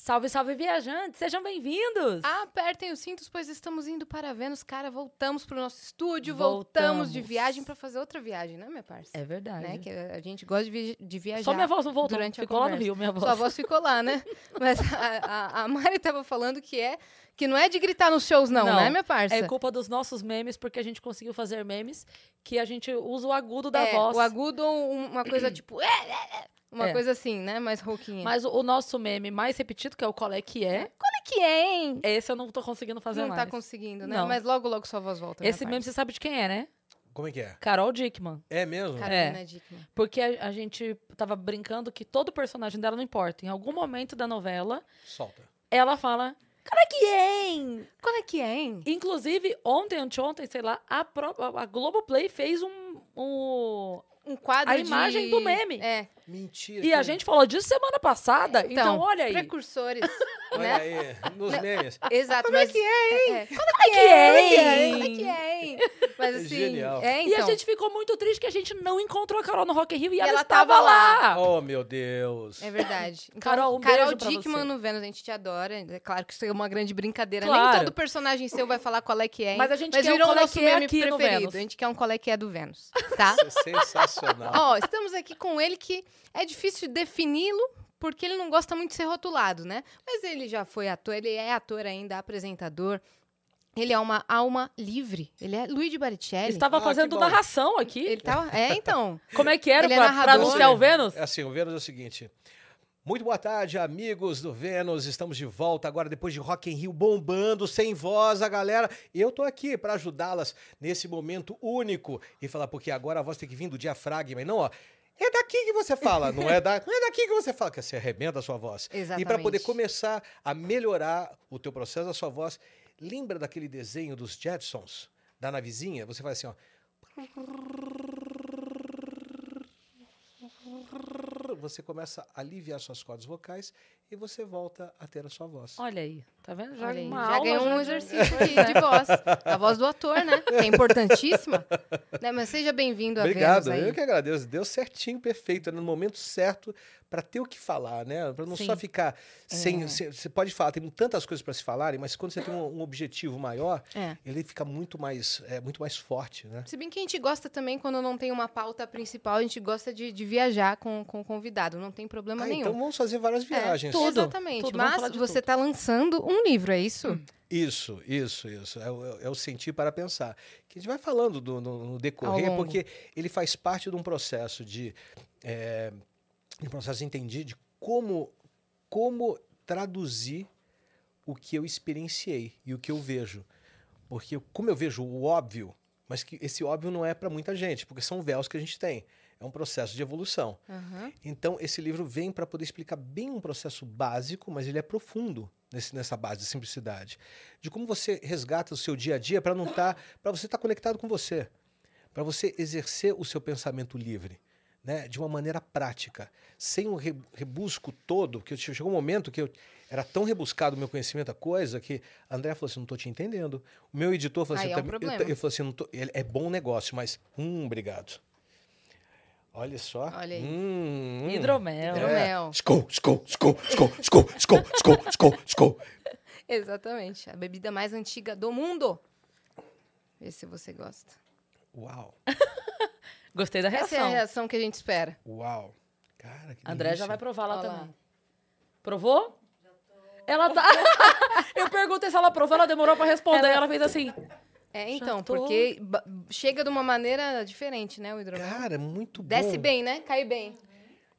Salve, salve, viajantes! Sejam bem-vindos! Apertem os cintos, pois estamos indo para Vênus. Cara, voltamos pro nosso estúdio, voltamos, de Voltamos. viagem para fazer outra viagem, né, minha parça? É verdade. Né? Que a gente gosta de, vi- de viajar. Só minha voz não voltou, durante a ficou lá no. Rio, minha voz. Sua voz ficou lá, né? Mas a, a, a Mari tava falando que é que não é de gritar nos shows, não, Não, né, minha parça? É culpa dos nossos memes, porque a gente conseguiu fazer memes que a gente usa o agudo da É, voz. O agudo, um- uma coisa tipo. Uma É. coisa assim, né? Mais rouquinha. Mas o, o nosso meme mais repetido, que é o Qual é que é, Qual é que é, hein? esse eu não tô conseguindo fazer não mais. tá conseguindo, né? Não. Mas logo, logo sua voz volta. Esse meme você sabe de quem é, né? Como é que é? Carol Dickman. É mesmo? Carolina Dickman. Porque a, a gente tava brincando que todo personagem dela não importa. Em algum momento da novela, Solta. ela fala. Qual é que é, hein? Qual é que é, hein? Inclusive, ontem, anteontem, sei lá, a, a Globoplay fez um, um- Um quadro A de... imagem do meme. É. Mentira. E que- a gente falou disso semana passada. Então, olha aí. Precursores. Olha né? aí, nos memes. Exato. Como mas... é que é, hein? Qual é que é, hein? Como é que é, hein? Mas É assim... genial. É, E então. a gente ficou muito triste que a gente não encontrou a Carol no Rock in Rio e, E ela, ela estava tava lá. Oh, meu Deus. É verdade. Então, Carol, um Carol Dickman no Vênus, a gente te adora. É claro que isso é uma grande brincadeira. Claro. Nem todo personagem seu vai falar qual é que é, hein? Mas a gente Mas quer um virou qual é nosso que é meme aqui no preferido. Vênus. A gente quer um qual é que é do Vênus, tá? Isso é sensacional. Ó, estamos aqui com ele que é difícil defini-lo porque ele não gosta muito de ser rotulado, né? Mas ele já foi ator, ele é ator ainda, apresentador. Ele é uma alma livre. Ele é Luigi Baricelli. Estava Ah, fazendo narração aqui. Ele tá, é, então. Como é que era Ele é anunciar o Vênus? É assim, o Vênus é o seguinte. Muito boa tarde, amigos do Vênus. Estamos de volta agora depois de Rock in Rio bombando, sem voz, a galera. Eu tô aqui para ajudá-las nesse momento único e falar porque agora a voz tem que vir do diafragma, e não, ó. É daqui que você fala, não é, da, não é daqui que você fala, que você arrebenta a sua voz. E para poder Exatamente. começar a melhorar o teu processo da sua voz, lembra daquele desenho dos Jetsons, da navezinha? Você faz assim, ó. Você começa a aliviar suas cordas vocais e você volta a ter a sua voz. Olha aí, tá vendo? Já, Olha aí, já ganhou um exercício aqui de voz. A voz do ator, né? Que é importantíssima. Né? Mas seja bem-vindo a Obrigado, Vênus aí. eu que agradeço. Deu certinho, perfeito, no momento certo para ter o que falar, né? Para não só Sim. ficar sem, É. Você pode falar, tem tantas coisas para se falarem, mas quando você tem um, um objetivo maior, É. ele fica muito mais, é, muito mais forte, né? Se bem que a gente gosta também, quando não tem uma pauta principal, a gente gosta de, de viajar com, com o convidado. Não tem problema Ah, nenhum. então vamos fazer várias É, viagens. tudo. Exatamente. tudo, Mas você está lançando um livro, é isso? Isso, isso, isso. É, o- é o sentir para pensar. Que a gente vai falando do- no, no decorrer, porque ele faz parte de um processo de. É, um processo de entender de como, como traduzir o que eu experienciei e o que eu vejo. Porque como eu vejo o óbvio, mas que esse óbvio não é para muita gente, porque são véus que a gente tem. É um processo de evolução. Aham. Então, esse livro vem para poder explicar bem um processo básico, mas ele é profundo nesse- nessa base de simplicidade. De como você resgata o seu dia a dia para não estar. para você estar conectado com você. Para você exercer o seu pensamento livre. Né, de uma maneira prática, sem o re- rebusco todo, que eu- chegou um momento que eu era tão rebuscado o meu conhecimento da coisa que a André falou assim, não estou te entendendo. O meu editor falou Aí assim, é um "Eu- eu- eu, falou assim, não tô- ele- é bom negócio, mas hum, obrigado. Olha só. Olha aí. Hum, hum. Hidromel. Hidromel. Skol, skol, skol, skol, skol, skol, skol, skol, skol. Exatamente. A bebida mais antiga do mundo. Vê se você gosta. Uau, Gostei da Essa é a reação. reação que a gente espera. uau. Cara, que André já delícia. vai provar lá Olha lá. também. Provou? Ela tá. Eu perguntei se ela provou, ela demorou pra responder. Ela- Ela fez assim. É, então, tô- porque chega de uma maneira diferente, né, o hidromel. Cara, é muito bom. Desce bem, né? Cai bem.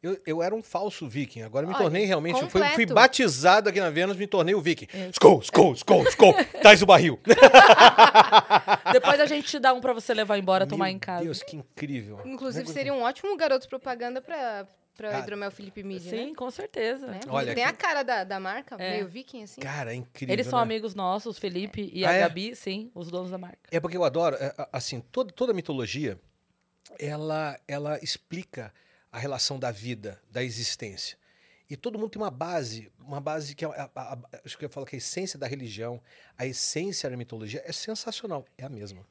Eu, eu era um falso viking, agora me Olha, tornei realmente. eu fui, fui batizado aqui na Vênus, me tornei o viking. É. Skol, skol, skol, skol. Traz o barril. Depois a gente te dá um pra você levar embora, tomar Meu em casa. Deus, que incrível. Inclusive, seria um ótimo garoto propaganda para para Ah, hidromel Felipe Midi, Sim, né? com certeza. né? Olha Tem a aqui. cara da, da marca, É. meio viking, assim. que- Cara, é incrível. Eles são né? amigos nossos, o Felipe e Ah, a é? Gabi, sim, os donos da marca. É porque eu adoro, é, a- assim, toda, toda mitologia, ela, ela explica a relação da vida, da existência. E todo mundo tem uma base, uma base que é, a- a- a- acho que eu falo que a essência da religião, a essência da mitologia é sensacional, é a mesma.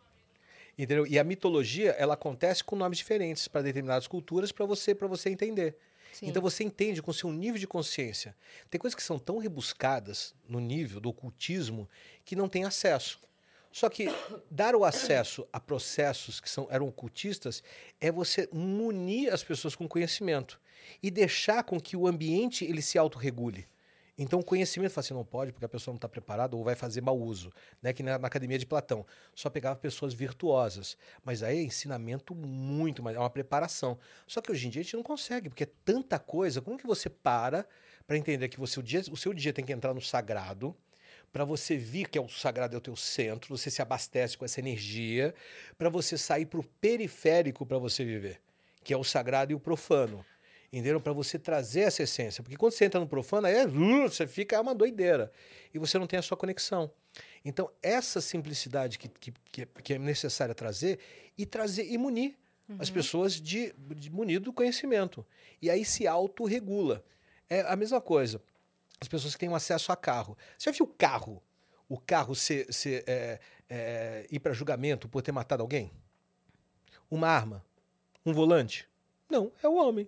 Entendeu? E a mitologia, ela acontece com nomes diferentes para determinadas culturas para você, para você entender. Sim. Então você entende com o seu nível de consciência. Tem coisas que são tão rebuscadas no nível do ocultismo que não tem acesso. Só que dar o acesso a processos que são, eram ocultistas é você munir as pessoas com conhecimento e deixar com que o ambiente ele se autorregule. Então, o conhecimento fala assim, não pode, porque a pessoa não está preparada ou vai fazer mau uso. Né? Que na, na, academia de Platão só pegava pessoas virtuosas. Mas aí é ensinamento muito mais, é uma preparação. Só que hoje em dia a gente não consegue, porque é tanta coisa. Como que você para para entender que você, o, dia, o seu dia tem que entrar no sagrado, para você vir que é o sagrado é o teu centro, você se abastece com essa energia, para você sair para o periférico para você viver, que é o sagrado e o profano. Entenderam? Para você trazer essa essência. Porque quando você entra no profano, aí é, uh, você fica é uma doideira. E você não tem a sua conexão. Então, essa simplicidade que, que, que é necessária trazer e trazer e munir uhum. as pessoas de, de munir do conhecimento. E aí se autorregula. É a mesma coisa. As pessoas que têm acesso a carro. Você já viu o carro? O carro ser, ser, é, é, ir para julgamento por ter matado alguém? Uma arma? Um volante? Não, é o homem.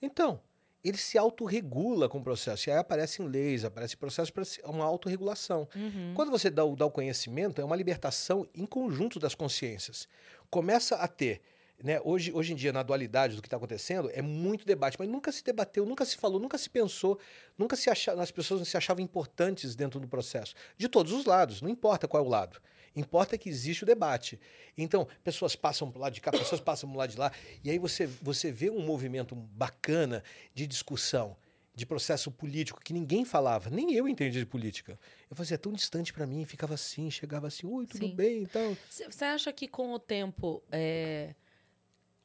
Então, ele se autorregula com o processo. E aí aparecem leis, aparece processo para uma autorregulação. Uhum. Quando você dá o, dá o conhecimento, é uma libertação em conjunto das consciências. Começa a ter. Né, hoje, hoje em dia, na dualidade do que está acontecendo, é muito debate, mas nunca se debateu, nunca se falou, nunca se pensou, nunca se achava, as pessoas não se achavam importantes dentro do processo. De todos os lados, não importa qual é o lado. Importa que existe o debate. Então, pessoas passam para lado de cá, pessoas passam para lado de lá, e aí você, você vê um movimento bacana de discussão, de processo político que ninguém falava, nem eu entendia de política. Eu fazia tão distante para mim, ficava assim, chegava assim, oi, tudo Sim. bem, então. Você acha que com o tempo é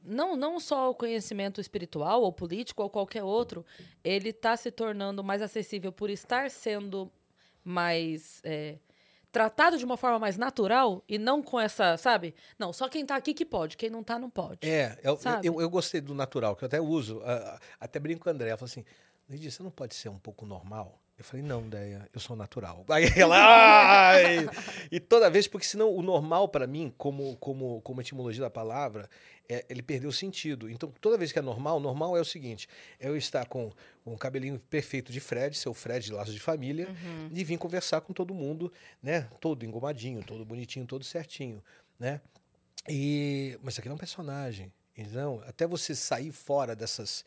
não, não só o conhecimento espiritual ou político ou qualquer outro, ele está se tornando mais acessível por estar sendo mais é, tratado de uma forma mais natural e não com essa, sabe? Não, só quem tá aqui que pode, quem não tá, não pode. É, eu, eu, eu, gostei do natural, que eu até uso, até brinco com a André, ela falou assim, Lidia, você não pode ser um pouco normal? Eu falei, não, Deia, eu sou natural. Aí ela, ai! e toda vez, porque senão o normal para mim, como, como, como etimologia da palavra, é, ele perdeu o sentido. Então, toda vez que é normal, normal é o seguinte: é eu estar com um cabelinho perfeito de Fred, seu Fred de laço de família, uhum. e vir conversar com todo mundo, né? Todo engomadinho, todo bonitinho, todo certinho, né? E, mas isso aqui não é um personagem. Então, até você sair fora dessas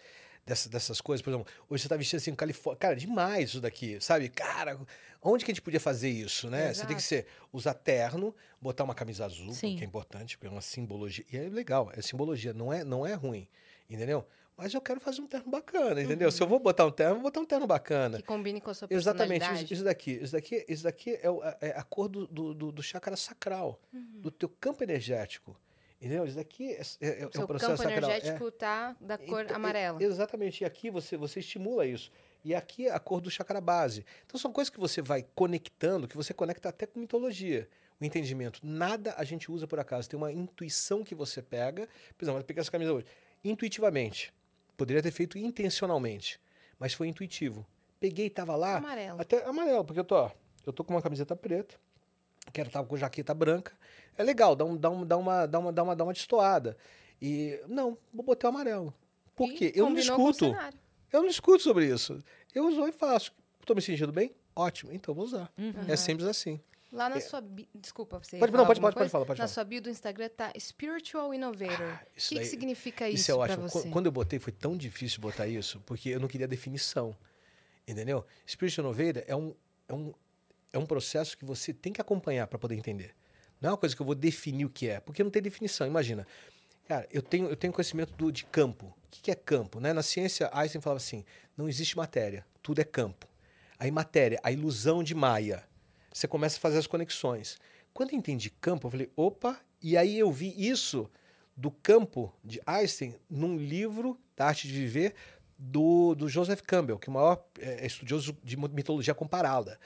dessas, dessas coisas. Por exemplo, hoje você tá vestido assim, Califórnia. Cara, demais isso daqui, sabe? Cara, onde que a gente podia fazer isso, né? Exato. Você tem que ser, usar terno, botar uma camisa azul, Sim. que é importante, porque é uma simbologia. E é legal, é simbologia, não é, não é ruim, entendeu? Mas eu quero fazer um terno bacana, entendeu? Uhum. Se eu vou botar um terno, vou botar um terno bacana. Que combine com a sua personalidade. Exatamente, isso, isso daqui. Isso daqui, isso daqui é, o, é a cor do, do, do chakra sacral, uhum. do teu campo energético. Entendeu? Isso daqui é, é, é o processo campo energético está é. da cor então, amarela. exatamente. E aqui você, você estimula isso. E aqui é a cor do chakra base. Então são coisas que você vai conectando, que você conecta até com mitologia. O entendimento. Nada a gente usa por acaso. Tem uma intuição que você pega. Por exemplo, eu peguei essa camisa hoje. Intuitivamente. Poderia ter feito intencionalmente. Mas foi intuitivo. Peguei e tava lá. Amarelo. Até amarelo, porque eu tô, ó, eu tô com uma camiseta preta. Quero estar com jaqueta branca é legal, dá, um, dá, um, dá, uma, dá, uma, dá, uma, dá uma destoada. E não, vou botar o amarelo. Por e quê? Eu não escuto. Eu não escuto sobre isso. Eu uso e faço. Estou me sentindo bem? Ótimo, então vou usar. Uhum. É simples assim. Lá na é. sua bio, desculpa, você pode, não, pode, pode, pode, falar, pode Na sua bio do Instagram tá Spiritual Innovator. Ah, o que, que, significa isso? Isso é ótimo. Você? Quando eu botei, foi tão difícil botar isso, porque eu não queria definição. Entendeu? Spiritual Innovator é um, é um, é um processo que você tem que acompanhar para poder entender. Não é uma coisa que eu vou definir o que é, porque não tem definição. Imagina, cara, eu tenho, eu tenho conhecimento do, de campo. O que, que é campo? Né? Na ciência, Einstein falava assim: não existe matéria, tudo é campo. Aí, matéria, a ilusão de Maia. Você começa a fazer as conexões. Quando eu entendi campo, eu falei, opa, e aí eu vi isso do campo de Einstein num livro da arte de viver do, do Joseph Campbell, que é o maior é, estudioso de mitologia comparada.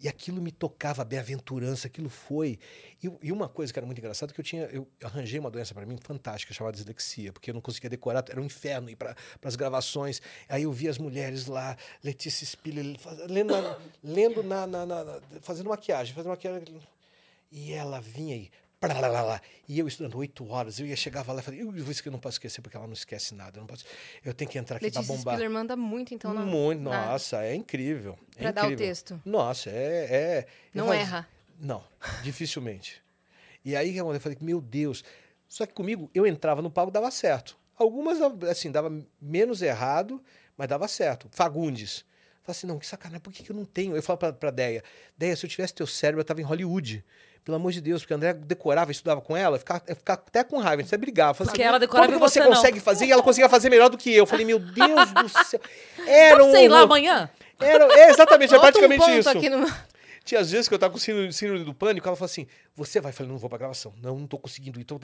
E aquilo me tocava, a bem-aventurança, aquilo foi. E, e, uma coisa que era muito engraçada, que eu tinha, eu arranjei uma doença para mim fantástica, chamada dislexia, porque eu não conseguia decorar, era um inferno ir para as gravações. Aí eu via as mulheres lá, Letícia Spiller, lendo, lendo na, na, na, fazendo maquiagem, fazendo maquiagem. E ela vinha aí, Blá, blá, blá. E eu estudando oito horas, eu ia chegava lá e falei, "Eu- isso que eu não posso esquecer, porque ela não esquece nada. Eu, não posso, eu tenho que entrar aqui pra bombar. Spiller manda muito, então, na, Muito, na- nossa, é incrível. É pra dar o texto. Nossa, é. é Não falo- erra. Não, dificilmente. E aí eu falei, meu Deus. Só que comigo, eu entrava no palco dava certo. Algumas, assim, dava menos errado, mas dava certo. Fagundes. Falei assim, não, que sacanagem, por que, que eu não tenho? Eu falo pra, pra Deia, Deia, se eu tivesse teu cérebro, eu tava em Hollywood. Pelo amor de Deus, porque a André decorava, estudava com ela, ficava, ficava até com raiva, a gente até brigava. Falei Porque assim, ela decorava como que você você não?" consegue fazer? E ela conseguia fazer melhor do que eu. Eu falei, meu Deus do céu. Era Vamos um sei lá amanhã? Era, é exatamente, é Bota um praticamente ponto isso. aqui no... Tinha às vezes que eu tava com síndrome, síndrome do pânico, ela falou assim: você vai? Eu falei, não vou pra gravação. Não, não tô conseguindo ir. tô-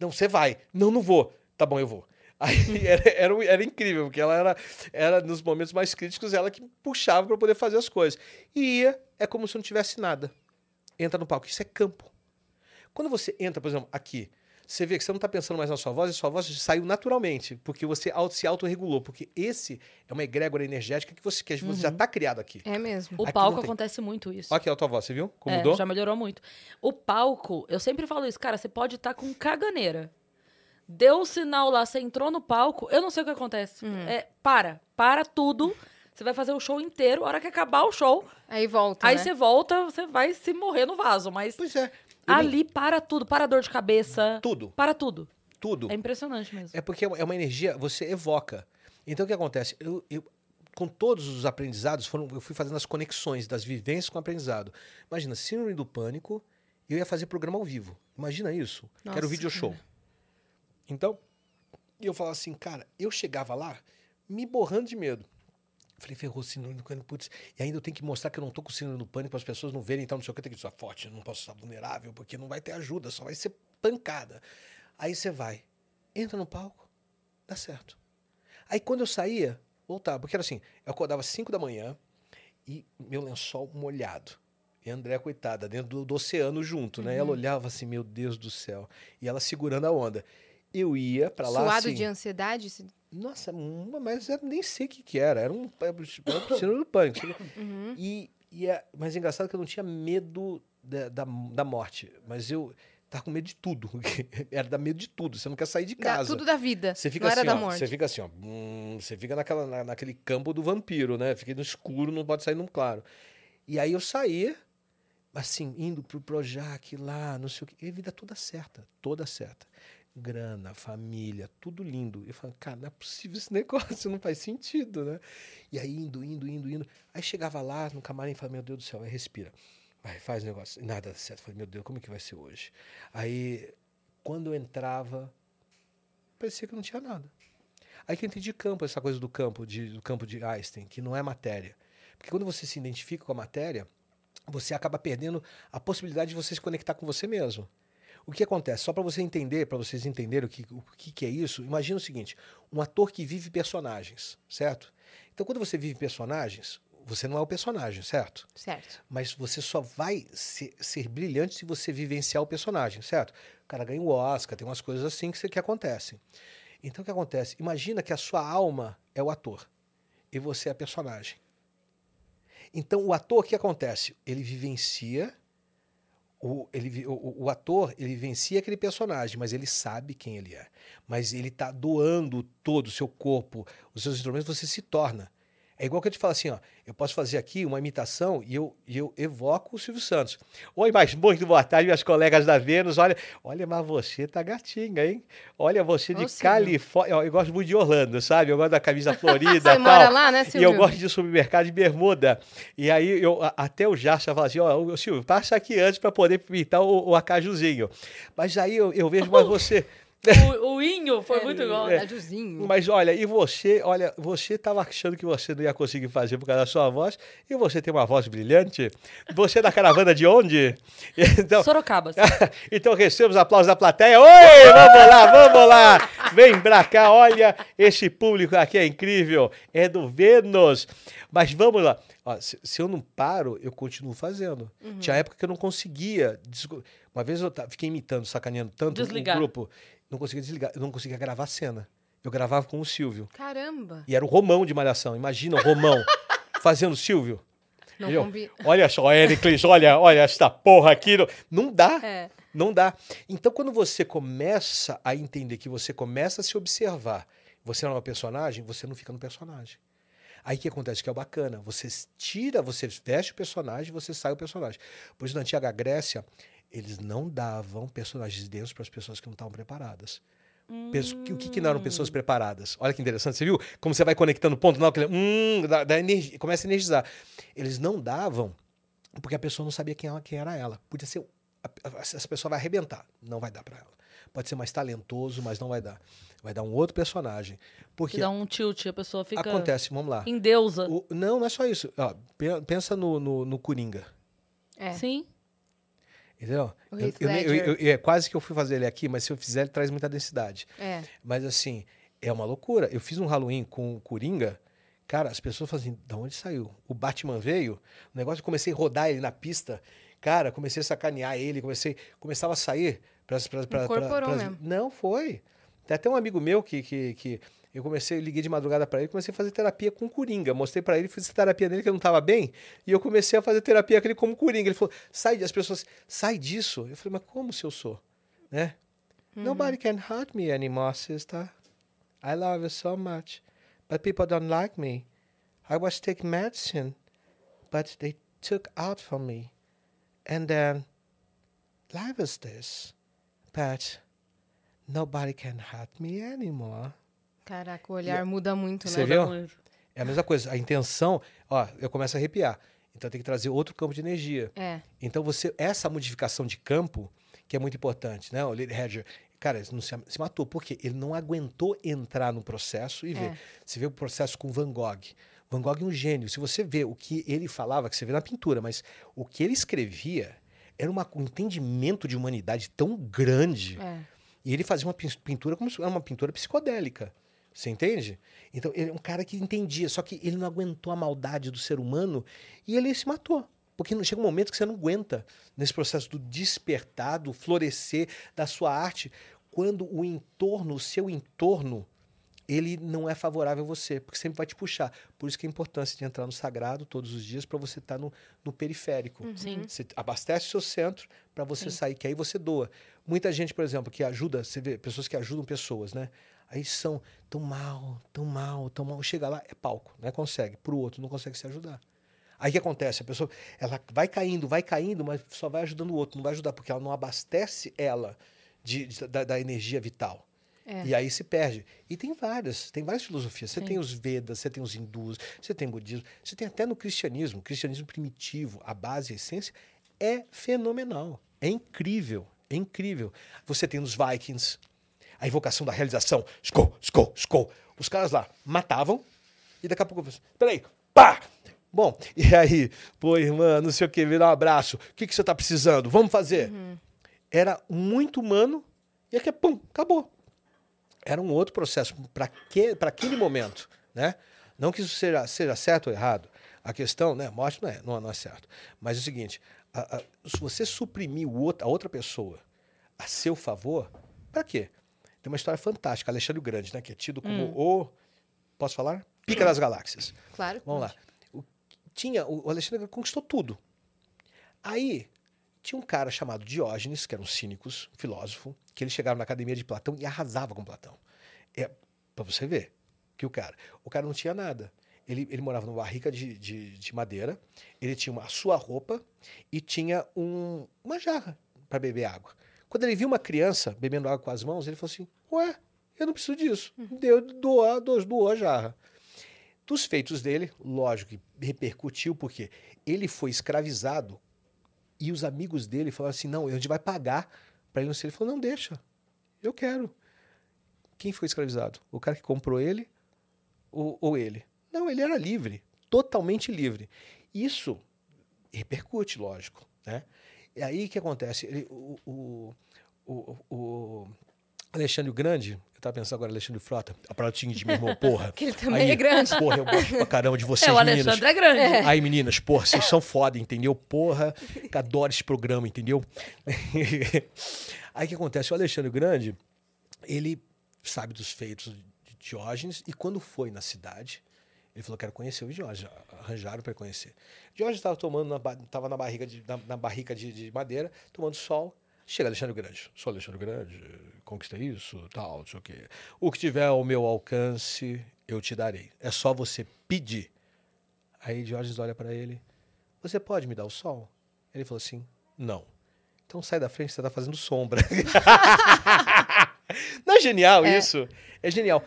Não, você vai. Não, não vou. Tá bom, eu vou. Aí era, era, um- era incrível, porque ela era, era, nos momentos mais críticos, ela que puxava pra poder fazer as coisas. E ia, é como se não tivesse nada. Entra no palco. Isso é campo. Quando você entra, por exemplo, aqui, você vê que você não está pensando mais na sua voz, e sua voz saiu naturalmente, porque você auto- se autorregulou. Porque esse é uma egrégora energética que você, que você já está criado aqui. É mesmo. O Aqui palco acontece muito isso. Olha aqui a tua voz, você viu? Como É, mudou? já melhorou muito. O palco, eu sempre falo isso, cara, você pode estar com caganeira. Deu o sinal lá, você entrou no palco, eu não sei o que acontece. Hum. É, para, para tudo. Você vai fazer o show inteiro, a hora que acabar o show, Aí volta, aí né? você volta, você vai se morrer no vaso, mas Pois é. Nem- ali para tudo, para a dor de cabeça, Tudo, para tudo. tudo. É impressionante mesmo. É porque é uma- energia, você evoca. Então o que acontece? Eu, eu- com todos os aprendizados, foram, eu fui fazendo as conexões das vivências com o aprendizado. Imagina, síndrome do pânico, eu ia fazer programa ao vivo. Imagina isso. que era o Nossa, video show. cara. Então, eu falava assim, cara, eu chegava lá me borrando de medo. Falei, ferrou, síndrome do pânico, putz. E ainda eu tenho que mostrar que eu não tô com síndrome do pânico para as pessoas não verem, então não sei o que, eu tenho que estar forte, eu não posso estar vulnerável, porque não vai ter ajuda, só vai ser pancada. Aí você vai, entra no palco, dá certo. Aí quando eu saía, voltava, porque era assim, eu acordava às 5 da manhã e meu lençol molhado. E a André, coitada, dentro do, do oceano junto, né? Uhum. Ela olhava assim, meu Deus do céu. E ela segurando a onda. Eu ia pra lá Suado assim, de ansiedade? Nossa, uma, mas eu nem sei o que, que era. Era um, era um síndrome do pânico. Uhum. E, e é, mas é engraçado que eu não tinha medo da, da, da morte. Mas eu tava com medo de tudo. era da medo de tudo. Você não quer sair de Da- casa. tudo da vida. Você fica não era assim, da ó, morte. você fica assim, ó, hum, você fica naquela, na- naquele campo do vampiro, né? Fica no escuro, não pode sair no claro. E aí eu saía, assim, indo pro Projac lá, não sei o quê, e a vida toda certa, toda certa. Grana, família, tudo lindo. Eu falei, cara, não é possível esse negócio, não faz sentido, né? E aí indo, indo, indo, indo. Aí chegava lá no camarim e falava, meu Deus do céu, aí respira. Vai, faz o negócio. E nada certo. Eu Falei, meu Deus, como é que vai ser hoje? Aí, quando eu entrava, parecia que não tinha nada. Aí que eu entendi campo, essa coisa do campo, de, do campo de Einstein, que não é matéria. Porque quando você se identifica com a matéria, você acaba perdendo a possibilidade de você se conectar com você mesmo. O que acontece? Só para você entender, para vocês entenderem o, que, o que, que é isso, imagina o seguinte: um ator que vive personagens, certo? Então, quando você vive personagens, você não é o personagem, certo? Certo. Mas você só vai ser, ser brilhante se você vivenciar o personagem, certo? O cara ganha o Oscar, tem umas coisas assim que, que acontecem. Então o que acontece? Imagina que a sua alma é o ator e você é a personagem. Então o ator, o que acontece? Ele vivencia, o, ele, o, o ator, ele vivencia aquele personagem, mas ele sabe quem ele é. Mas ele está doando todo o seu corpo, os seus instrumentos, você se torna. É igual que eu te falo assim, ó, eu posso fazer aqui uma imitação e eu, e eu evoco o Silvio Santos. Oi, mas muito boa tarde, minhas colegas da Vênus. Olha, olha, mas você tá gatinha, hein? Olha, você de. Califórnia. Eu gosto muito de Orlando, sabe? Eu gosto da camisa florida Você e mora tal. lá, né, E Silvio? eu gosto de supermercado de bermuda. E aí, eu, até o Jacha fala assim: ó, Silvio, passa aqui antes para poder pintar o, o acajuzinho. Mas aí eu, eu vejo mais você. O, o Inho foi É, muito igual. é. Tadiozinho. Mas olha, e você, olha, você estava achando que você não ia conseguir fazer por causa da sua voz, e você tem uma voz brilhante. Você é da caravana de onde? Então, Sorocaba. então recebemos aplausos da plateia. Oi, vamos lá, vamos lá. Vem pra cá, olha, esse público aqui é incrível. É do Vênus. Mas vamos lá. Ó, se, se eu não paro, eu continuo fazendo. Uhum. Tinha época que eu não conseguia. Uma vez eu fiquei imitando, sacaneando tanto Desligar. o grupo, não conseguia desligar, eu não conseguia gravar a cena. Eu gravava com o Silvio. Caramba. E era o Romão de Malhação. Imagina o Romão fazendo o Silvio. Não combina. Olha só, Éricles, olha, olha esta porra aqui. Não, não dá. É. Não dá. Então, quando você começa a entender que você começa a se observar, você não é uma personagem, você não fica no personagem. Aí o que acontece? Que é o bacana. Você tira, você veste o personagem, você sai o personagem. Por isso, na antiga Grécia, eles não davam personagens de Deus para as pessoas que não estavam preparadas. O que, que não eram pessoas preparadas? Olha que interessante, você viu? Como você vai conectando ponto, não, aquele, hum, dá, dá energia, começa a energizar. Eles não davam porque a pessoa não sabia quem, ela, quem era ela. Podia ser. a- a- Essa pessoa vai arrebentar. Não vai dar para ela. Pode ser mais talentoso, mas não vai dar. Vai dar um outro personagem. Porque Que dá um tilt, a pessoa fica acontece, vamos lá. em deusa. O- não, não é só isso. Ó, pe- pensa no, no, no Coringa. É. Sim. Entendeu? O Eu- eu eu- eu- é quase que eu fui fazer ele aqui, mas se eu fizer, ele traz muita densidade. É. Mas assim, é uma loucura. Eu fiz um Halloween com o Coringa. Cara, as pessoas falam assim, de onde saiu? O Batman veio, o negócio, eu comecei a rodar ele na pista. Cara, comecei a sacanear ele, comecei, começava a sair pras, pras, pra- pra- Incorporou mesmo. Não, foi. Tem até um amigo meu que, que, que eu comecei, liguei de madrugada pra ele, comecei a fazer terapia com o Coringa. Mostrei pra ele, fiz terapia nele que eu não tava bem, e eu comecei a fazer terapia com ele como Coringa. Ele falou, sai, as pessoas, sai disso. Eu falei, mas como se eu sou? Né? Nobody can hurt me anymore, sister. I love you so much. But people don't like me. I was taking medicine, but they took out from me. And then life is this. But nobody can hurt me anymore. Caraca, o olhar muda muito, Você né? viu? Muito. É a mesma coisa. A intenção, ó, eu começo a arrepiar. Então tem que trazer outro campo de energia. É. Então você essa modificação de campo que é muito importante, né? O Lee Hedger, cara, ele não se, se matou porque ele não aguentou entrar no processo e ver. É. Você vê o processo com Van Gogh. Van Gogh é um gênio. Se você vê o que ele falava, que você vê na pintura, mas o que ele escrevia era uma- um entendimento de humanidade tão grande. É. E ele fazia uma pin- pintura como se era uma pintura psicodélica. Você entende? Então, ele é um cara que entendia, só que ele não aguentou a maldade do ser humano e ele se matou. Porque não- chega um momento que você não aguenta nesse processo do despertar, do florescer da sua arte, quando o entorno, o seu entorno, ele não é favorável a você, porque sempre vai te puxar. Por isso que é a importância de entrar no sagrado todos os dias para você estar no, no periférico. Sim. Você abastece o seu centro para você Sim. sair, que aí você doa. Muita gente, por exemplo, que ajuda, você vê pessoas que ajudam pessoas, né? Aí são tão mal, tão mal, tão mal. Chega lá, é palco, né? Consegue. Pro outro, não consegue se ajudar. Aí o que acontece? A pessoa, ela vai caindo, vai caindo, mas só vai ajudando o outro, não vai ajudar, porque ela não abastece ela de, de- da, da energia vital. É. E aí se perde. E tem várias, tem várias filosofias. Você Sim. tem os Vedas, você tem os hindus, você tem budismo, você tem até no cristianismo, o cristianismo primitivo, a base, a essência, é fenomenal. É incrível, é incrível. Você tem nos Vikings, a invocação da realização, skol, skol, skol. Os caras lá matavam e daqui a pouco, peraí, pá! Bom, e aí, pô, irmã, não sei o que, me dá um abraço. O que, que você tá precisando? Vamos fazer. Era muito humano e aqui, pum, acabou era um outro processo para aquele momento, né? Não que isso seja, seja certo ou errado. A questão, né? Morte não é, não, não é certo. Mas é o seguinte: a- a- se você suprimir o outro, a outra pessoa a seu favor, para quê? Tem uma história fantástica, Alexandre o Grande, né? Que é tido como o. Posso falar? Pica das galáxias. Claro. Vamos lá. O- tinha, o Alexandre conquistou tudo. Aí, tinha um cara chamado Diógenes, que era um cínicos, um filósofo, que ele chegava na academia de Platão e arrasava com Platão. É, pra você ver que o cara, o cara não tinha nada. Ele, ele morava numa barrica de, de, de madeira, ele tinha uma, a sua roupa e tinha um, uma jarra para beber água. Quando ele viu uma criança bebendo água com as mãos, ele falou assim: Ué, eu não preciso disso. Deu, doou, doou, a jarra. Dos feitos dele, lógico que repercutiu, porque ele foi escravizado e os amigos dele falaram assim: não, a gente vai pagar para ele não ser. Ele falou: não, deixa, eu quero. Quem foi escravizado? O cara que comprou ele ou, ou ele? Não, ele era livre, totalmente livre. Isso repercute, lógico. Né? E aí o que acontece? Ele, o, o, o, Alexandre o Grande, eu estava pensando agora, Alexandre Frota, a pratinha de meu irmão, porra. Que ele também Aí, é grande. Porra, eu gosto pra caramba de vocês, É, o meninas. Alexandre é grande. Aí, meninas, porra, vocês são foda, entendeu? Porra, que adoro esse programa, entendeu? Aí o que acontece? O Alexandre Grande, ele sabe dos feitos de Diógenes e quando foi na cidade, ele falou: quero conhecer o Diógenes. Arranjaram para conhecer. Diógenes estava tomando, na, tava na barriga, de, na, na barrica de, de madeira, tomando sol. Chega Alexandre Grande. Sou Alexandre Grande, conquistei isso, tal, não sei o quê. O que tiver ao meu alcance, eu te darei. É só você pedir. Aí Diógenes olha para ele. Você pode me dar o sol? Ele falou assim: Não. Então sai da frente, você está fazendo sombra. Não é genial É. isso? É genial.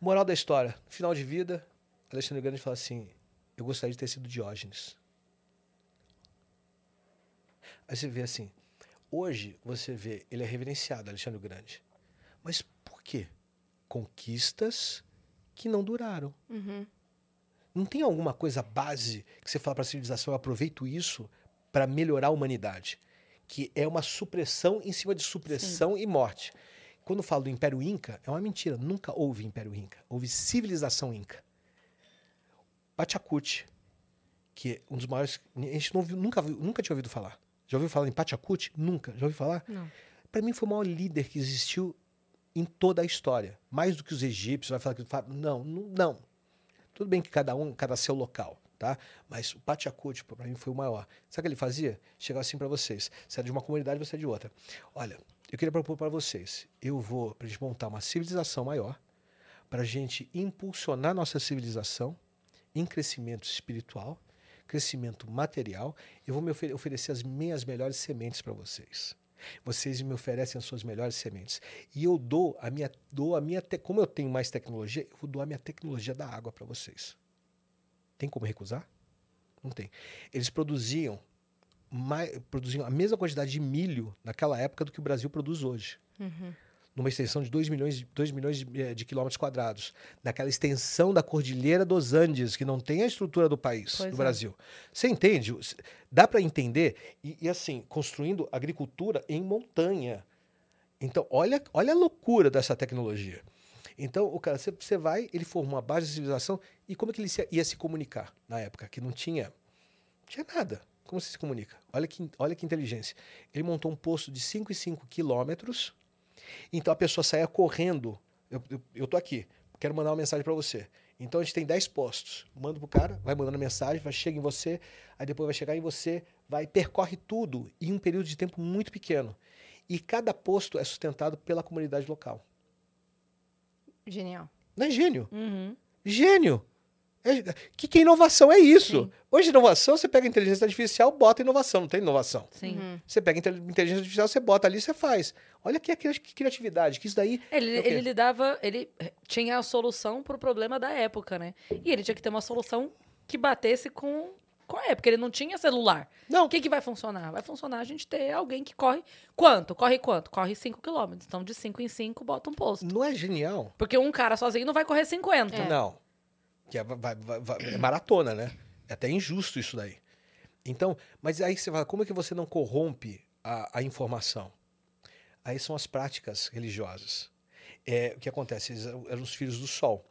Moral da história: final de vida, Alexandre Grande fala assim: Eu gostaria de ter sido Diógenes. Aí você vê assim: hoje você vê, ele é reverenciado, Alexandre Grande. Mas por quê? Conquistas que não duraram. Uhum. Não tem alguma coisa base que você fala para a civilização, eu aproveito isso para melhorar a humanidade, que é uma supressão em cima de supressão e morte. Quando eu falo do Império Inca, é uma mentira, nunca houve Império Inca, houve civilização Inca. Pachacuti, que é um dos maiores, a gente não nunca, viu- nunca tinha ouvido falar. Já ouviu falar em Pachacuti? Nunca. Já ouviu falar? Não. Para mim foi o maior líder que existiu em toda a história. Mais do que os egípcios, vai falar que não, não, não. Tudo bem que cada um, cada seu local, tá? Mas o Pachacuti, para mim, foi o maior. Sabe o que ele fazia? Chegava assim para vocês. Você é de uma comunidade, você é de outra. Olha, eu queria propor para vocês. Eu vou, para a gente montar uma civilização maior, para a gente impulsionar nossa civilização em crescimento espiritual, crescimento material. Eu vou me ofere- oferecer as minhas melhores sementes para vocês. Vocês me oferecem as suas melhores sementes. E eu dou a minha, dou a minha, como eu tenho mais tecnologia, eu vou doar a minha tecnologia da água para vocês. Tem como recusar? Não tem. Eles produziam, mai- produziam a mesma quantidade de milho naquela época do que o Brasil produz hoje. Numa extensão de 2 milhões, de- 2 milhões de, eh, de quilômetros quadrados. Naquela extensão da Cordilheira dos Andes, que não tem a estrutura do país, Pois do é. Brasil. Você entende? Dá para entender? E, e, assim, construindo agricultura em montanha. Então, olha, olha a loucura dessa tecnologia. Então, o cara, você- você vai, ele forma uma base de civilização, e como é que ele se- ia se comunicar na época? Que não tinha, não tinha nada. Como você se comunica? Olha que, olha que inteligência. Ele montou um posto de 5 e 5 quilômetros, então a pessoa saía correndo. Eu, eu, eu tô aqui, quero mandar uma mensagem para você. Então a gente tem 10 postos. Manda pro cara, vai mandando mensagem, vai chega em você, aí depois vai chegar em você, vai percorre tudo em um período de tempo muito pequeno. E cada posto é sustentado pela comunidade local. Genial. Não é gênio? Uhum. Gênio! É, que, que inovação é isso? Sim. Hoje, inovação, você pega inteligência artificial, bota inovação, não tem inovação. Sim. Uhum. Você pega inteligência artificial, você bota ali, você faz. Olha que, que criatividade, que isso daí. Ele, É o quê? ele lidava, ele tinha a solução pro problema da época, né? E ele tinha que ter uma solução que batesse com, com a época. Ele não tinha celular. Não, O que, que vai funcionar? Vai funcionar a gente ter alguém que corre. Quanto? Corre quanto? Corre 5 quilômetros. Então, de 5 em 5, bota um posto. não é genial? Porque um cara sozinho não vai correr 50. É. Não. Que é, vai- vai- vai- é maratona, né? É até injusto isso daí. Então, mas aí você fala, como é que você não corrompe a, a informação? Aí são as práticas religiosas. É, o que acontece? Eles eram os filhos do sol.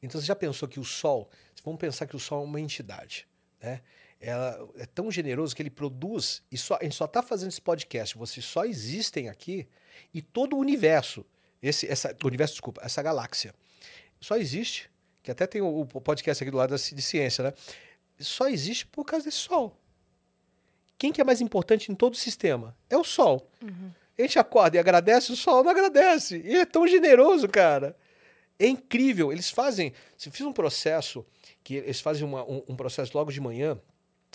Então você já pensou que o sol, vamos pensar que o sol é uma entidade, né? Ela é tão generoso que ele produz, e só, a gente só está fazendo esse podcast, vocês só existem aqui, e todo o universo, esse, essa, universo, desculpa, essa galáxia, só existe, que até tem o, podcast aqui do lado de ciência, né? Só existe por causa desse sol. Quem que é mais importante em todo o sistema? É o sol. A gente acorda e agradece, o sol não agradece. E é tão generoso, cara. É incrível. Eles fazem. Se fiz um processo, que eles fazem uma- um, um processo logo de manhã,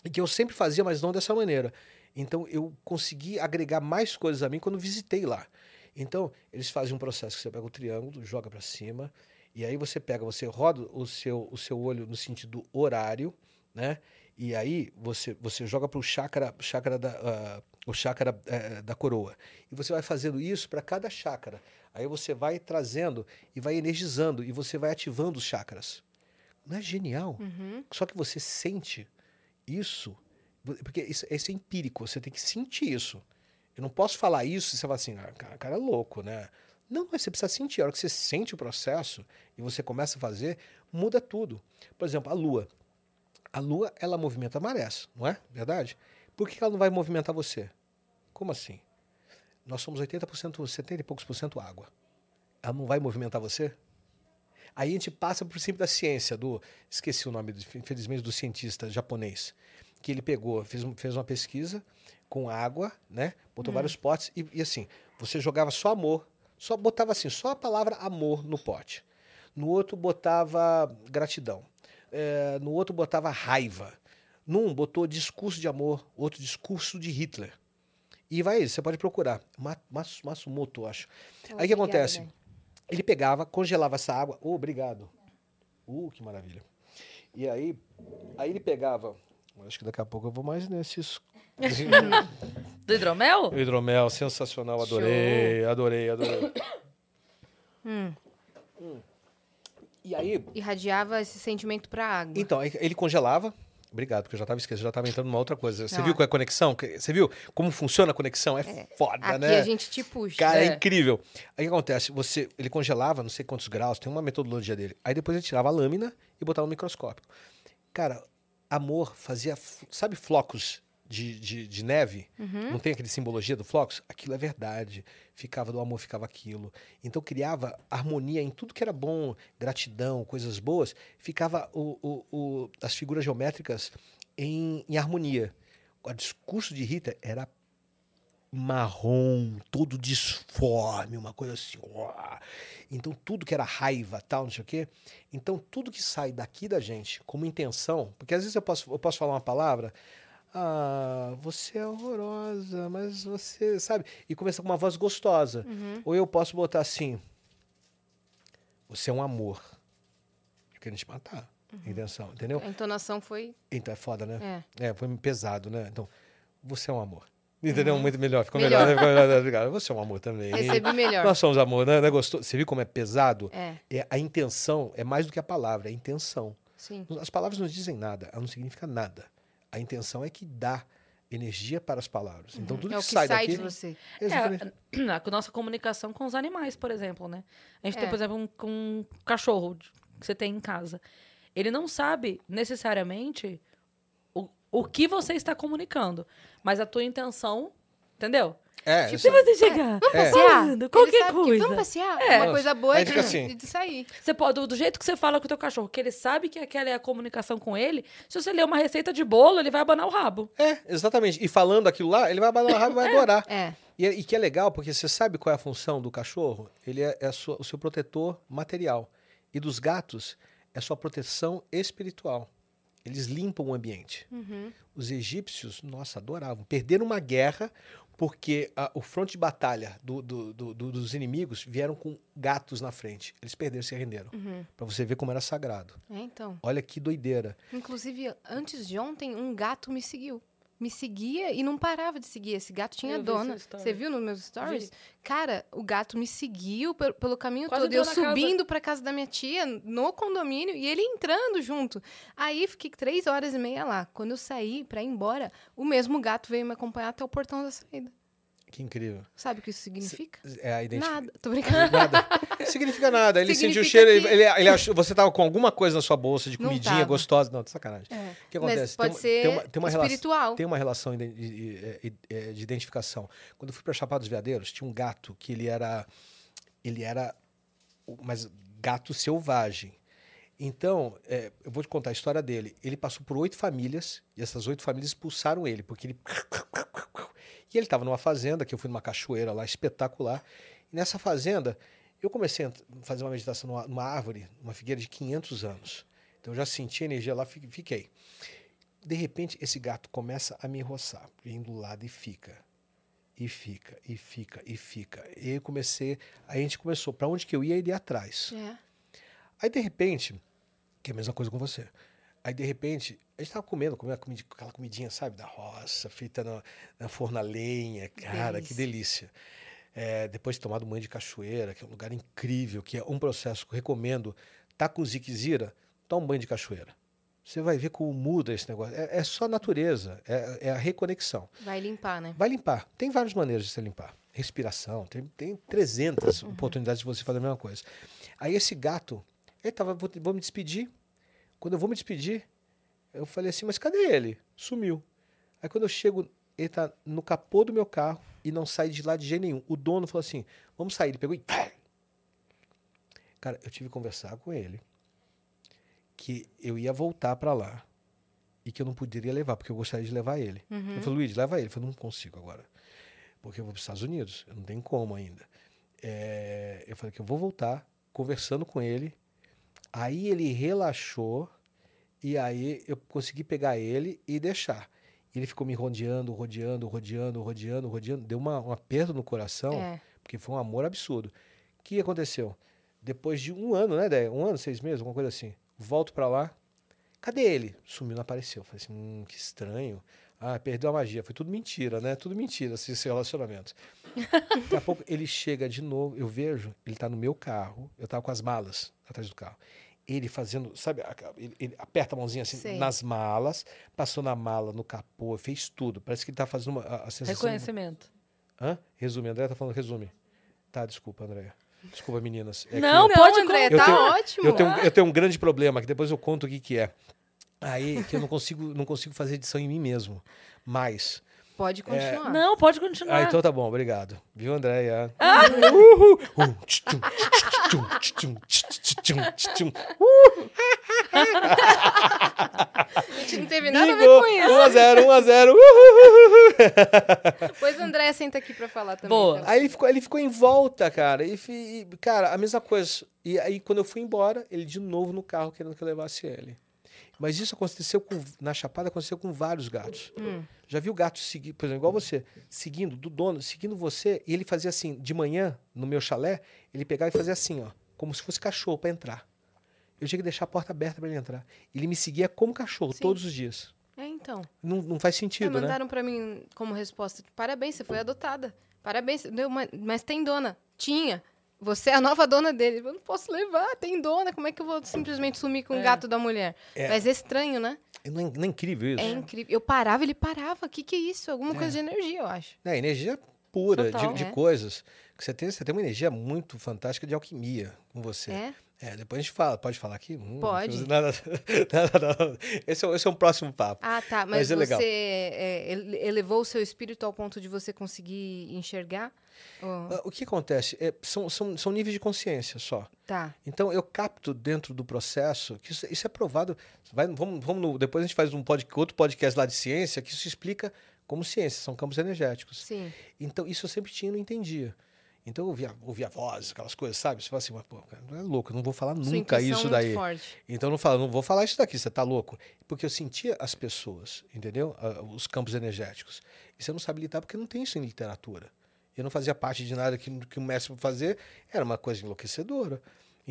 e que eu sempre fazia, mas não dessa maneira. Então eu consegui agregar mais coisas a mim quando visitei lá. Então, eles fazem um processo que você pega o triângulo, joga para cima, e aí você pega, você roda o seu, o seu olho no sentido horário, né? E aí você, você joga para o chakra, chakra da, ah, o chakra da coroa. E você vai fazendo isso para cada chakra. Aí você vai trazendo e vai energizando e você vai ativando os chakras. Não é genial? Uhum. Só que você sente isso, porque isso, isso é empírico, você tem que sentir isso. Eu não posso falar isso e você fala assim, ah, cara, cara é louco, né? Não, mas você precisa sentir. A hora que você sente o processo e você começa a fazer, muda tudo. Por exemplo, a lua. A lua, ela movimenta marés, não é? Verdade? Por que ela não vai movimentar você? Como assim? Nós somos 80%, 70 e poucos por cento água. Ela não vai movimentar você? Aí a gente passa por cima da ciência, do. Esqueci o nome, infelizmente, do cientista japonês. que ele pegou, fez, fez uma pesquisa com água, né? Botou vários potes e, e assim, você jogava só amor, só botava assim, só a palavra amor no pote. No outro botava gratidão. É, no outro botava raiva. Num botou discurso de amor, outro discurso de Hitler. E vai, você pode procurar. Matsumoto, acho. Aí o que acontece? Dani. Ele pegava, congelava essa água. Oh, obrigado. Uh, que maravilha. E aí, aí ele pegava. Acho que daqui a pouco eu vou mais nesses. Do hidromel? O hidromel, sensacional, adorei, adorei, adorei. Hum. E aí, Irradiava esse sentimento pra água. então, ele congelava. Obrigado, porque eu já estava esquecendo, já estava entrando numa outra coisa. Você Não. viu qual é a conexão? Você viu como funciona a conexão? É, foda, Aqui né? a gente te puxa. Cara, é. É. incrível. Aí o que acontece? Você, ele congelava, não sei quantos graus, tem uma metodologia dele. Aí depois ele tirava a lâmina e botava no microscópio. Cara, amor fazia, sabe flocos de, de, de neve? Não tem aquele simbologia do flocos? Aquilo é verdade. Ficava do amor, ficava aquilo. Então criava harmonia em tudo que era bom, gratidão, coisas boas. Ficava o, o, o- as figuras geométricas em, em harmonia. O discurso de Rita era marrom, todo disforme, uma coisa assim. Então, tudo que era raiva, tal, não sei o quê. Então, tudo que sai daqui da gente como intenção, porque às vezes eu posso, eu posso falar uma palavra, ah, você é horrorosa, mas você, sabe? E começa com uma voz gostosa. Ou eu posso botar assim, você é um amor. Eu quero te matar. Intenção, entendeu? A entonação foi. Então é foda, né? É. É, foi pesado, né? Então, você é um amor. Entendeu? Muito melhor. Ficou melhor. Uhum. Melhor. né? Ficou melhor. Obrigado. Você é um amor também. Recebi melhor. Nós somos amor, né? É gostoso? Você viu como é pesado? É, É, a intenção é mais do que a palavra, é a intenção. sim. As palavras não dizem nada, elas não significam nada. A intenção é que dá energia para as palavras. Então, tudo É que, que sai, sai daqui... de você. Exatamente. É, a nossa comunicação com os animais, por exemplo, né? A gente É. tem, por exemplo, um, um cachorro que você tem em casa. Ele não sabe necessariamente o, o que você está comunicando, mas a tua intenção, entendeu? É, Tipo, isso- se você chegar É. falando Ele qualquer sabe que coisa, vamos passear. É. Uma coisa boa é de, assim. de sair. você pode, do, jeito que você fala com o teu cachorro, que ele sabe que aquela é a comunicação com ele, se você ler uma receita de bolo, ele vai abanar o rabo. é, exatamente. E falando aquilo lá, ele vai abanar o rabo e vai adorar. É. E, e que é legal, porque você sabe qual é a função do cachorro? Ele é, é a sua- o seu protetor material. E dos gatos, é a sua proteção espiritual. Eles limpam o ambiente. Uhum. Os egípcios, nossa, adoravam. Perderam uma guerra porque a- o fronte de batalha do- do- do- do- dos inimigos vieram com gatos na frente. Eles perderam, se renderam. Uhum. Pra você ver como era sagrado. É, então. Olha que doideira. Inclusive, antes de ontem, um gato me seguiu. Me seguia e não parava de seguir. Esse gato tinha Eu vi dona. Você viu nos meus stories? Cara, o gato me seguiu pe- pelo caminho Quase todo. Eu na casa. subindo pra casa da minha tia, no condomínio, e ele entrando junto. Aí fiquei três horas e meia lá. Quando eu saí pra ir embora, o mesmo gato veio me acompanhar até o portão da saída. Que incrível. Sabe o que isso significa? É a. Nada. Tô brincando. Nada. Significa nada. Ele sentiu o Significa cheiro, que- ele, ele achou, você tava com alguma coisa na sua bolsa de comidinha gostosa. Não, de sacanagem. É. O que Mas acontece? pode tem, uma- ser tem uma, tem uma relação, espiritual. tem uma relação de, de- de- de- de identificação. Quando eu fui para Chapada dos Veadeiros, tinha um gato que ele era ele era mas gato selvagem. Então, é, eu vou te contar a história dele. Ele passou por oito famílias e essas oito famílias expulsaram ele porque ele e ele estava numa fazenda que eu fui numa cachoeira lá espetacular. E nessa fazenda eu comecei a fazer uma meditação numa, numa árvore, uma figueira de 500 anos. Então eu já senti a energia lá, fi- fiquei. De repente, esse gato começa a me roçar, indo do lado e fica. E fica, e fica, e fica. E aí eu comecei, aí a gente começou, para onde que eu ia, ele ia atrás. É. Aí de repente, que é a mesma coisa com você. Aí de repente, a gente tava comendo, comendo comidi- aquela comidinha, sabe, da roça, feita na, na forno a lenha. Cara, que delícia. É, depois de tomado banho de cachoeira, que é um lugar incrível, que é um processo que eu recomendo. Tá com ziquezira, toma um banho de cachoeira. Você vai ver como muda esse negócio. É, é só a natureza, é, é a reconexão. Vai limpar, né? Vai limpar. Tem várias maneiras de você limpar. Respiração, tem, tem 300 Uhum. oportunidades de você fazer a mesma coisa. Aí esse gato, ele tava, vou, vou me despedir. Quando eu vou me despedir, eu falei assim, mas cadê ele? Sumiu. Aí quando eu chego, ele tá no capô do meu carro e não sai de lá de jeito nenhum. O dono falou assim, vamos sair. Ele pegou e... Cara, eu tive que conversar com ele que eu ia voltar para lá. e que eu não poderia levar, porque eu gostaria de levar ele. Uhum. Eu falei, Luiz, leva ele. Eu falei, não consigo agora, porque eu vou para os Estados Unidos, eu não tenho como ainda. É, eu falei que eu vou voltar, conversando com ele. Aí ele relaxou e aí eu consegui pegar ele e deixar. Ele ficou me rodeando, rodeando, rodeando, rodeando, rodeando. Deu uma, um aperto no coração, É. porque foi um amor absurdo. O que aconteceu? Depois de um ano, né, Déia? Um ano, seis meses, alguma coisa assim. Volto pra lá. Cadê ele? Sumiu, não apareceu. Falei assim, hum, que estranho. Ah, perdeu a magia. Foi tudo mentira, né? Tudo mentira, esse esse relacionamento. Daqui a pouco ele chega de novo, eu vejo, ele tá no meu carro, eu tava com as malas atrás do carro. Ele fazendo, sabe, ele, ele aperta a mãozinha assim Sei. nas malas, passou na mala, no capô, fez tudo. Parece que ele tá fazendo uma, a, a sensação. Reconhecimento. Hã? Resume, André tá falando resume. Tá, desculpa, André. Desculpa, meninas. É Não, eu- Pode André, eu tá tenho- ótimo. eu tenho, eu tenho um grande problema, que depois eu conto o que, que é. Aí que eu não consigo, não consigo fazer edição em mim mesmo. Mas. Pode continuar. Não, pode continuar. Ah, então tá bom, obrigado. Viu, Andréia? Ah! Uhul. Tchum. A gente não teve nada a ver Bingo! com isso. 1x0, 1x0. Pois a André senta aqui pra falar também. Boa. então. Aí ele ficou, ele ficou em volta, cara. E, e, cara, a mesma coisa. E aí, quando eu fui embora, ele de novo no carro querendo que eu levasse ele. Mas isso aconteceu com, na Chapada, aconteceu com vários gatos. Hum. Já viu gato seguir, por exemplo, igual você, seguindo do dono, seguindo você, e ele fazia assim, de manhã, no meu chalé, ele pegava e fazia assim, ó, como se fosse cachorro para entrar. Eu tinha que deixar a porta aberta para ele entrar. Ele me seguia como cachorro Sim. todos os dias. É, então. Não, não faz É, sentido, né? mandaram pra mim como resposta: parabéns, você foi adotada. Parabéns, deu uma- mas tem dona. Tinha. Você é a nova dona dele. Eu não posso levar, tem dona. Como é que eu vou simplesmente sumir com o É. gato da mulher? É. Mas é estranho, né? Não é, não é incrível isso? É incrível. Eu parava, ele parava. O que, que é isso? Alguma coisa de energia, eu acho. É, energia pura Total. de, de É. coisas. Que você, tem, você tem uma energia muito fantástica de alquimia com você. É? É, depois a gente fala. Pode falar aqui? Hum, Pode. Nada, nada, nada. Esse, é, esse é um próximo papo. Ah, tá. Mas Mas, é você é, ele- elevou o seu espírito ao ponto de você conseguir enxergar? Oh, Ah, O que acontece? É, são, são, são níveis de consciência só. tá. Então eu capto dentro do processo, que isso, isso é provado. Vai, vamos, vamos no- depois a gente faz um pod, outro podcast lá de ciência que isso explica como ciência, são campos energéticos. Sim. Então isso eu sempre tinha e não entendia. Então eu ouvia, ouvia voz, aquelas coisas, sabe? Você fala assim, mas, pô, cara, não é louco, eu não vou falar nunca isso é daí. muito forte. Então eu não falo, não vou falar isso daqui, você tá louco. Porque eu sentia as pessoas, entendeu? Os campos energéticos. E você não sabe lidar porque não tem isso em literatura. Eu não fazia parte de nada que, que o mestre fazer, era uma coisa enlouquecedora.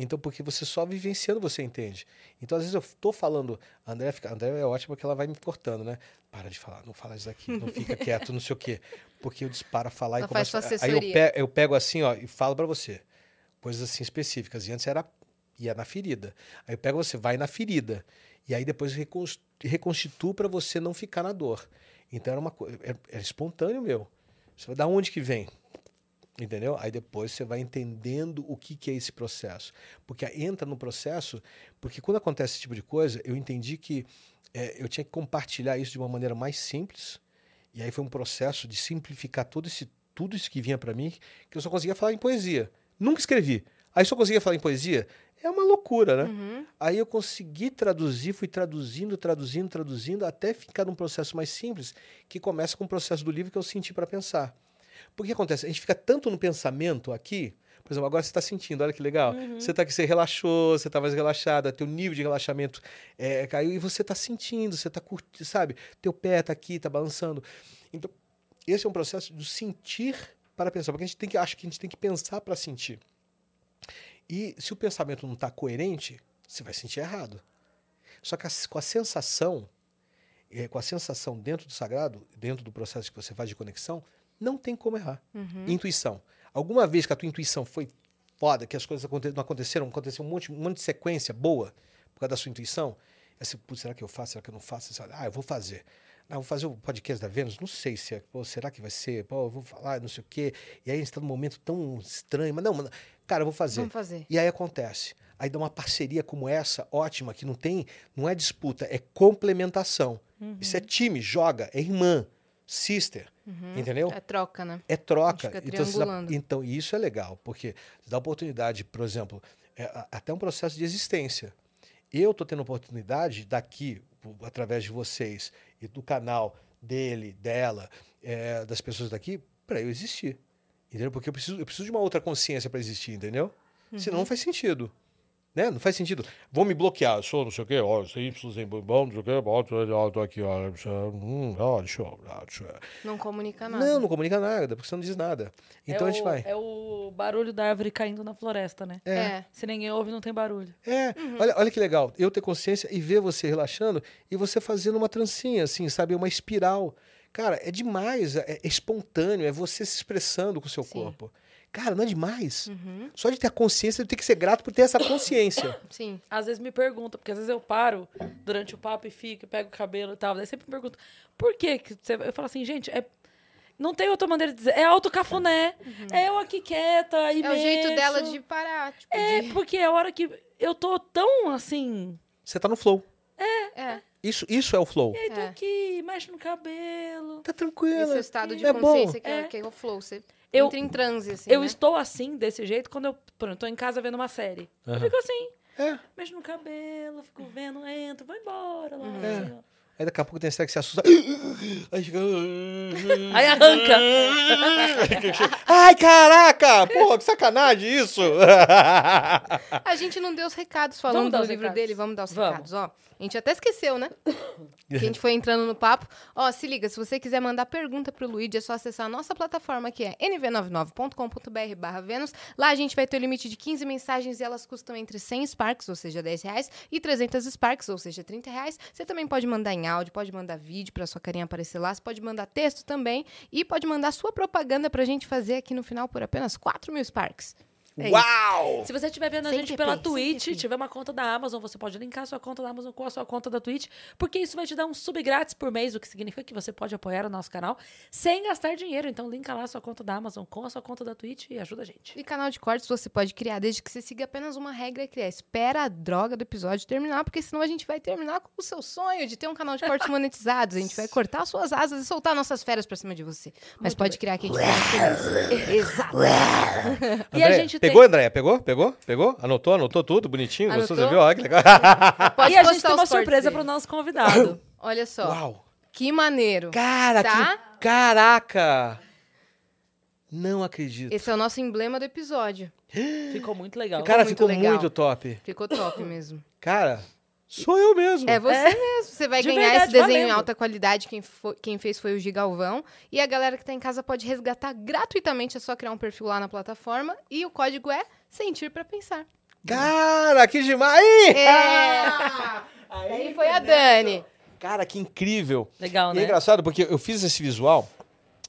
Então, porque você só vivenciando você entende. Então, às vezes eu tô falando, André, fica, André é ótima porque ela vai me cortando, né? Para de falar, não fala isso daqui, não fica quieto, não sei o quê. Porque eu disparo a falar Ela e começo. Aí eu, assessoria. pe- eu pego assim, ó, e falo pra você. Coisas assim específicas. E antes era ia na ferida. Aí eu pego você, vai na ferida. E aí depois recons- reconstituo para você não ficar na dor. Então era uma coisa. Era, era espontâneo, meu. Você vai da onde que vem? Entendeu? Aí depois você vai entendendo o que, que é esse processo. Porque entra no processo, porque quando acontece esse tipo de coisa, eu entendi que é, eu tinha que compartilhar isso de uma maneira mais simples. E aí foi um processo de simplificar todo esse, tudo isso que vinha para mim, que eu só conseguia falar em poesia. Nunca escrevi. Aí só conseguia falar em poesia. É uma loucura, né? Uhum. Aí eu consegui traduzir, fui traduzindo, traduzindo, traduzindo, até ficar num processo mais simples, que começa com o processo do livro que eu senti para pensar. Porque que acontece? A gente fica tanto no pensamento aqui, por exemplo, agora você está sentindo, olha que legal. Você está aqui, você relaxou, você está mais relaxada, teu nível de relaxamento é, caiu e você está sentindo, você está curtindo, sabe? Teu pé está aqui, está balançando. Então, esse é um processo do sentir para pensar, porque a gente tem que, acho que a gente tem que pensar para sentir. E se o pensamento não está coerente, você vai sentir errado. Só que a- com a sensação, eh, com a sensação dentro do sagrado, dentro do processo que você faz de conexão, não tem como errar. Uhum. Intuição. Alguma vez que a tua intuição foi foda, que as coisas não aconteceram, aconteceu um monte, um monte de sequência boa por causa da sua intuição, é assim, "Putz, será que eu faço, será que eu não faço? Ah, eu vou fazer. Ah, vou fazer o podcast da Vênus, não sei se é, pô, será que vai ser, pô, eu vou falar, não sei o quê. E aí a gente está num momento tão estranho, mas não, cara, eu vou fazer. Vamos fazer. E aí acontece. Aí dá uma parceria como essa, ótima, que não tem, não é disputa, é complementação. Isso é time, joga, é irmã, sister, entendeu? É troca, né? É troca. Então, dá- então, isso é legal, porque dá oportunidade, por exemplo, é, até um processo de existência. Eu estou tendo oportunidade daqui, através de vocês e do canal dele, dela, é, das pessoas daqui, para eu existir. Entendeu? Porque eu preciso, eu preciso de uma outra consciência para existir, entendeu? Senão não faz sentido. Né? Não faz sentido. Vou me bloquear, eu sou não sei o quê, ó, simples, em bom, não sei o quê, ó, tô aqui, ó, hum, ó, deixa eu, ó, deixa eu. Não comunica nada. Não, não comunica nada, porque você não diz nada. Então é a gente o, vai. É o barulho da árvore caindo na floresta, né? É. Se ninguém ouve, não tem barulho. É, Uhum. olha, olha que legal. Eu ter consciência e ver você relaxando e você fazendo uma trancinha, assim, sabe? Uma espiral. Cara, é demais. É, é espontâneo, é você se expressando com o seu Sim. corpo. Cara, não é demais? Uhum. Só de ter a consciência, eu tenho que ser grato por ter essa consciência. Sim. Às vezes me perguntam, porque às vezes eu paro durante o papo e fico, pego o cabelo e tal. Daí sempre me perguntam, por que que você... Eu falo assim, gente, é... Não tem outra maneira de dizer. É autocafuné. É eu aqui quieta e Uhum. É o jeito mexo. dela de parar. Tipo, É, de... porque é a hora que eu tô tão assim... Você tá no flow. É. Isso, isso é o flow. E aí tô É. aqui, mexe no cabelo. Tá tranquilo. Esse é o estado de é bom. consciência que é, É. que é o flow. Você Eu- entra em transe, assim, eu né? estou assim, desse jeito, quando eu, exemplo, tô em casa vendo uma série. Eu Aham. fico assim, É. mexo no cabelo, fico vendo, entro, vou embora lá. Uhum. É. assim. Aí daqui a pouco tem esse cara que se assusta. Aí fica. Aí arranca. Ai, caraca! Porra, que sacanagem isso! A gente não deu os recados falando dar do livro recados. dele. Vamos dar os Vamos. recados, ó. A gente até esqueceu, né? que a gente foi entrando no papo. Ó, se liga, se você quiser mandar pergunta pro Luigi, é só acessar a nossa plataforma, que é nv99.com.br barra Vênus. Lá a gente vai ter o limite de 15 mensagens e elas custam entre 100 Sparks, ou seja, 10 reais, e 300 Sparks, ou seja, 30 reais. Você também pode mandar em áudio, pode mandar vídeo pra sua carinha aparecer lá, você pode mandar texto também, e pode mandar sua propaganda pra gente fazer aqui no final por apenas 4 mil Sparks. É isso. Uau! Se você estiver vendo a gente pela sem Twitch, tiver uma conta da Amazon, você pode linkar a sua conta da Amazon com a sua conta da Twitch, porque isso vai te dar um sub grátis por mês, o que significa que você pode apoiar o nosso canal sem gastar dinheiro. Então, linka lá a sua conta da Amazon com a sua conta da Twitch e ajuda a gente. E canal de cortes você pode criar desde que você siga apenas uma regra que é espera a droga do episódio terminar, porque senão a gente vai terminar com o seu sonho de ter um canal de cortes monetizados. A gente vai cortar suas asas e soltar nossas férias pra cima de você. Mas pode criar que a gente. Exato. E a Andréia, tem- pegou, Andréia? Pegou? Pegou? Pegou? Anotou? Anotou tudo? Bonitinho? Gostou? Você Anotou? viu? Olha que legal. Pode e a gente tem uma surpresa dele. pro nosso convidado. Olha só. Uau! Que maneiro. Cara, Tá? que... Caraca! Não acredito. Esse é o nosso emblema do episódio. Ficou muito legal. Cara, muito ficou legal. muito top. Ficou top mesmo. Cara, sou eu mesmo. É você É. mesmo. Você vai De ganhar verdade, esse desenho em valendo. alta qualidade. Quem, fo- quem fez foi o Gigalvão. E a galera que tá em casa pode resgatar gratuitamente. É só criar um perfil lá na plataforma. E o código é Sentir pra Pensar. Cara, que demais! É. Aí foi a Dani. Cara, que incrível. Legal, E é né? engraçado porque eu fiz esse visual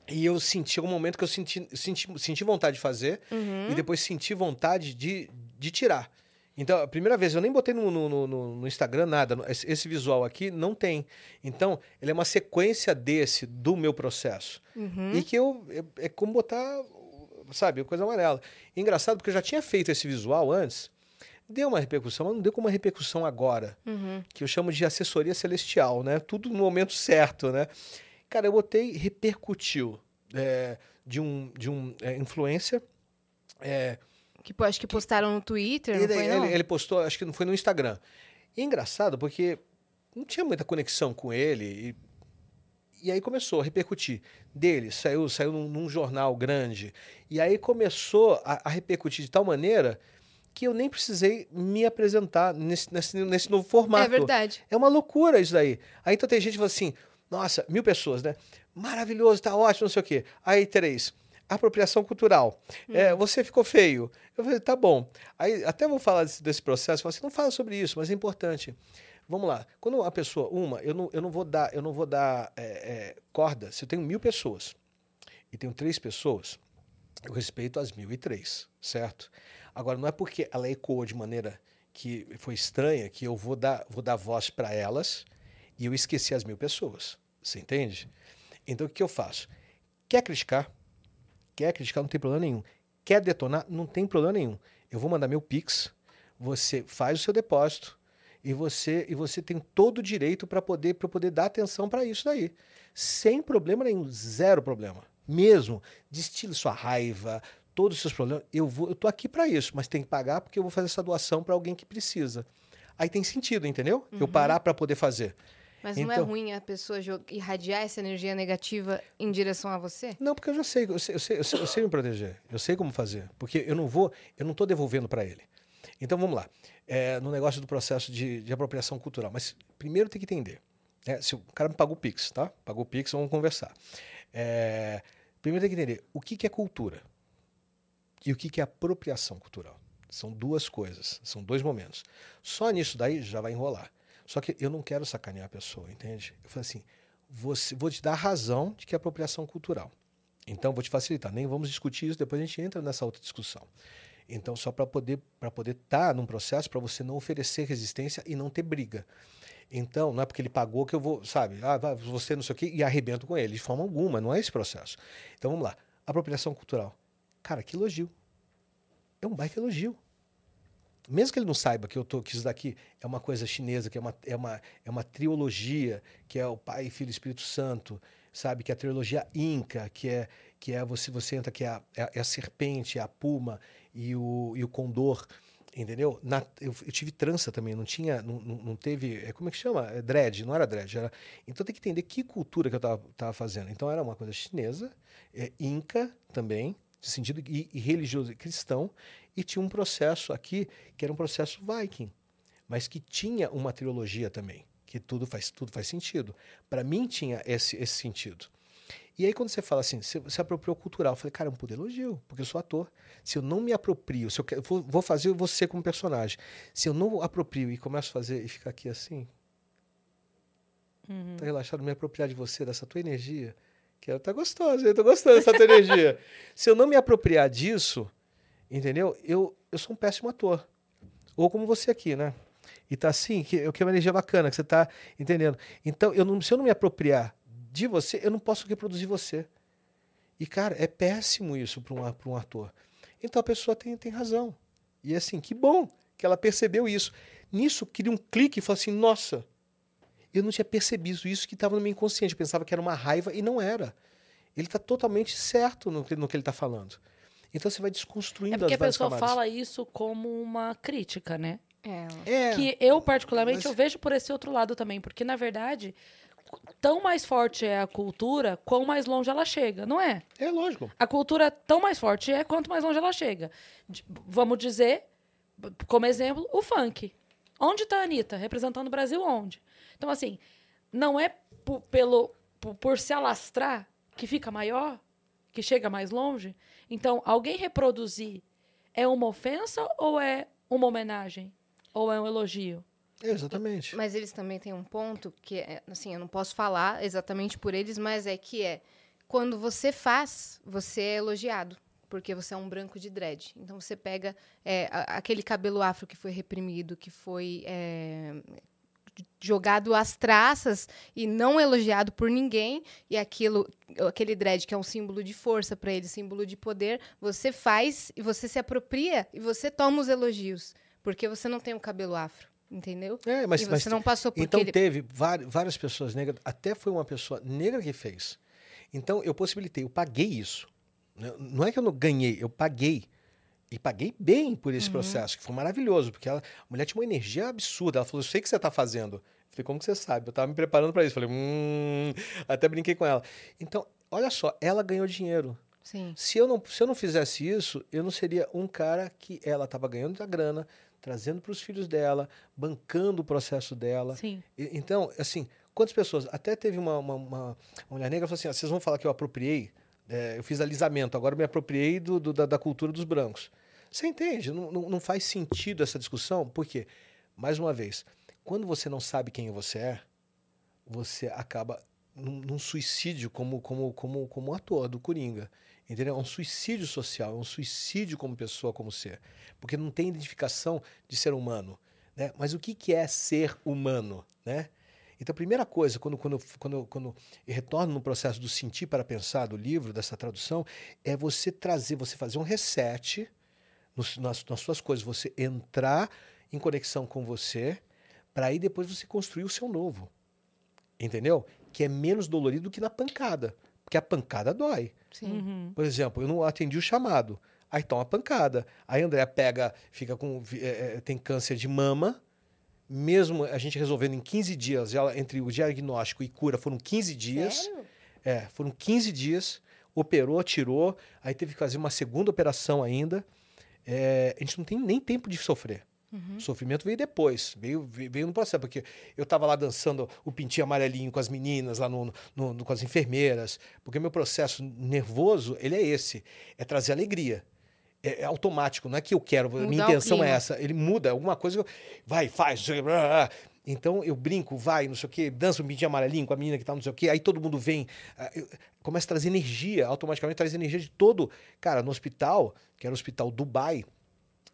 e eu senti um momento que eu senti, senti, senti vontade de fazer Uhum. e depois senti vontade de, de tirar. Então, a primeira vez, eu nem botei no, no, no- no- Instagram nada. Esse, visual aqui não tem. Então, ele é uma sequência desse, do meu processo. Uhum. E que eu. É, é como botar, sabe, coisa amarela. Engraçado porque eu já tinha feito esse visual antes. Deu uma repercussão, mas não deu como uma repercussão agora Uhum. que eu chamo de assessoria celestial, né? Tudo no momento certo, né? Cara, eu botei repercutiu é, de um, de um é, influencer. É, Que acho que postaram no Twitter, não ele, foi, ele- não? ele postou, acho que não foi no Instagram. E é engraçado porque não tinha muita conexão com ele. E, e aí começou a repercutir. Dele, saiu, saiu num, num jornal grande. E aí começou a, a repercutir de tal maneira que eu nem precisei me apresentar nesse, nesse, nesse novo formato. É verdade. É uma loucura isso daí. Aí então tem gente que fala assim, nossa, mil pessoas, né? Maravilhoso, tá ótimo, não sei o quê. Aí, Terez, apropriação cultural. É, você ficou feio. Eu falei, tá bom. Aí até vou falar desse, desse processo, falo assim, não fala sobre isso, mas é importante. Vamos lá. Quando a pessoa, uma, eu não, eu não vou dar, eu não vou dar é, é, corda. Se eu tenho mil pessoas e tenho três pessoas, eu respeito as mil e três, certo? Agora, não é porque ela ecoou de maneira que foi estranha que eu vou dar, vou dar voz para elas e eu esqueci as mil pessoas. Você entende? Então, o que eu faço? Quer criticar? Quer criticar, não tem problema nenhum. Quer detonar? Não tem problema nenhum. Eu vou mandar meu Pix, você faz o seu depósito e você e você tem todo o direito para poder, pra poder dar atenção para isso daí. Sem problema nenhum, zero problema. Mesmo, destile sua raiva, todos os seus problemas. Eu vou, eu tô aqui para isso, mas tem que pagar porque eu vou fazer essa doação para alguém que precisa. Aí tem sentido, entendeu? Eu parar para poder fazer. Mas não é Então- ruim a pessoa irradiar essa energia negativa em direção a você? Não, porque eu já sei, eu sei, eu sei, eu sei, eu sei me proteger. Eu sei como fazer. Porque eu não vou, eu não estou devolvendo para ele. Então vamos lá. É, no negócio do processo de, de apropriação cultural. Mas primeiro tem que entender. né? se o cara me pagou o Pix, tá? Pagou o Pix, vamos conversar. É, primeiro tem que entender o que, que é cultura e o que, que é apropriação cultural. São duas coisas, são dois momentos. Só nisso daí já vai enrolar. Só que eu não quero sacanear a pessoa, entende? Eu falei assim, você, vou te dar razão de que é apropriação cultural. Então, vou te facilitar. Nem vamos discutir isso, depois a gente entra nessa outra discussão. Então, só para poder para poder estar num processo, para você não oferecer resistência e não ter briga. Então, não é porque ele pagou que eu vou, sabe, ah, você não sei o quê, e arrebento com ele, de forma alguma, não é esse processo. Então, vamos lá. Apropriação cultural. Cara, que elogio. É um baita elogio. Mesmo que ele não saiba que eu tô, que isso daqui é uma coisa chinesa, que é uma, é uma, é uma trilogia, que é o Pai, Filho e Espírito Santo, sabe? Que é a trilogia Inca, que é, que é você, você entra, que é a, é a- é serpente, é a puma e o, e o condor, entendeu? Na- eu, eu tive trança também, não tinha, não, não, teve, é, como é que chama? É dread, não era dread. Era, então tem que entender que cultura que eu tava, tava fazendo. Então era uma coisa chinesa, é, Inca também, de sentido e, e religioso cristão, e tinha um processo aqui que era um processo viking, mas que tinha uma trilogia também, que tudo faz tudo faz sentido. Para mim tinha esse esse sentido. E aí quando você fala assim, você se apropriou cultural, eu falei, cara, é um puto elogio, porque eu sou ator. Se eu não me aproprio, se eu vou, vou fazer você como personagem. Se eu não aproprio e começo a fazer e ficar aqui assim, Uhum. tá relaxado, me apropriar de você, dessa tua energia, que ela tá gostosa, eu tô gostando dessa tua energia. Se eu não me apropriar disso, entendeu? Eu, eu sou um péssimo ator. Ou como você aqui, né? E tá assim, que, que é uma energia bacana, que você tá entendendo. Então, eu não, se eu não me apropriar de você, eu não posso reproduzir você. E, cara, é péssimo isso para um, pra um ator. Então a pessoa tem, tem razão. E assim, que bom que ela percebeu isso. Nisso, queria um clique e falou assim: nossa, eu não tinha percebido isso que estava no meu inconsciente. Eu pensava que era uma raiva e não era. Ele está totalmente certo no no que ele está falando. Então você vai desconstruindo É porque a as várias pessoa camadas. fala isso como uma crítica, né? É. É, Que eu, particularmente, mas- eu vejo por esse outro lado também. Porque, na verdade, tão mais forte é a cultura, quão mais longe ela chega, não é? é lógico. A cultura tão mais forte é quanto mais longe ela chega. Vamos dizer, como exemplo, o funk. Onde está a Anitta? Representando o Brasil onde? Então, assim, não é pelo, po- por se alastrar que fica maior, que chega mais longe. Então, alguém reproduzir é uma ofensa ou é uma homenagem? Ou é um elogio? Exatamente. Mas eles também têm um ponto que é, assim, eu não posso falar exatamente por eles, mas é que é quando você faz, você é elogiado. Porque você é um branco de dread. Então você pega é, a- aquele cabelo afro que foi reprimido, que foi é, jogado às traças e não elogiado por ninguém, e aquilo, aquele dread que é um símbolo de força para ele, símbolo de poder, você faz e você se apropria e você toma os elogios. Porque você não tem o cabelo afro, entendeu? É, mas, e mas você não passou por Então aquele... teve várias pessoas negras, até foi uma pessoa negra que fez. Então eu possibilitei, eu paguei isso. Né? Não é que eu não ganhei, eu paguei. E paguei bem por esse processo, que foi maravilhoso, porque ela, a mulher tinha uma energia absurda. Ela falou: Eu sei o que você está fazendo. Eu falei: Como que você sabe? Eu estava me preparando para isso. Falei: Hum. Até brinquei com ela. Então, olha só, ela ganhou dinheiro. Sim. Se eu não, se eu não fizesse isso, eu não seria um cara que ela estava ganhando a grana, trazendo para os filhos dela, bancando o processo dela. Sim. E- Então, assim, quantas pessoas? Até teve uma, uma, uma- uma mulher negra que falou assim: "Ah, vocês vão falar que eu apropriei? É, eu fiz alisamento, agora eu me apropriei do, do- da, da cultura dos brancos. Você entende? Não, não, não faz sentido essa discussão, porque, mais uma vez, quando você não sabe quem você é, você acaba num, num suicídio como, como, como, como ator do Coringa. Entendeu? É um suicídio social, é um suicídio como pessoa, como ser. Porque não tem identificação de ser humano. Né? Mas o que, que é ser humano? Né? Então, a primeira coisa, quando, quando, quando, quando eu retorno no processo do sentir para pensar do livro, dessa tradução, é você trazer, você fazer um reset nos- nas, nas suas coisas, você entrar em conexão com você, para aí depois você construir o seu novo. Entendeu? Que é menos dolorido do que na pancada. Porque a pancada dói. Sim. Uhum. Por exemplo, eu não atendi o chamado. Aí toma pancada. Aí a Andrea pega, fica com. é, é, tem câncer de mama. mesmo a gente resolvendo em 15 dias, ela, entre o diagnóstico e cura foram 15 dias. Sério? É, foram 15 dias, operou, tirou, aí teve que fazer uma segunda operação ainda. É, a gente não tem nem tempo de sofrer. Uhum. O sofrimento veio depois, veio, veio no processo, porque eu estava lá dançando o pintinho amarelinho com as meninas, lá no, no- no- com as enfermeiras, porque meu processo nervoso, ele é esse, é trazer alegria. É, é automático, não é que eu quero, minha Mudar o intenção é essa. Ele muda, alguma coisa, eu- vai, faz, então eu brinco, vai, não sei o quê, danço um pintinho amarelinho com a menina que tá não sei o quê, aí todo mundo vem, ah, começa a trazer energia, automaticamente traz energia de todo. Cara, no hospital, que era o hospital Dubai,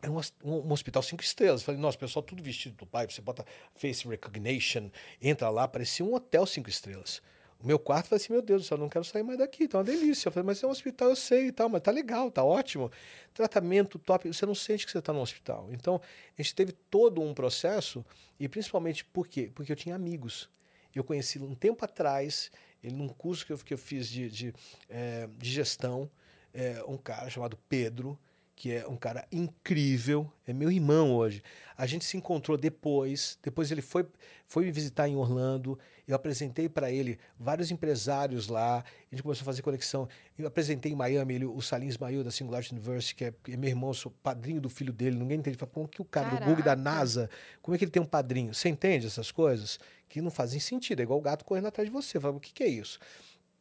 era um, um- um hospital cinco estrelas. Falei, nossa, pessoal tudo vestido do pai, você bota face recognition, entra lá, parecia um hotel cinco estrelas. O meu quarto falei assim, meu Deus do céu, eu não quero sair mais daqui, tá uma delícia. Eu falei, mas é um hospital, eu sei e tal, mas tá legal, tá ótimo. Tratamento top, você não sente que você tá no hospital. Então, a gente teve todo um processo, e principalmente por quê? Porque eu tinha amigos. Eu conheci um tempo atrás, ele num curso que eu, que eu fiz de, de, eh, de gestão, eh, um cara chamado Pedro, que é um cara incrível, é meu irmão hoje. A gente se encontrou depois, depois ele foi, foi me visitar em Orlando, eu apresentei para ele vários empresários lá, a gente começou a fazer conexão. Eu apresentei em Miami ele, o Salim Ismail da Singularity University, que é, é meu irmão, sou padrinho do filho dele, ninguém entende. Fala, como que o cara do Google da Caraca. NASA, como é que ele tem um padrinho? Você entende essas coisas? Que não fazem sentido, é igual o gato correndo atrás de você. Fala, o que, que é isso?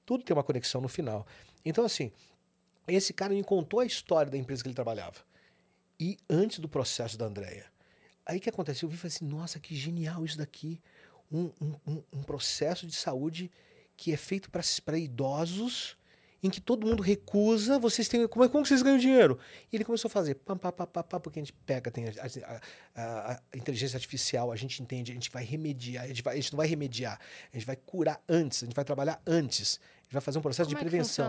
Tudo tem uma conexão no final. Então, assim, esse cara me contou a história da empresa que ele trabalhava. E antes do processo da Andrea. Aí o que aconteceu? Eu vi e falei assim, nossa, que genial isso daqui. Um, um, um- processo de saúde que é feito para idosos, em que todo mundo recusa, vocês têm. Como, é- como vocês ganham dinheiro? E ele começou a fazer pam, pam, pam, pam, pam, porque a gente pega, tem a, a- a- inteligência artificial, a gente entende, a gente vai remediar, a gente, vai, a gente não vai remediar, a gente vai curar antes, a gente vai trabalhar antes, a gente vai fazer um processo Como de é prevenção.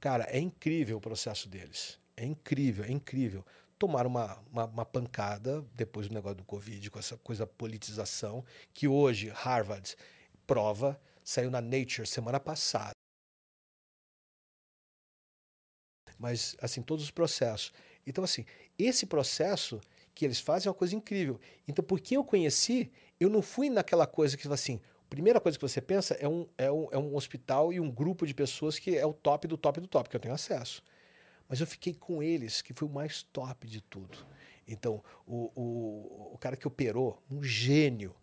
Cara, é incrível o processo deles. É incrível, é incrível. Tomaram uma, uma, uma pancada depois do negócio do Covid, com essa coisa politização, que hoje Harvard prova, saiu na Nature semana passada. Mas, assim, todos os processos. Então, assim, esse processo que eles fazem é uma coisa incrível. Então, porque eu conheci, eu não fui naquela coisa que, assim, a primeira coisa que você pensa é um, é, um, é um hospital e um grupo de pessoas que é o top do top do top, que eu tenho acesso. Mas eu fiquei com eles, que foi o mais top de tudo. Então, o, o, o cara que operou, um gênio,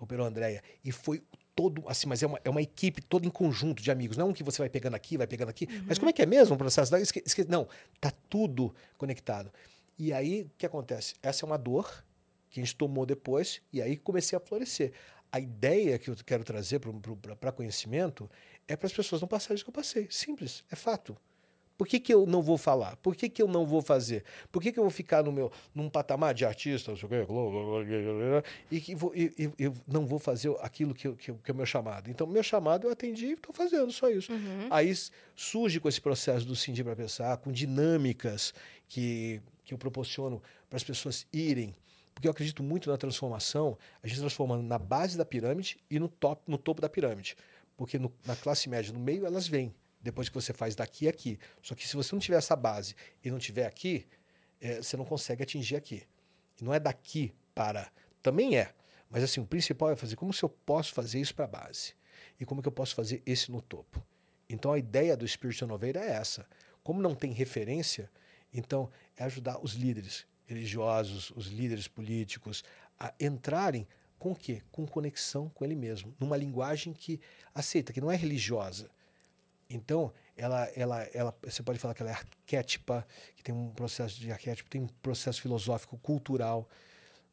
operou a Andrea, e foi todo, assim, mas é uma, é uma equipe toda em conjunto de amigos. Não é um que você vai pegando aqui, vai pegando aqui. Mas como é que é mesmo o processo? esque- esque- não, tá tudo conectado. E aí, o que acontece? Essa é uma dor que a gente tomou depois, e aí comecei a florescer. A ideia que eu quero trazer para conhecimento é para as pessoas não passarem isso que eu passei. Simples, é fato. Por que, que eu não vou falar? Por que, que eu não vou fazer? Por que, que eu vou ficar no meu, num patamar de artista não sei o quê, e que vou, e, e- eu não vou fazer aquilo que, que, que é o meu chamado? Então, meu chamado eu atendi e estou fazendo, só isso. Aí s- surge com esse processo do Cindy para Pensar, com dinâmicas que, que eu proporciono para as pessoas irem. Porque eu acredito muito na transformação, a gente transformando na base da pirâmide e no, top, no topo da pirâmide. Porque no- na classe média, no meio, elas vêm. Depois que você faz daqui a aqui. Só que se você não tiver essa base e não tiver aqui, eh, você não consegue atingir aqui. E não é daqui para. Também é. Mas assim, o principal é fazer como se eu posso fazer isso para a base. E como que eu posso fazer esse no topo. Então a ideia do Spirit Innovator é essa. Como não tem referência, então é ajudar os líderes religiosos, os líderes políticos a entrarem com o quê? Com conexão com ele mesmo, numa linguagem que aceita, que não é religiosa. Então, ela, ela, ela, você pode falar que ela é arquétipa, que tem um processo de arquétipo, tem um processo filosófico, cultural.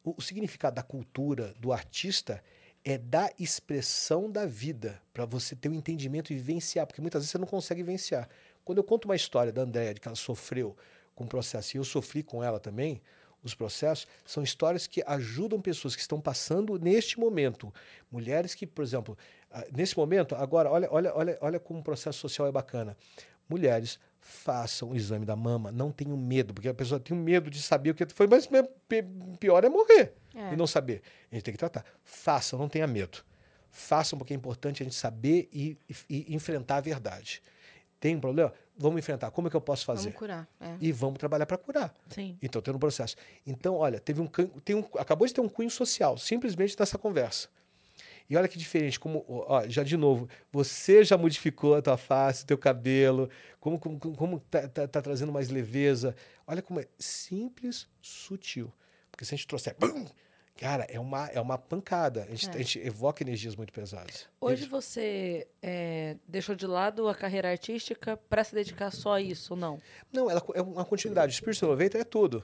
O, o significado da cultura, do artista, é da expressão da vida, para você ter o um entendimento e vivenciar, porque muitas vezes você não consegue vivenciar. Quando eu conto uma história da Andréia, de que ela sofreu com o processo, e eu sofri com ela também, os processos, são histórias que ajudam pessoas que estão passando neste momento. Mulheres que, por exemplo, nesse momento, agora, olha, olha, olha, olha como o processo social é bacana. Mulheres, façam o exame da mama, não tenham medo, porque a pessoa tem medo de saber o que foi, mas pior é morrer É. e não saber. A gente tem que tratar. Façam, não tenha medo. Façam, porque é importante a gente saber e, e- enfrentar a verdade. Tem um problema? Vamos enfrentar. Como é que eu posso fazer? Vamos curar. É. E vamos trabalhar para curar. Sim. Então, tendo um processo. Então, olha, teve um, tem um acabou de ter um cunho social, simplesmente nessa conversa. E olha que diferente, como, ó, já de novo, você já modificou a tua face, o teu cabelo, como, como, como tá, tá- tá trazendo mais leveza. Olha como é simples, sutil. Porque se a gente trouxer, bum, cara, é uma, é uma pancada. A gente, É. a gente evoca energias muito pesadas. Hoje você é, deixou de lado a carreira artística para se dedicar só a isso, não? Não, ela é uma continuidade. O Espírito 90 é tudo.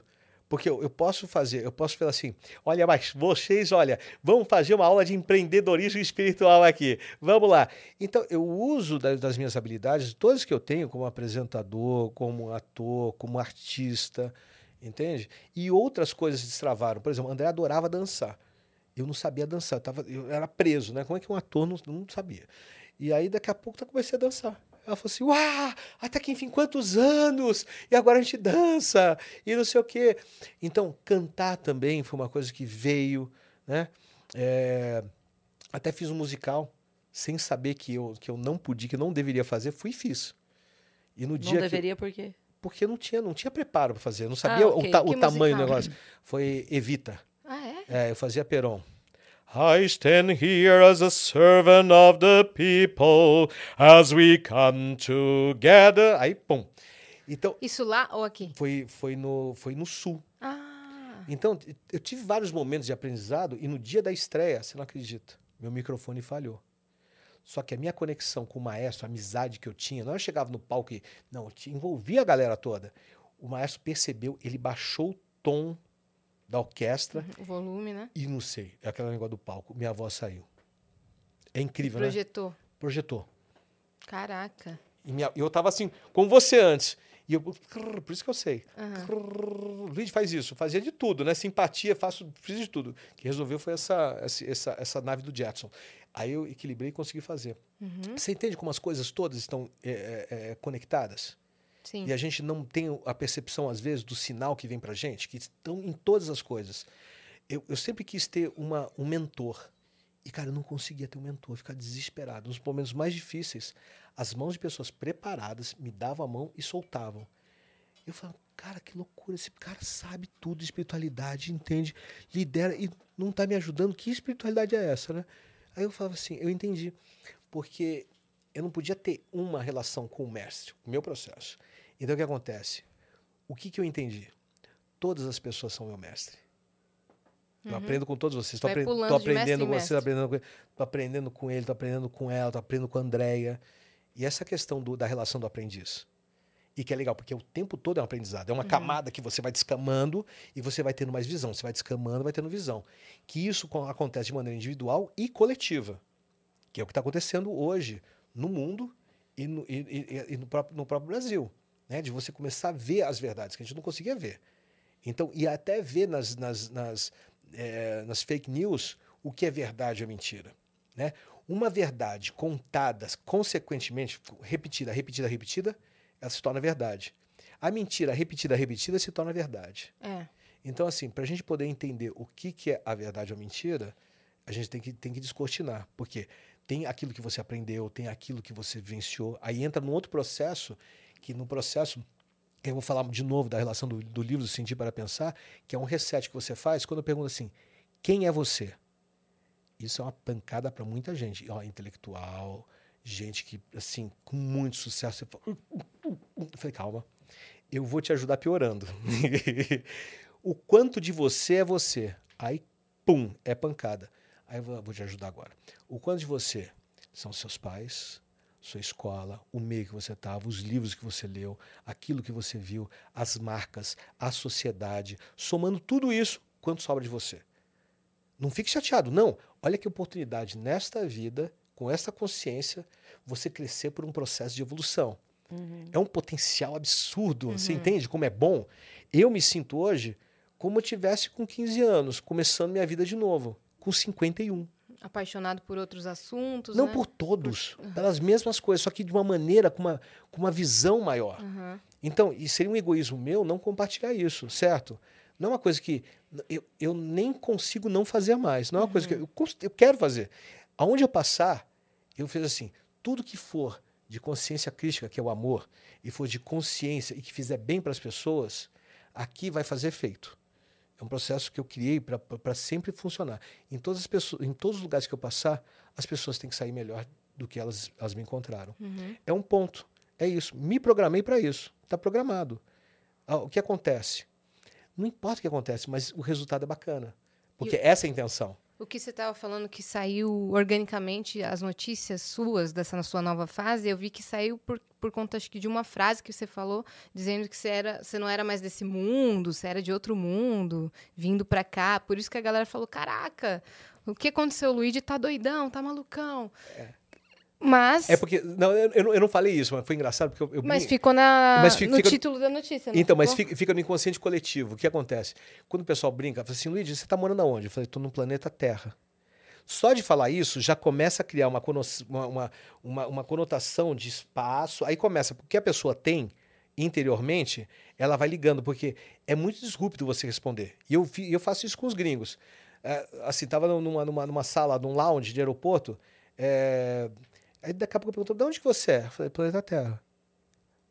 Porque eu, eu posso fazer, eu posso falar assim, olha, mas vocês, olha, vamos fazer uma aula de empreendedorismo espiritual aqui. Vamos lá. Então, eu uso da- das minhas habilidades, todas que eu tenho, como apresentador, como ator, como artista, entende? E outras coisas destravaram. Por exemplo, André adorava dançar. Eu não sabia dançar, eu, tava, eu era preso, né? Como é que um ator não, não sabia? E aí, daqui a pouco, eu comecei a dançar. Ela falou assim: Uau, até que enfim, quantos anos? E agora a gente dança, e não sei o quê. Então, cantar também foi uma coisa que veio, né? É, até fiz um musical, sem saber que eu, que eu não podia, que eu não deveria fazer, fui e fiz. E no Não dia que, deveria por quê? porque não tinha, não tinha preparo para fazer, eu não sabia ok. o, ta- o Que tamanho do musical? negócio. Foi Evita. Ah, é? É, eu fazia Peron. I stand here as a servant of the people as we come together. Aí, pum. Então, Isso lá ou aqui? foi, foi, no, foi no sul. Ah, Então, eu tive vários momentos de aprendizado e no dia da estreia, você não acredita, meu microfone falhou. Só que a minha conexão com o maestro, a amizade que eu tinha, não eu chegava no palco e. Não, eu envolvia a galera toda. O maestro percebeu, ele baixou o tom da orquestra o volume, né? e não sei, é aquele negócio do palco, minha voz saiu. É incrível, né? Projetou. Projetou. Caraca. E minha- eu tava assim, como você antes. E eu, por isso que eu sei. Crrr, Luiz faz isso, fazia de tudo, né? Simpatia, faço, fiz de tudo. O que resolveu foi essa, essa, essa, nave do Jetson. Aí eu equilibrei e consegui fazer. Uhum. Você entende como as coisas todas estão é, é, é, conectadas? Sim. E a gente não tem a percepção, às vezes, do sinal que vem pra gente, que estão em todas as coisas. Eu, eu sempre quis ter uma, um mentor. E, cara, eu não conseguia ter um mentor, ficar desesperado. Nos momentos mais difíceis, as mãos de pessoas preparadas me davam a mão e soltavam. Eu falava, cara, que loucura, esse cara sabe tudo de espiritualidade, entende, lidera e não está me ajudando. Que espiritualidade é essa, né? Aí eu falava assim, eu entendi. Porque eu não podia ter uma relação com o mestre, o meu processo. Então o que acontece? O que, que eu entendi? Todas as pessoas são meu mestre. Eu aprendo com todos vocês. Estou Uhum. Aprendendo, tô aprendendo com vocês, aprendendo com, tô aprendendo com ele, estou aprendendo com ela, estou aprendendo com a Andrea. E essa questão do- da relação do aprendiz. E que é legal, porque o tempo todo é um aprendizado. É Uhum. uma camada que você vai descamando e você vai tendo mais visão. Você vai descamando, vai tendo visão. Que isso co- acontece de maneira individual e coletiva. Que é o que está acontecendo hoje no mundo e no, e- e- e no próprio, no próprio Brasil. Né? De você começar a ver as verdades que a gente não conseguia ver. Então, e até ver nas, nas, nas, eh, nas fake news o que é verdade ou mentira. Né? Uma verdade contada consequentemente, repetida, repetida, repetida, ela se torna verdade. A mentira repetida, repetida se torna verdade. É. Então, assim, para a gente poder entender o que, que é a verdade ou a mentira, a gente tem que, tem que descortinar. Porque tem aquilo que você aprendeu, tem aquilo que você vivenciou. Aí entra num outro processo, que no processo, eu vou falar de novo da relação do, do livro do Sentir para Pensar, que é um reset que você faz quando eu pergunto assim: quem é você? Isso é uma pancada para muita gente. Ó, intelectual, gente que, assim, com muito sucesso. Fala, eu falei, calma, eu vou te ajudar piorando. o quanto de você é você. Aí, pum, é pancada. Aí eu vou, vou te ajudar agora. O quanto de você são seus pais, sua escola, o meio que você estava, os livros que você leu, aquilo que você viu, as marcas, a sociedade. Somando tudo isso, quanto sobra de você? Não fique chateado, não. Olha que oportunidade nesta vida, com essa consciência, você crescer por um processo de evolução. É um potencial absurdo. Você entende como é bom? Eu me sinto hoje como eu tivesse com 15 anos, começando minha vida de novo, com 51. Apaixonado por outros assuntos, Não né? por todos, pelas mesmas coisas, só que de uma maneira, com uma, com uma visão maior. Aham. Então, e seria um egoísmo meu não compartilhar isso, certo? Não é uma coisa que eu, eu nem consigo não fazer mais. Não é uma coisa que eu, cons- eu quero fazer. Aonde eu passar, eu fiz assim: tudo que for de consciência crítica, que é o amor, e for de consciência e que fizer bem para as pessoas, aqui vai fazer efeito. É um processo que eu criei para sempre funcionar. Em todas as pessoas, em todos os lugares que eu passar, as pessoas têm que sair melhor do que elas, elas me encontraram. Uhum. É um ponto. É isso. Me programei para isso. Está programado. Ah, O que acontece? Não importa o que acontece, mas o resultado é bacana. Porque essa é a intenção. O que você estava falando que saiu organicamente as notícias suas dessa sua nova fase, eu vi que saiu por, por conta acho que de uma frase que você falou, dizendo que você, era, você não era mais desse mundo, você era de outro mundo, vindo pra cá. Por isso que a galera falou: caraca, o que aconteceu? Luigi tá doidão, tá malucão. Mas, É porque. Não, eu, eu não- falei isso, mas foi engraçado porque eu. eu mas ficou na, Mas fica- no fica- título da notícia, não Então, mas ficou? fica, fica no inconsciente coletivo. O que acontece? Quando o pessoal brinca, fala assim, Luigi, você está morando aonde? Eu falei, estou no planeta Terra. Só de falar isso já começa a criar uma, uma, uma, uma, conotação de espaço. Aí começa, porque a pessoa tem interiormente, ela vai ligando, porque é muito disrupto você responder. E eu, eu faço isso com os gringos. É, assim, tava numa, numa, numa sala, num lounge de aeroporto, é, aí daqui a pouco perguntou, de onde que você é? Eu falei, planeta Terra.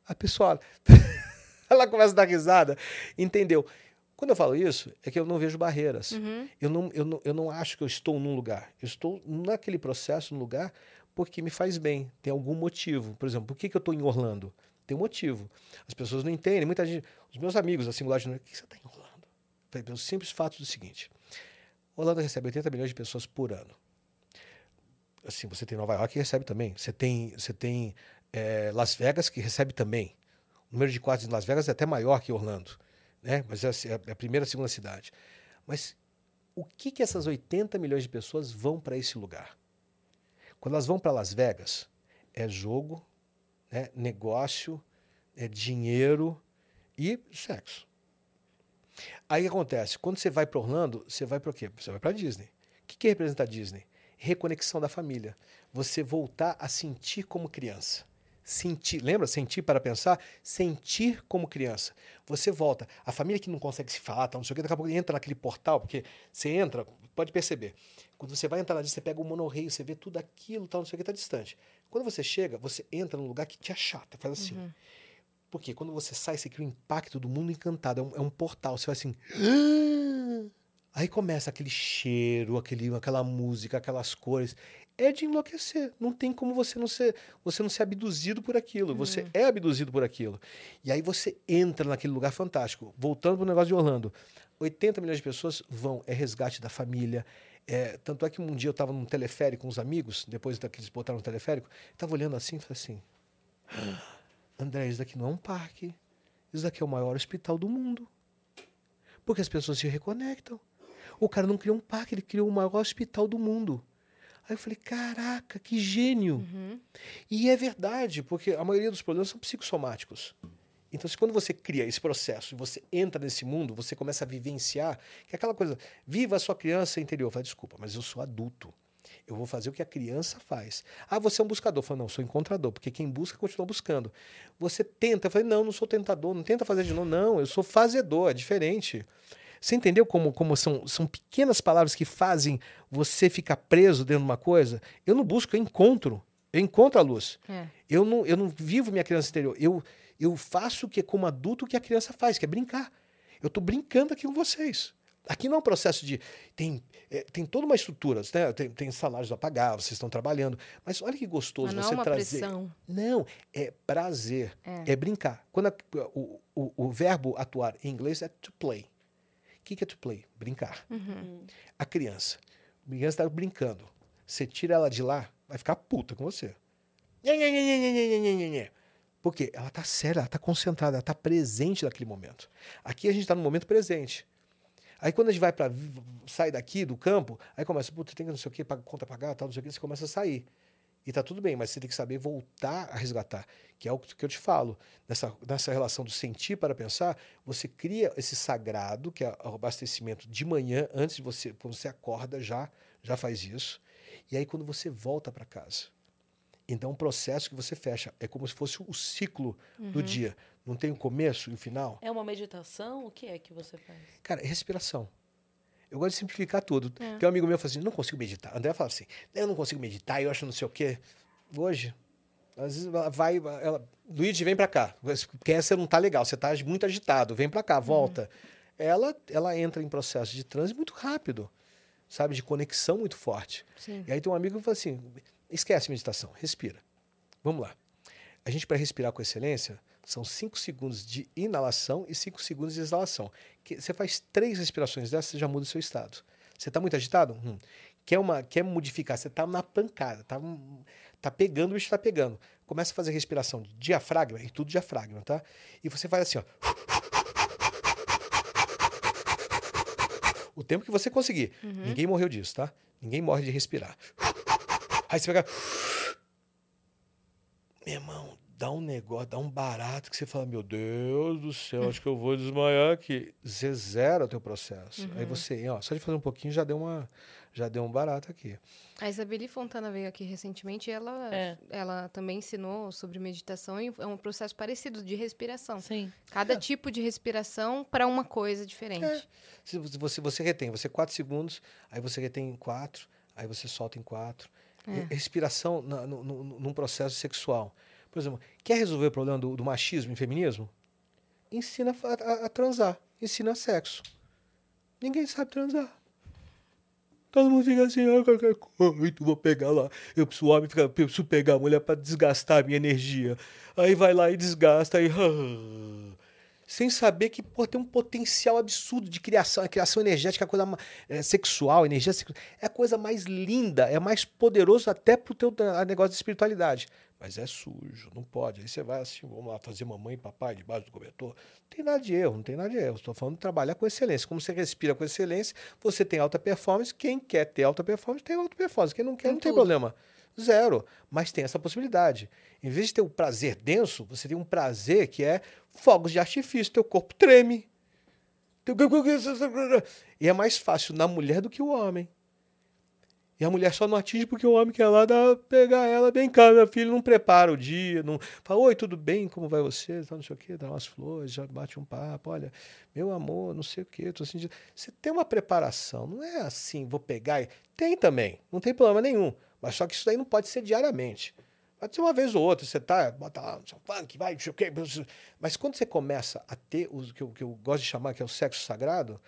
A pessoa, ela começa a dar risada, entendeu? Quando eu falo isso, é que eu não vejo barreiras. Uhum. Eu, não, eu, não, eu não acho que eu estou num lugar. Eu estou naquele processo, num lugar, porque me faz bem. Tem algum motivo. Por exemplo, por que, que eu estou em Orlando? Tem um motivo. As pessoas não entendem. Muita gente, os meus amigos, assim, lá de por que você está em Orlando? Pelo simples fato do seguinte: Orlando recebe 80 milhões de pessoas por ano. Assim, você tem Nova York que recebe também. Você tem, você tem eh, Las Vegas que recebe também. O número de quartos em Las Vegas é até maior que Orlando, né? Mas é a- é a primeira, a segunda cidade. Mas o que que essas 80 milhões de pessoas vão para esse lugar? Quando elas vão para Las Vegas, é jogo, né? negócio, é dinheiro e sexo. Aí acontece? Quando você vai para Orlando, você vai para o quê? Você vai para Disney. O que, que representa a Disney? Reconexão da família. Você voltar a sentir como criança. Sentir, lembra? Sentir para pensar? Sentir como criança. Você volta. A família que não consegue se falar, tal, não sei o que, daqui a pouco entra naquele portal, porque você entra, pode perceber. Quando você vai entrar na Disney, você pega o monorreio, você vê tudo aquilo, tal, não sei o que, está distante. Quando você chega, você entra num lugar que te achata, faz assim. Porque quando você sai, você cria o impacto do mundo encantado. É um, é um portal. Você vai assim. "Ah!" Aí começa aquele cheiro, aquele, aquela música, aquelas cores. É de enlouquecer. Não tem como você não ser, você não ser abduzido por aquilo. Você é abduzido por aquilo. E aí você entra naquele lugar fantástico. Voltando para o negócio de Orlando. 80 milhões de pessoas vão. É resgate da família. É, tanto é que um dia eu estava num teleférico com uns amigos, depois daqueles botaram no teleférico, estava olhando assim e falei assim. André, isso daqui não é um parque. Isso daqui é o maior hospital do mundo. Porque as pessoas se reconectam. O cara não criou um parque, ele criou o maior hospital do mundo. Aí eu falei, caraca, que gênio. Uhum. E é verdade, porque a maioria dos problemas são psicossomáticos. Então, se quando você cria esse processo e você entra nesse mundo, você começa a vivenciar, que é aquela coisa, viva a sua criança interior. Falei, desculpa, mas eu sou adulto. Eu vou fazer o que a criança faz. Ah, você é um buscador. Eu falei, não, eu sou encontrador, porque quem busca continua buscando. Você tenta. Eu falei, não, não sou tentador, não tenta fazer de novo. Não, eu sou fazedor, é diferente. Você entendeu como, como são, são pequenas palavras que fazem você ficar preso dentro de uma coisa? Eu não busco, eu encontro. Eu encontro a luz. É. Eu não, eu não vivo minha criança interior. Eu, eu faço o que, como adulto, o que a criança faz, que é brincar. Eu estou brincando aqui com vocês. Aqui não é um processo de. Tem, é, tem toda uma estrutura, né? tem, tem salários a pagar, vocês estão trabalhando. Mas olha que gostoso não você é uma trazer. pressão. Não, é prazer, É. é, brincar. Quando a- o, o, o verbo atuar em inglês é to play que, que é to play? Brincar. Uhum. Hum. A criança. A criança está brincando. Você tira ela de lá, vai ficar puta com você. Porque ela tá séria, ela tá concentrada, ela tá presente naquele momento. Aqui a gente está no momento presente. Aí quando a gente vai para sai daqui do campo, aí começa, puta, tem que não sei o que, conta pagar, tal, não sei o você começa a sair. E tá tudo bem, mas você tem que saber voltar a resgatar, que é o que eu te falo. Nessa, nessa relação do sentir para pensar, você cria esse sagrado, que é o abastecimento de manhã, antes de você, quando você acorda, já, já faz isso. E aí quando você volta para casa. Então, é um processo que você fecha. É como se fosse o ciclo do dia. Não tem o começo e o final. É uma meditação? O que é que você faz? Cara, é respiração. Eu gosto de simplificar tudo. É. Tem um amigo meu que fala assim, não consigo meditar. André fala assim, eu não consigo meditar, eu acho não sei o quê. Hoje, Às vezes ela vai, ela, Luigi, vem para cá. Porque você não tá legal, você tá muito agitado, vem para cá, volta. Uhum. Ela, ela entra em processo de transe muito rápido, sabe? De conexão muito forte. Sim. E aí tem um amigo que fala assim: esquece meditação, respira. Vamos lá. A gente, para respirar com excelência, são 5 segundos de inalação e 5 segundos de exalação. Que você faz três respirações dessas, você já muda o seu estado. Você está muito agitado? Hum. Quer, uma, quer modificar? Você está na pancada, está tá pegando, o bicho está pegando. Começa a fazer respiração de diafragma, e tudo diafragma, tá? E você faz assim, ó. O tempo que você conseguir. Uhum. Ninguém morreu disso, tá? Ninguém morre de respirar. Aí você pega. Meu irmão, dá um negócio, dá um barato que você fala, meu Deus do céu, acho que eu vou desmaiar aqui. Você zera o teu processo. Uhum. Aí você, ó, só de fazer um pouquinho já deu uma já deu um barato aqui. A Isabeli Fontana veio aqui recentemente e ela, é. ela também ensinou sobre meditação e é um processo parecido de respiração. Sim. Cada é. tipo de respiração para uma coisa diferente. É. Se você, você retém, você quatro segundos, aí você retém em quatro, aí você solta em quatro. É. Respiração na, no, no, num processo sexual. Por exemplo, quer resolver o problema do, do machismo e feminismo? Ensina a, a, a transar. Ensina sexo. Ninguém sabe transar. Todo mundo fica assim, ah, qualquer coisa, vou pegar lá. Eu preciso, o homem eu preciso pegar a mulher para desgastar a minha energia. Aí vai lá e desgasta, aí. Sem saber que pô, tem um potencial absurdo de criação. A criação energética, a coisa é, sexual, energia sexual, é a coisa mais linda, é mais poderoso até pro teu negócio de espiritualidade mas é sujo, não pode. Aí você vai assim, vamos lá fazer mamãe e papai debaixo do cobertor. Não tem nada de erro, não tem nada de erro. Estou falando de trabalhar com excelência. Como você respira com excelência, você tem alta performance. Quem quer ter alta performance, tem alta performance. Quem não quer, tem não tem problema. Zero. Mas tem essa possibilidade. Em vez de ter um prazer denso, você tem um prazer que é fogos de artifício. Teu corpo treme. E é mais fácil na mulher do que o homem. E a mulher só não atinge porque o homem quer lá dar, pegar ela, bem cá, meu filho, não prepara o dia, não fala, oi, tudo bem, como vai você? Não sei o quê, dá umas flores, já bate um papo, olha, meu amor, não sei o quê, tô sentindo. Você tem uma preparação, não é assim, vou pegar. Tem também, não tem problema nenhum. Mas só que isso daí não pode ser diariamente. Pode ser uma vez ou outra, você tá, bota lá, funk, vai, não sei o quê. Mas quando você começa a ter o que eu, que eu gosto de chamar que é o sexo sagrado,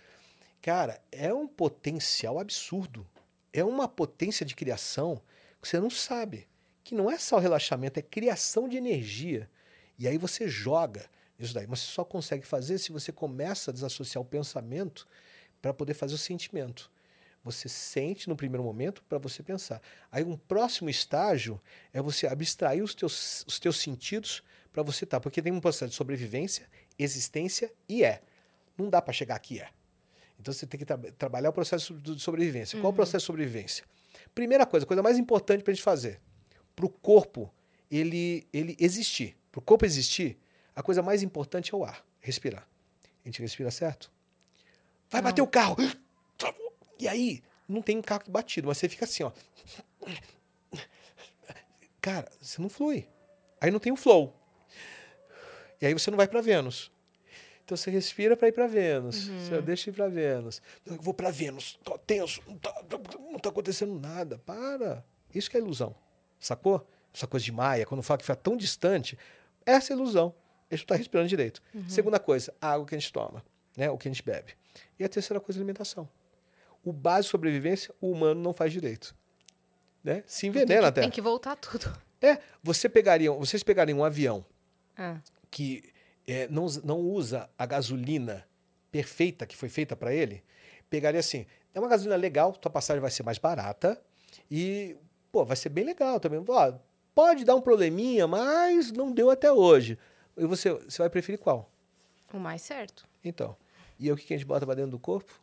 cara, é um potencial absurdo é uma potência de criação que você não sabe. Que não é só relaxamento, é criação de energia. E aí você joga isso daí. Mas você só consegue fazer se você começa a desassociar o pensamento para poder fazer o sentimento. Você sente no primeiro momento para você pensar. Aí um próximo estágio é você abstrair os teus, os teus sentidos para você estar. Tá. Porque tem um processo de sobrevivência, existência e é. Não dá para chegar aqui é. Então você tem que tra trabalhar o processo de sobrevivência. Uhum. Qual é o processo de sobrevivência? Primeira coisa, a coisa mais importante para a gente fazer, para o corpo ele, ele existir, para o corpo existir, a coisa mais importante é o ar, respirar. A gente respira certo? Vai não. bater o carro! E aí, não tem um carro batido, mas você fica assim, ó. Cara, você não flui. Aí não tem o flow. E aí você não vai para Vênus. Então você respira para ir para Vênus. Uhum. Você deixa ir para Vênus. Eu vou para Vênus, tô tenso, não tá, não tá acontecendo nada. Para. Isso que é ilusão. Sacou? Essa coisa de Maia, quando fala que fica tão distante, essa é ilusão. A gente não está respirando direito. Uhum. Segunda coisa, a água que a gente toma, né? o que a gente bebe. E a terceira coisa, alimentação. O básico de sobrevivência, o humano não faz direito. Né? Se envenena até. Tem que voltar tudo. É, você pegaria, vocês pegariam um avião ah. que é, não, não usa a gasolina perfeita que foi feita para ele, pegaria assim: é uma gasolina legal, tua passagem vai ser mais barata e, pô, vai ser bem legal também. Ó, pode dar um probleminha, mas não deu até hoje. E você, você vai preferir qual? O mais certo. Então. E o que a gente bota para dentro do corpo?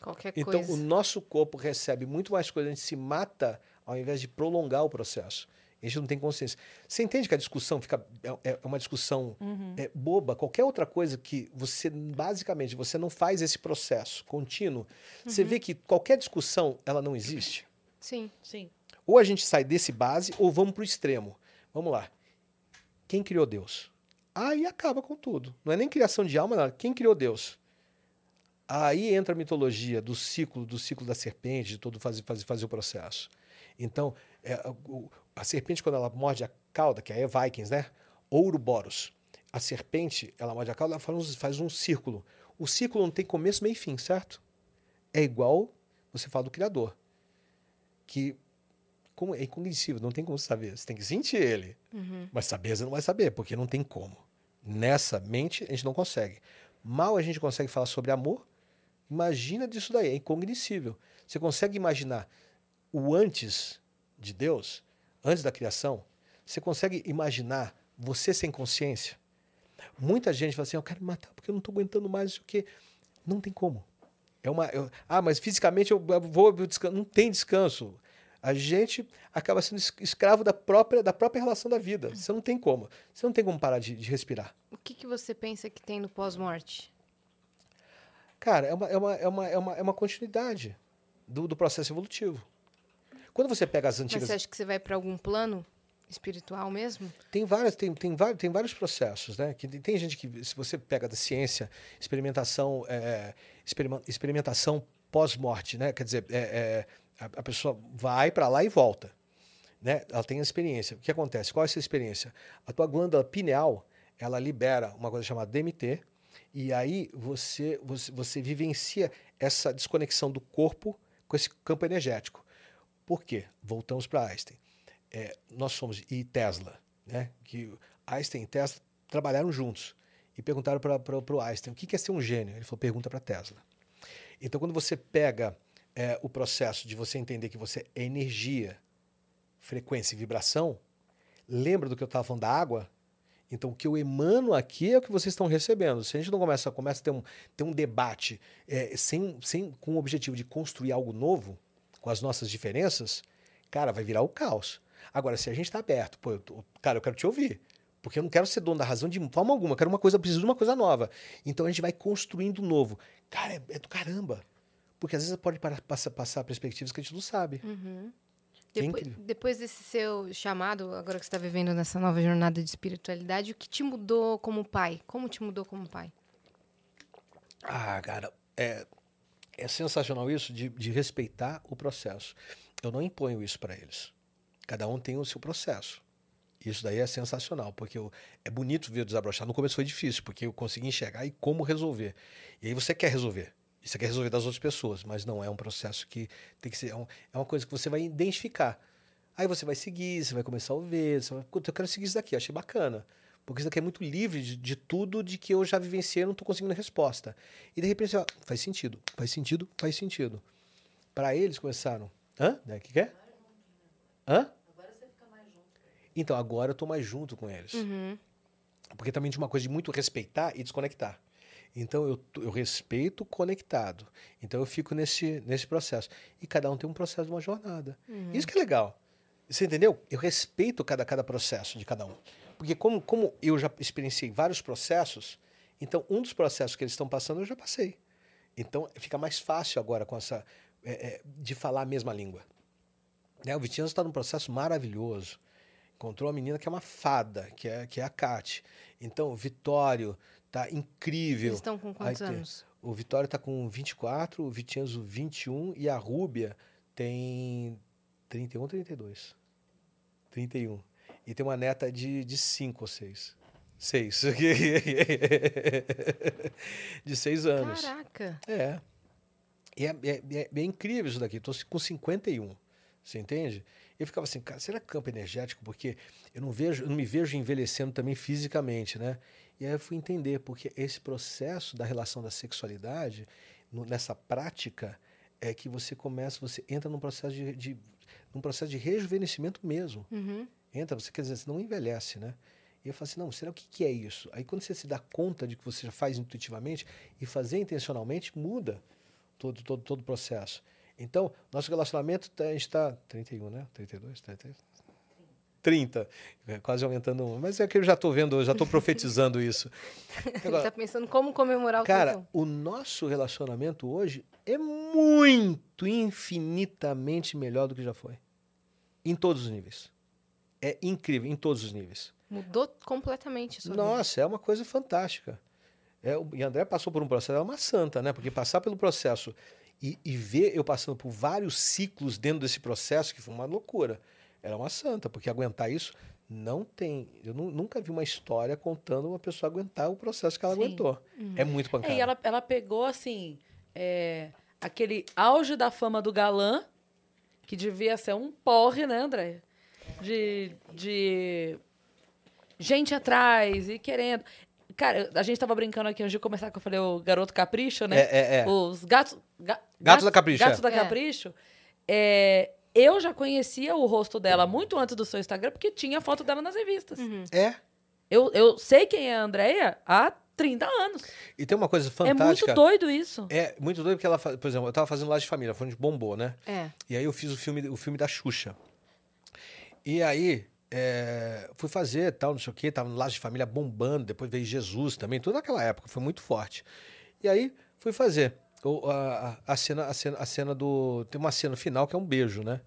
Qualquer então, coisa. Então, o nosso corpo recebe muito mais coisa, a gente se mata ao invés de prolongar o processo. A gente não tem consciência. Você entende que a discussão fica é, é uma discussão uhum. é, boba? Qualquer outra coisa que você basicamente você não faz esse processo contínuo, uhum. você vê que qualquer discussão ela não existe. Sim, sim. Ou a gente sai desse base ou vamos para o extremo. Vamos lá. Quem criou Deus? Aí acaba com tudo. Não é nem criação de alma, nada. Quem criou Deus? Aí entra a mitologia do ciclo, do ciclo da serpente, de todo fazer, fazer, fazer o processo. Então, é, o, a serpente, quando ela morde a cauda, que aí é Vikings, né? Ouroboros. A serpente, ela morde a cauda, ela faz um, faz um círculo. O círculo não tem começo, meio e fim, certo? É igual você fala do Criador. Que como é incognoscível, não tem como saber. Você tem que sentir ele. Uhum. Mas saber você não vai saber, porque não tem como. Nessa mente, a gente não consegue. Mal a gente consegue falar sobre amor, imagina disso daí, é incognoscível. Você consegue imaginar o antes de Deus, antes da criação? Você consegue imaginar você sem consciência? Muita gente fala assim, eu quero me matar porque eu não estou aguentando mais isso que Não tem como. É uma, eu- ah, mas fisicamente eu eu vou eu descanso. Não tem descanso. A gente acaba sendo es- escravo da própria, da própria relação da vida. Você não tem como. Você não tem como parar de, de respirar. O que, que você pensa que tem no pós-morte? Cara, é uma, é uma, é uma, é uma, é uma continuidade do, do processo evolutivo. Quando você pega as Mas antigas. você acha que você vai para algum plano espiritual mesmo? Tem, várias, tem, tem, vários, tem vários processos, né? Que tem, tem gente que, se você pega da ciência, experimentação, é, experima- experimentação pós-morte, né? Quer dizer, é, é, a, a pessoa vai para lá e volta. Né? Ela tem a experiência. O que acontece? Qual é essa experiência? A tua glândula pineal, ela libera uma coisa chamada DMT, e aí você, você, você vivencia essa desconexão do corpo com esse campo energético. Por quê? Voltamos para Einstein. É, nós somos, e Tesla, né? que Einstein e Tesla trabalharam juntos e perguntaram para o Einstein o que é ser um gênio. Ele falou: pergunta para Tesla. Então, quando você pega é, o processo de você entender que você é energia, frequência e vibração, lembra do que eu estava falando da água? Então, o que eu emano aqui é o que vocês estão recebendo. Se a gente não começa, começa a ter um, ter um debate é, sem, sem, com o objetivo de construir algo novo, com as nossas diferenças, cara, vai virar o caos. Agora, se a gente está aberto, pô, eu tô- cara, eu quero te ouvir. Porque eu não quero ser dono da razão de forma alguma. Eu quero uma coisa, eu preciso de uma coisa nova. Então a gente vai construindo novo. Cara, é, é do caramba. Porque às vezes pode passar, passar perspectivas que a gente não sabe. Uhum. É Depois, depois desse seu chamado, agora que você está vivendo nessa nova jornada de espiritualidade, o que te mudou como pai? Como te mudou como pai? Ah, cara, é, é sensacional isso de, de respeitar o processo. Eu não imponho isso para eles. Cada um tem o seu processo. Isso daí é sensacional, porque eu- é bonito ver desabrochar. No começo foi difícil, porque eu consegui enxergar e como resolver. E aí você quer resolver. Você quer resolver das outras pessoas, mas não é um processo que tem que ser. É, um- é uma coisa que você vai identificar. Aí você vai seguir, você vai começar a ver. Você vai, "Puta, eu quero seguir isso daqui, achei bacana. Porque isso daqui é muito livre de, de tudo de que eu já vivenciei e não estou conseguindo resposta. E de repente, você fala, faz sentido, faz sentido, faz sentido. Para eles começaram. Hã? O que, que é? Hã? Então, agora eu tô mais junto com eles. Uhum. Porque também tinha uma coisa de muito respeitar e desconectar. Então, eu, eu respeito conectado. Então, eu fico nesse, nesse processo. E cada um tem um processo de uma jornada. Isso que é legal. Você entendeu? Eu respeito cada, cada processo de cada um. Porque como, como eu já experienciei vários processos, então um dos processos que eles estão passando eu já passei. Então, fica mais fácil agora com essa... é, é, de falar a mesma língua. Né? O Vitinho está num processo maravilhoso. Encontrou uma menina que é uma fada, que é, que é a Kate. Então, o Vitório tá incrível. Eles estão com quantos Aí anos? O Vitório tá com 24, o Vicenzo 21 e a Rúbia tem 31 ou 32? 31. E tem uma neta de, de 5 ou 6. 6. de 6 anos. Caraca! É. E é, é, é- é incrível isso daqui. Estou com 51. Você entende? Eu ficava assim, cara, será que campo energético? Porque eu não vejo, eu não me vejo envelhecendo também fisicamente, né? E aí eu fui entender, porque esse processo da relação da sexualidade, no- nessa prática, é que você começa, você entra num processo de, de num processo de rejuvenescimento mesmo. Uhum. Entra, você quer dizer, você não envelhece, né? E eu falo assim, não, será o que, que é isso? Aí quando você se dá conta de que você já faz intuitivamente e fazer intencionalmente, muda todo, todo, todo o processo. Então, nosso relacionamento, tá- a gente está 31, né? 32, 33? 30, é, quase aumentando um. Mas é que eu já estou vendo, já estou profetizando isso. Ele tá pensando como comemorar o Cara, o nosso relacionamento hoje é muito, infinitamente melhor do que já foi. Em todos os níveis. É incrível, em todos os níveis. Mudou completamente a sua vida. Nossa, é uma coisa fantástica. É, e a André passou por um processo, ela é uma santa, né? Porque passar pelo processo e, e ver eu passando por vários ciclos dentro desse processo, que foi uma loucura. Ela é uma santa, porque aguentar isso Não tem. Eu nu- nunca vi uma história contando uma pessoa aguentar o processo que ela Sim. aguentou. É muito pancada. É, e ela, ela pegou, assim, é, aquele auge da fama do galã, que devia ser um porre, né, André? De, de gente atrás e querendo. Cara, a gente tava brincando aqui antes de começar, que eu falei o garoto capricho, né? É, é, é. Os gatos... ga- Gatos da Capricho, Gatos é. da É. Capricho. É, eu já conhecia o rosto dela muito antes do seu Instagram, porque tinha foto dela nas revistas. É. Eu, eu sei quem é a Andrea há 30 anos. E tem uma coisa É fantástica. muito doido isso. É muito doido porque ela, por exemplo, eu tava fazendo Laje de Família, foi onde bombou, né? É. E aí eu fiz o filme, o filme da Xuxa. E aí é, fui fazer tal, não sei o quê, tava no Laje de Família bombando, depois veio Jesus também, toda aquela época, foi muito forte. E aí fui fazer o- a, a- cena, a, cena, a cena do. Tem uma cena final que é um beijo, né?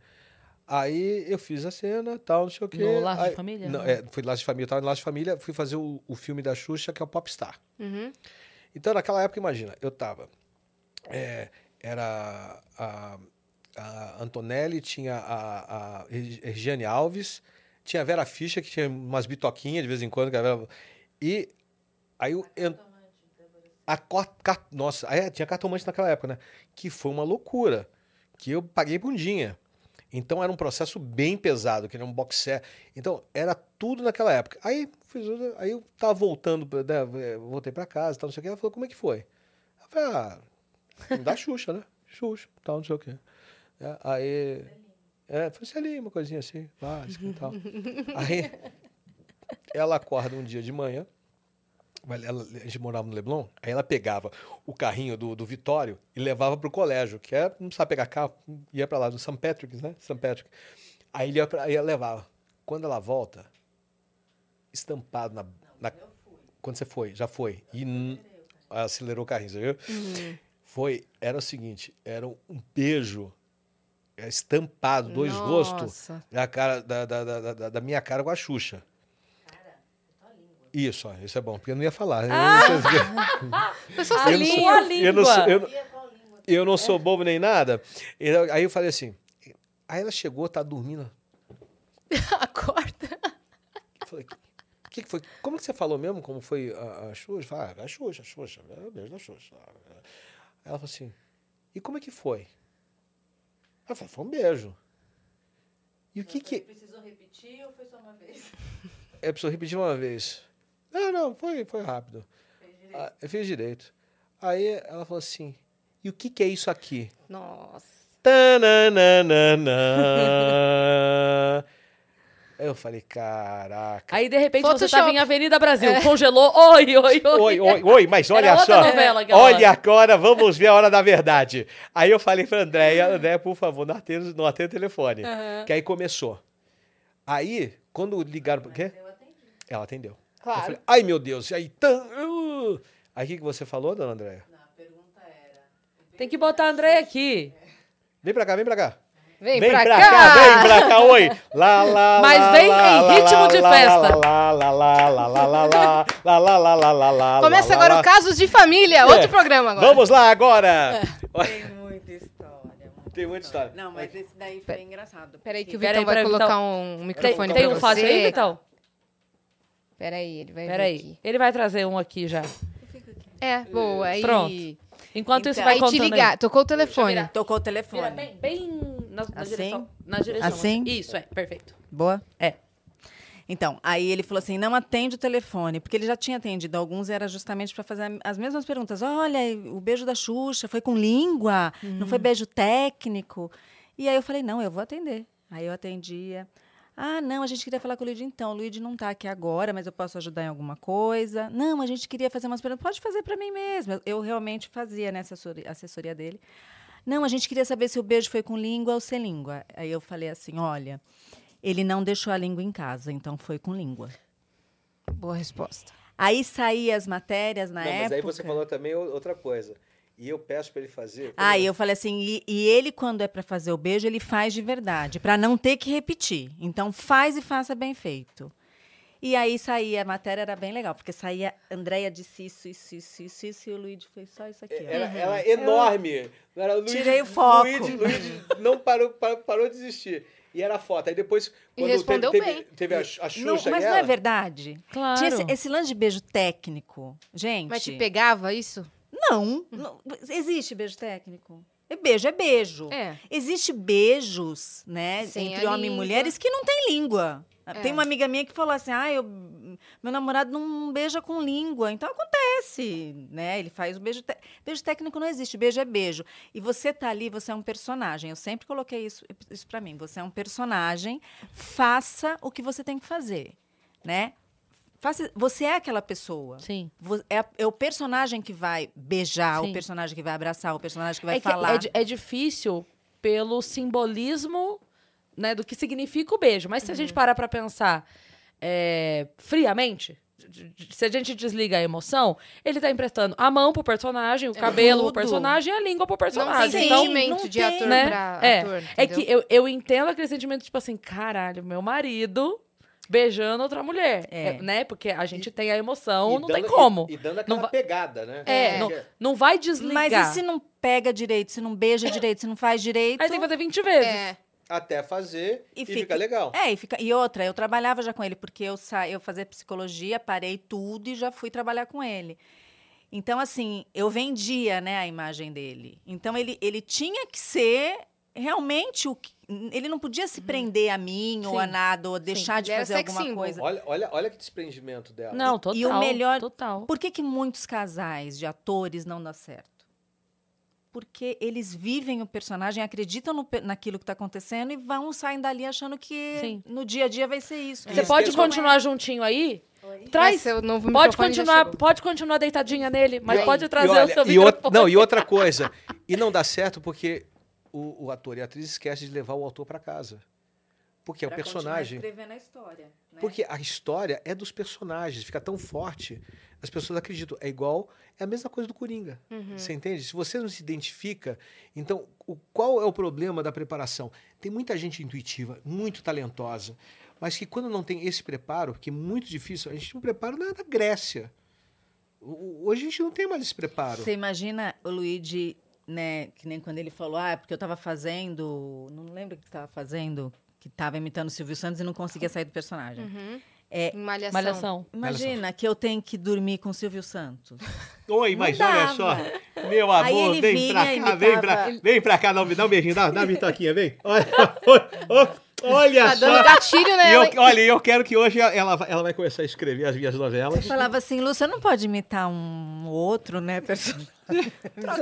Aí eu fiz a cena, tal, não sei o quê. No de Aí- Família? Não, é, fui Laje de Família, eu tava no Laje de Família, fui fazer o, o filme da Xuxa, que é o Popstar. Uhum. Então, naquela época, imagina, eu tava. é, era a, a Antonelli, tinha a, a Regi- Regiane Alves, tinha a Vera Fischer, que tinha umas bitoquinhas de vez em quando. que a Vera- e aí eu. en- A, co- ca- nossa, aí tinha cartomante naquela época, né? Que foi uma loucura. Que eu paguei bundinha. Então era um processo bem pesado, que era um boxer. Então era tudo naquela época. Aí, fiz, o- aí eu tava voltando, né, eu voltei pra casa, tal, não sei o que. Ela falou, como é que foi? Eu falei, ah, da Xuxa, né? Xuxa, tal, não sei o que. Aí, é, foi ali, uma coisinha assim, básica e tal. Aí ela acorda um dia de manhã, ela- a gente morava no Leblon, aí ela pegava o carrinho do, do Vitório e levava pro colégio, que é, não sabe pegar carro, ia para lá, do St. Patrick's, né? St. Patrick. Aí ele ia pra, levava. Quando ela volta, estampado na. na- quando você foi, já foi. E acelerou o carrinho, você viu? Foi, era o seguinte, era um beijo é, estampado, dois rostos, Nossa. da, cara, da, da, da, da- minha cara com a Xuxa. Isso, ó, isso é bom, porque eu não ia falar. A eu não sou- língua. eu não- eu não sou bobo nem nada. Aí eu falei assim. Aí ela chegou, tá dormindo. Acorda. Eu falei, o que, que foi? Como que você falou mesmo? Como foi a, a Xuxa? Eu falei, ah, a Xuxa, a Xuxa, é o beijo da Xuxa. Aí ela falou assim, e como é que foi? Eu falei, foi um beijo. E o que que... Precisou repetir ou foi só uma vez? Eu preciso repetir uma vez. Não, não, foi, foi rápido. Ah, eu fiz direito. Aí ela falou assim, e o que que é isso aqui? Nossa. Tananana. Eu falei, caraca. Aí, de repente, você Photoshop. tava em Avenida Brasil, congelou. Oi, oi, oi. Oi, oi, oi, mas olha Era só. novela Olha agora, vamos ver a hora da verdade. Aí eu falei pra Andréia, Andréia, por favor, não atenda, não atenda o telefone. Que aí começou. Aí, quando ligaram... Por quê? Ela atendeu. Eu Claro. falei, ai meu Deus, e aí... Tan, uh. Aí o que, que você falou, dona Andréia? Tem que botar a André aqui. Vem pra cá, vem pra cá. Vem, Vem pra, pra cá. cá, vem pra cá, oi. Lá, lá, Mas lá, vem lá, em lá, ritmo lá, de lá, festa. Lá, lá, lá, lá, lá, lá, lá, lá, lá, lá, lá, lá, lá, Começa lá, agora lá. o Casos de Família, outro programa agora. Vamos lá agora. Tem muita história. Tem muita história. Não, mas esse daí foi engraçado. Peraí que o Vitão vai colocar Vitão. um microfone tem pra um fácil aí. Vitão? Peraí, ele vai Peraí. vir aqui. Ele vai trazer um aqui já. É, boa. Pronto. Enquanto isso, Então, vai Aí contando te aí. ligar. Tocou o telefone. Tocou o telefone. bem, bem na, na Assim? direção. Na direção. Assim? Isso, é. Perfeito. Boa? É. Então, aí ele falou assim: não atende o telefone, porque ele já tinha atendido alguns e era justamente para fazer as mesmas perguntas. Olha, o beijo da Xuxa foi com língua, não foi beijo técnico. E aí eu falei: não, eu vou atender. Aí eu atendia. Ah, não, a gente queria falar com o Luigi então. O Luigi não está aqui agora, mas eu posso ajudar em alguma coisa. Não, a gente queria fazer umas perguntas. Pode fazer para mim mesmo. Eu, realmente fazia nessa assessoria, assessoria dele. Não, a gente queria saber se o beijo foi com língua ou sem língua. Aí eu falei assim: olha, ele não deixou a língua em casa, então foi com língua. Boa resposta. Aí saía as matérias na Não, época. mas aí você falou também outra coisa. E eu peço pra ele fazer. Ah, e eu falei assim, e, e ele quando é para fazer o beijo, ele faz de verdade, para não ter que repetir. Então faz e faça bem feito. E aí saía, a matéria era bem legal, porque saía, Andréia disse isso, isso, isso, isso, isso, e o Luigi fez só isso aqui. Ela, ela é enorme. Era o Luigi- Tirei o foco. Luigi, Luigi não parou, parou, parou de existir. E era foto. Aí depois, E quando respondeu teve, teve, bem. teve a, a Xuxa Não, e mas ela... não é verdade? Claro. Tinha esse, esse lance de beijo técnico. Gente. Mas te pegava isso? Não, não. Existe beijo técnico. É beijo, é beijo. É. Existe beijos, né, Sem entre homem e língua. mulheres que não tem língua. É. Tem uma amiga minha que falou assim: ah, eu, meu namorado não beija com língua. Então acontece, né? Ele faz o beijo. te- Beijo técnico não existe, beijo é beijo. E você tá ali, você é um personagem. Eu sempre coloquei isso, isso para mim. Você é um personagem, faça o que você tem que fazer, né? Faça, você é aquela pessoa. Sim. É, é o personagem que vai beijar, Sim. o personagem que vai abraçar, o personagem que vai é, que falar. é, é difícil pelo simbolismo né, do que significa o beijo. Mas se a Uhum. gente parar pra pensar é, friamente, se a gente desliga a emoção, ele tá emprestando a mão pro personagem, o cabelo pro tudo. personagem e a língua pro Não tem personagem. Então, sentimento não de tem, ator né? pra É, ator. É entendeu? que eu, eu entendo aquele sentimento, tipo assim, caralho, meu marido beijando outra mulher. É. É, né? Porque a gente tem a emoção, E não dando- tem como. E, e dando aquela Não vai- pegada, né? É, É. Não, não vai desligar. Mas e se não pega direito, se não beija direito, se não faz direito? Aí tem que fazer 20 vezes. É. Até fazer e, E fica, fica- legal. É, e, fica, e outra, eu trabalhava já com ele, porque eu, sa, eu fazia psicologia, parei tudo e já fui trabalhar com ele. Então, assim, eu vendia né, a imagem dele. Então, ele, ele tinha que ser realmente o que. Ele não podia se prender a mim ou a Uhum. Sim. nada, ou deixar de Ele era fazer alguma symbol. coisa. Olha, olha, olha que desprendimento dela. Não, total. e o melhor- Total. Por que, que muitos casais de atores não dão certo? Porque eles vivem o personagem, acreditam no naquilo que está acontecendo e vão saem dali achando que Sim. no dia a dia vai ser isso. Você É. pode continuar juntinho aí? Mas Traz. Pode continuar, pode continuar deitadinha nele, mas aí? pode E trazer olha, o seu e, não, e outra coisa. E não dá certo porque o, o ator e a atriz esquecem de levar o autor para casa. Porque é o Pra personagem. escrevendo a história. Né? Porque a história é dos personagens, fica tão forte, as pessoas acreditam. É igual, é a mesma coisa do Coringa. Uhum. Você entende? Se você não se identifica, então o, qual é o problema da preparação? Tem muita gente intuitiva, muito talentosa, mas que quando não tem esse preparo, que é muito difícil, a gente não prepara na, na Grécia. O- Hoje a gente não tem mais esse preparo. Você imagina o Luigi, né, que nem quando ele falou, ah, porque eu estava fazendo, não lembro o que estava fazendo, que estava imitando o Silvio Santos e não conseguia sair do personagem. Uhum. É, Em Malhação. Malhação. Imagina que eu tenho que dormir com o Silvio Santos. Oi, mas olha só, meu amor, vem vinha pra cá, vem imitava- pra- vem pra cá, dá, um beijinho, dá, uma bitoquinha, vem. Olha, olha Tá dando gatilho E nela. eu, olha, eu quero que hoje ela, ela vai começar a escrever as minhas novelas. Eu falava assim, Lu, você não pode imitar um outro, né, personagem?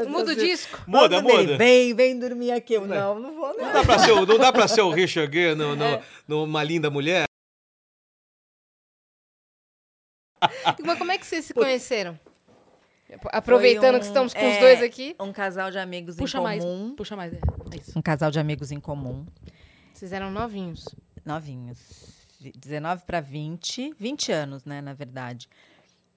Muda o disco. Muda, dele, muda. Vem, vem dormir aqui. Eu, não, não vou, Não não. dá pra ser, o- não dá pra ser o Richard Gere no, no, numa linda mulher? Mas como é que vocês se conheceram? Aproveitando um- que estamos com os é, dois aqui. Um casal de amigos Puxa em mais. comum. Puxa mais. É. Isso. Um casal de amigos em comum. Vocês eram novinhos. novinhos. Vi- 19 para 20, 20 anos, né, na verdade.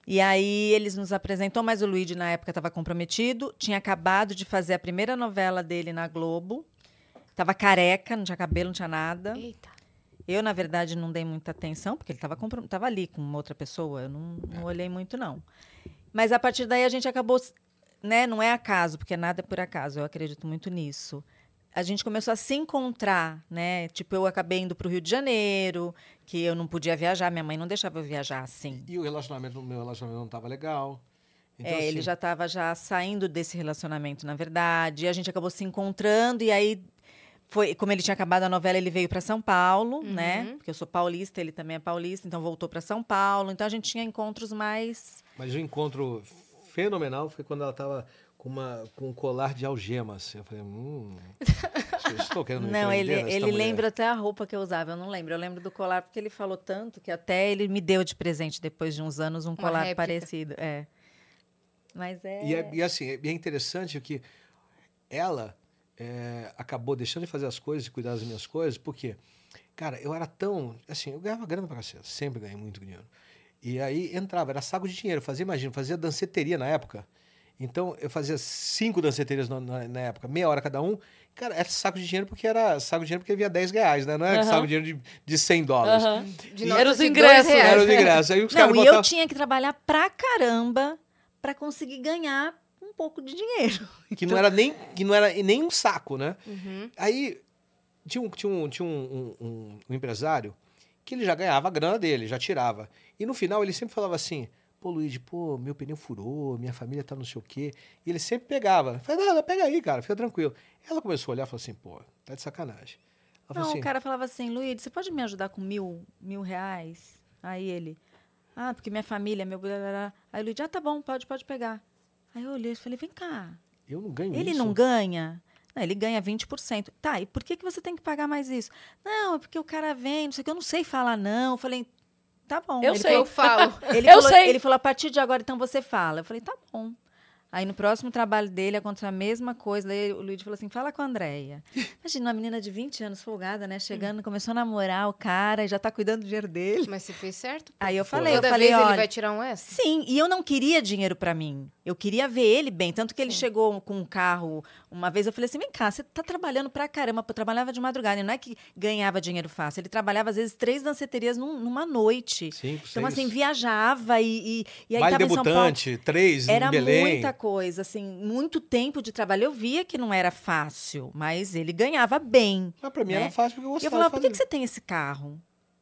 E aí eles nos apresentou, mas o Luigi na época estava comprometido, tinha acabado de fazer a primeira novela dele na Globo. Tava careca, não tinha cabelo, não tinha nada. Eita. Eu, na verdade, não dei muita atenção, porque ele estava tava ali com uma outra pessoa. Eu não, não olhei muito, não. Mas a partir daí a gente acabou. Né, não é acaso, porque nada é por acaso, eu acredito muito nisso. A gente começou a se encontrar, né? Tipo, eu acabei indo para o Rio de Janeiro, que eu não podia viajar, minha mãe não deixava eu viajar assim. E o relacionamento, o meu relacionamento não tava legal. Então, é, ele assim, já estava já saindo desse relacionamento, na verdade. E a gente acabou se encontrando e aí foi, como ele tinha acabado a novela, ele veio para São Paulo, né? Porque eu sou paulista, ele também é paulista, então voltou para São Paulo. Então a gente tinha encontros mais Mas o encontro fenomenal foi quando ela tava com, uma, com um colar de algemas. Eu falei, hum. eu Estou querendo me Não, ele, ele mulher. lembra até a roupa que eu usava, eu não lembro. Eu lembro do colar porque ele falou tanto que até ele me deu de presente depois de uns anos um colar réplica. parecido. É. Mas é. E, é, e assim, é, é interessante que ela é, acabou deixando de fazer as coisas e cuidar das minhas coisas, porque, cara, eu era tão. Assim, eu ganhava grana pra cacete, sempre ganhei muito dinheiro. E aí entrava, era saco de dinheiro. Fazia, imagina, fazia danceteria na época. Então, eu fazia cinco danceterias na, na- na época, meia hora cada um. Cara, era saco de dinheiro porque era saco de dinheiro porque havia 10 reais, né? Não era Aham. saco de dinheiro de, de 100 dólares. Aham. De E Era os de ingressos. Era os ingressos. Aí os Não, e eu botavam. tinha que trabalhar pra caramba pra conseguir ganhar um pouco de dinheiro. Que não era nem, que não era nem um saco, né? Uhum. Aí tinha um, tinha um, tinha um, um- um- um empresário que ele já ganhava a grana dele, já tirava. E no final ele sempre falava assim: pô, Luigi, pô, meu pneu furou, minha família tá não sei o quê. E ele sempre pegava. Falei, nada, pega aí, cara, fica tranquilo. Ela começou a olhar e falou assim: pô, tá de sacanagem. Ela Não, assim: o cara falava assim, Luiz, você pode me ajudar com mil, mil reais? Aí ele, ah, porque minha família, meu... blá, blá, blá. Aí o Luiz, ah, tá bom, pode, pode pegar. Aí eu olhei e falei, vem cá, eu não ganho ele isso. não ganha? Não, ele ganha 20%. Tá, e por que, que você tem que pagar mais isso? Não, é porque o cara vem, não sei o que, eu não sei falar não. Eu falei, tá bom. Eu ele sei. Eu falo. Ele Eu falou, sei. Ele falou, a partir de agora, então você fala. Eu falei, tá bom. Aí no próximo trabalho dele aconteceu a mesma coisa. Daí o Luiz falou assim: fala com a Andréia. Imagina uma menina de 20 anos, folgada, né? Chegando, começou a namorar o cara e já tá cuidando do dinheiro dele. Mas você fez certo? Aí eu falei, eu Toda falei, vez olha. ele vai tirar um extra? Sim, e eu não queria dinheiro pra mim. Eu queria ver ele bem. Tanto que ele chegou com um carro. Uma vez eu falei assim: vem cá, você tá trabalhando pra caramba. Eu trabalhava de madrugada. E não é que ganhava dinheiro fácil. Ele trabalhava, às vezes, três danceterias num- numa noite. Cinco, Então, assim, viajava e, e, e aí Baile tava em São Paulo. debutante, três Era em Belém. muita coisa, assim, muito tempo de trabalho. Eu via que não era fácil, mas ele ganhava bem. Mas pra mim né? era fácil porque eu E eu gostava falava, por que, que você tem esse carro?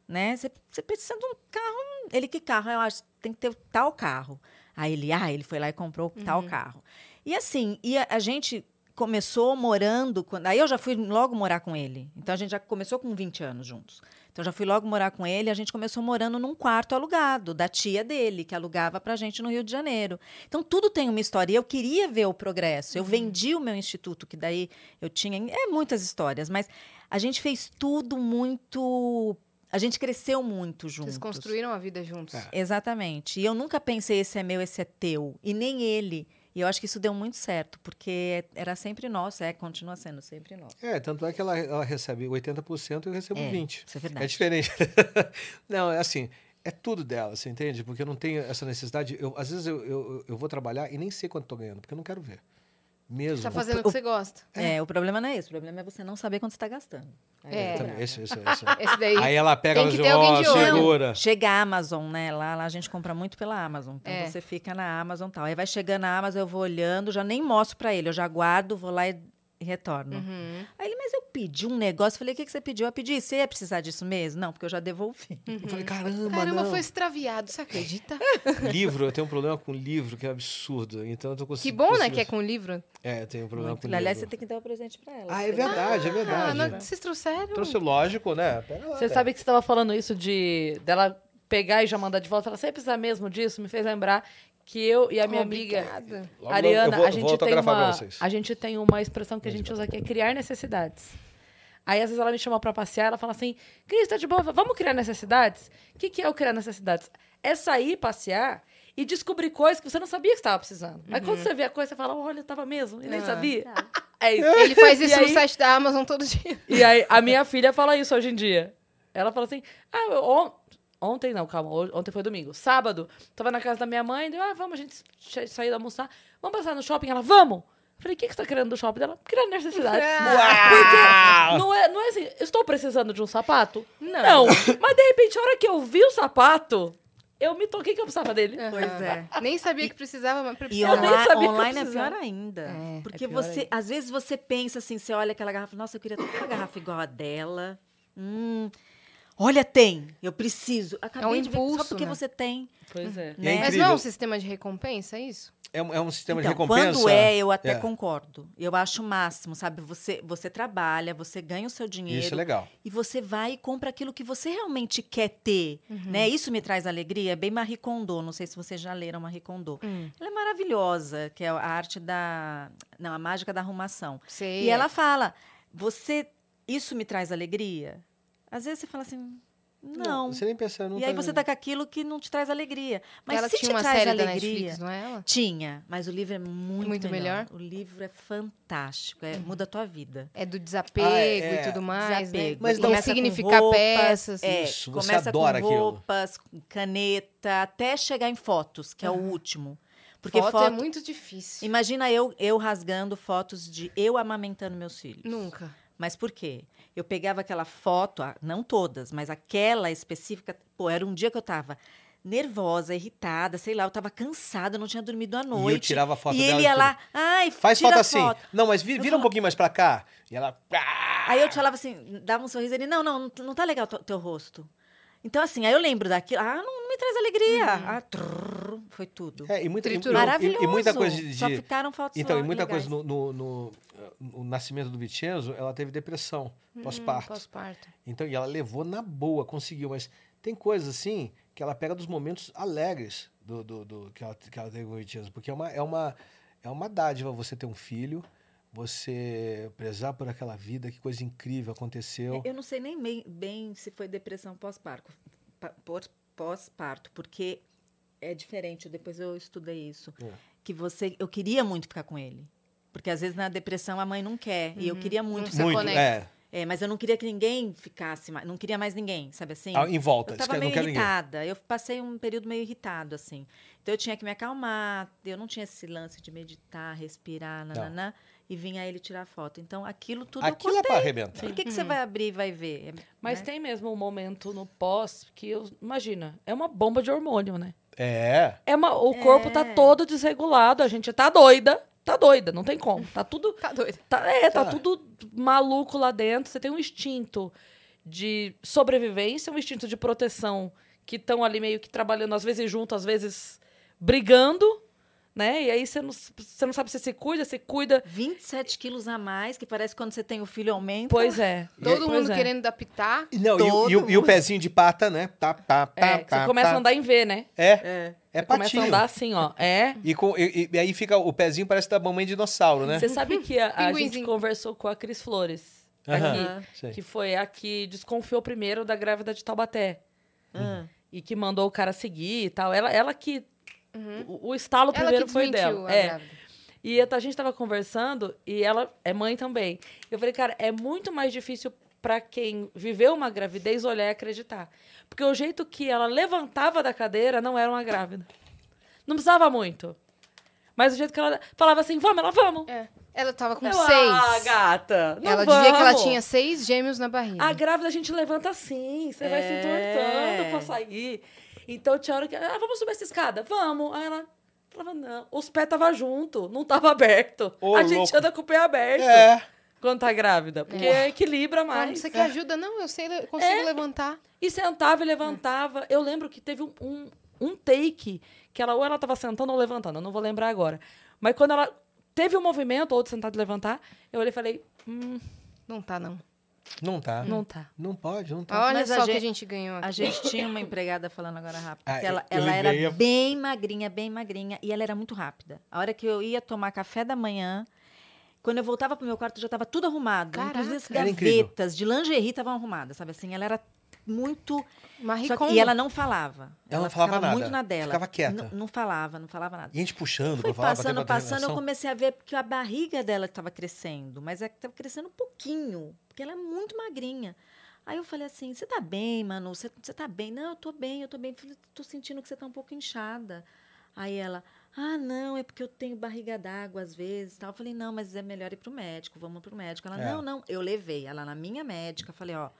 Né? Você, você precisa de um carro. Ele, que carro? Eu acho tem que ter tal carro. Aí ele, ah, ele foi lá e comprou Uhum. tal carro. E assim, e a, a gente começou morando. Quando, aí eu já fui logo morar com ele. Então a gente já começou com 20 anos juntos. Então já fui logo morar com ele. A gente começou morando num quarto alugado da tia dele, que alugava pra gente no Rio de Janeiro. Então tudo tem uma história. E eu queria ver o progresso. Eu vendi o meu instituto, que daí eu tinha. É muitas histórias, mas a gente fez tudo muito. A gente cresceu muito juntos. Vocês construíram a vida juntos. É. Exatamente. E eu nunca pensei esse é meu, esse é teu. E nem ele. E eu acho que isso deu muito certo, porque era sempre nosso, é, continua sendo sempre nosso. É, tanto é que ela, ela recebe 80% e eu recebo É, 20%. isso é verdade. É diferente. não, é assim, é tudo dela, você entende? Porque eu não tenho essa necessidade. Eu, às vezes eu, eu, eu vou trabalhar e nem sei quanto estou ganhando, porque eu não quero ver. Mesmo. Você tá fazendo o que você gosta. É. o problema não é esse, o problema é você não saber quanto você está gastando. É. brava. Esse, esse, esse. Esse daí. Aí ela pega e assim, ó, olho. segura. Chega a Amazon, né? Lá, lá a gente compra muito pela Amazon. Então É. você fica na Amazon e tal. Aí vai chegando a Amazon, eu vou olhando, já nem mostro pra ele, eu já guardo, vou lá e, e retorno. Uhum. Aí ele, mas eu pedi um negócio. Falei, o que, que você pediu? Eu pedi, você ia precisar disso mesmo? Não, porque eu já devolvi. Eu falei, caramba, Caramba, não. foi extraviado, você acredita? Livro, eu tenho um problema com livro que é absurdo. Então eu tô Que conseguindo. bom, né, que é com livro. É, eu tenho um problema com Aliás, livro. você tem que dar o presente pra ela. Ah, é verdade, é Ah, verdade. não- vocês trouxeram? Trouxe lógico, né? Pega lá, Você sabe que você estava falando isso de dela pegar e já mandar de volta. Ela, você precisa mesmo disso? Me fez lembrar que eu e a minha amiga Obrigada. Logo, logo Ariana, eu vou, a gente tem uma vocês. a gente tem uma expressão que a gente usa que é criar necessidades. Aí às vezes ela me chama pra passear, ela fala assim: "Cris, tá de boa, vamos criar necessidades?" O que que é o criar necessidades? É sair passear e descobrir coisas que você não sabia que estava precisando. Mas quando você vê a coisa, você fala: "Olha, tava mesmo", e nem Ah. sabia. É isso. Ele faz isso no aí- site da Amazon todo dia. E aí, a minha filha fala isso hoje em dia. Ela fala assim: ah, eu- ontem não, calma, ontem foi domingo. Sábado, tava na casa da minha mãe, deu, ah, vamos, a gente sa- sair de almoçar. Vamos passar no shopping? Ela, vamos! Eu falei, o que, que você tá querendo do shopping? Ela, criar necessidade. Porque não é, não é assim, estou precisando de um sapato? Não. Mas de repente, a hora que eu vi o sapato, eu me toquei que eu precisava dele. Pois é. Nem sabia que precisava, mas E precisava. nem online, sabia que eu online é pior ainda. É, porque é pior você, ainda. às vezes você pensa assim, você olha aquela garrafa, nossa, eu queria ter uma garrafa igual a dela. Hum, olha, tem, eu preciso. Acabei É um de ver, só impulso, porque né? você tem. Pois é. E é né? Mas não é um sistema de recompensa, é isso? É um, é um sistema Então, de recompensa. quando é, eu até É. concordo. Eu acho o máximo, sabe? Você, você trabalha, você ganha o seu dinheiro. Isso é legal. E você vai e compra aquilo que você realmente quer ter, né? Isso me traz alegria. É bem Marie Kondo, não sei se vocês já leram Marie Kondo. Ela é maravilhosa, que é a arte da... Não, a mágica da arrumação. Sei. E ela fala, você... Isso me traz alegria? Às vezes você fala assim, não. Você nem pensa, não e aí você tá com aquilo que não te traz alegria. Mas ela se tinha te uma traz série da alegria... Netflix, não é ela? Tinha, mas o livro é muito, Muito melhor? O livro é fantástico, é, muda a tua vida. É do desapego Ah, é, e tudo mais, Desapego. né? Mas não- não Começa com significar roupas, peças. É, Isso, você começa adora com aquilo. roupas, com caneta, até chegar em fotos, que é o último. Porque foto, foto, é muito difícil. imagina eu eu rasgando fotos de eu amamentando meus filhos. Nunca. Mas por quê? Eu pegava aquela foto, ah, não todas, mas aquela específica, pô, era um dia que eu tava nervosa, irritada, sei lá, eu tava cansada, eu não tinha dormido à E noite. eu tirava foto E dela. ele e ia tudo. lá, ai, Faz foto assim. foto. Não, mas vira um pouquinho mais pra cá. E ela. "Ah!" Aí eu te falava assim, dava um sorriso, ele, não, não, não tá legal o teu rosto. Então, assim, aí eu lembro daquilo, ah, não, não me traz alegria. Ah, trrr, foi tudo. É, e muita, e- Triturou. e- Maravilhoso. E, muita coisa de. Só de- ficaram fotos então, e muita legais. coisa no, no, no- no nascimento do Vicenzo, ela teve depressão pós-parto. Pós-parto. Então, e ela levou na boa, conseguiu. Mas tem coisas assim que ela pega dos momentos alegres do, do, do- que, ela, que ela teve com o Vicenzo. Porque é uma, é, uma, é uma dádiva você ter um filho, você prezar por aquela vida, que coisa incrível aconteceu. Eu não sei nem bem, bem se foi depressão pós-parto, pa- pós- pós-parto, porque é diferente. Depois eu estudei isso. É. Que você, eu queria muito ficar com ele, porque às vezes na depressão a mãe não quer e eu queria muito. Não se Muito, conecta. é. É, mas eu não queria que ninguém ficasse mais, não queria mais ninguém, sabe assim? Ah, em volta. Eu tava não meio quer ninguém. irritada. Eu passei um período meio irritado, assim. Então eu tinha que me acalmar. Eu não tinha esse lance de meditar, respirar, nananã, e vinha ele tirar foto. Então aquilo tudo Aquilo eu é pra contei. arrebentar. Por que, que você vai abrir e vai ver? Mas né? tem mesmo um momento no pós que eu. Imagina, é uma bomba de hormônio, né? É. É uma, o corpo tá É. todo desregulado, a gente tá doida. Tá doida, não tem como. Tá tudo. Tá doido. Tá, é, tá Tá. tudo maluco lá dentro. Você tem um instinto de sobrevivência, um instinto de proteção que estão ali meio que trabalhando, às vezes junto, às vezes brigando, né? E aí você não, você não sabe se se cuida, se cuida. 27 quilos a mais, que parece que quando você tem o filho aumenta. Pois é. Todo Pois mundo é. querendo adaptar. E Não, e, o- e o, e o pezinho de pata, né? Tá, tá, tá, É, tá, você começa tá. a andar em V, né? É, É. é Você começa patinho. a andar assim, ó. É. E, com, e, e aí fica o pezinho parece da mamãe dinossauro, né? Você sabe que a, a gente conversou com a Cris Flores aqui, Sei. que foi a que desconfiou primeiro da grávida de Taubaté. Ah. E que mandou o cara seguir e tal. Ela, ela que. O, o estalo Ela primeiro que foi dela. a É. grávida. E a gente tava conversando e ela é mãe também. Eu falei, cara, é muito mais difícil pra quem viveu uma gravidez olhar e acreditar. Porque o jeito que ela levantava da cadeira não era uma grávida. Não precisava muito. Mas o jeito que ela falava assim, vamos, ela vamos. É. Ela tava com Eu, seis. Ah, gata. Ela dizia que ela vamos." tinha seis gêmeos na barriga. A grávida a gente levanta assim, você vai se É. entortando pra sair. Então tinha hora que. Ah, vamos subir essa escada? Vamos. Aí ela falava, não. Os pés estavam junto, não tava aberto. Ô, a gente louco. anda com o pé aberto É. quando tá grávida. Porque equilibra Como mais. você quer ajuda? Não, eu sei, eu consigo É. levantar. E sentava e levantava. Eu lembro que teve um, um, um take que ela ou ela tava sentando ou levantando, eu não vou lembrar agora. Mas quando ela teve um movimento, ou de sentar e levantar, eu olhei e falei, hum, Não tá, não. Não tá. não tá. Não pode, não tá. Olha Mas só o que a gente- ganhou aqui. A gente tinha uma empregada falando agora rápido. Ah, ela eu- eu ela era a- bem magrinha, bem magrinha. E ela era muito rápida. A hora que eu ia tomar café da manhã, quando eu voltava pro meu quarto, já estava tudo arrumado. Caraca. Inclusive as gavetas de lingerie estavam arrumadas, sabe assim? Ela era muito. Que- e ela não falava. Ela não falava nada. muito na dela. Ficava quieta. Não, não falava, não falava nada. E a gente puxando pra ter passando, passando, eu comecei a ver que a barriga dela estava crescendo, mas é que estava crescendo um pouquinho, porque ela é muito magrinha. Aí eu falei assim: você tá bem, Manu? Você, tá bem? Não, eu tô bem, eu tô bem. Falei, tô sentindo que você tá um pouco inchada. Aí ela, ah, não, é porque eu tenho barriga d'água às vezes. Tal. Eu falei, não, mas é melhor ir pro médico, vamos pro médico. Ela, É. não, não. Eu levei ela na minha médica, falei, ó,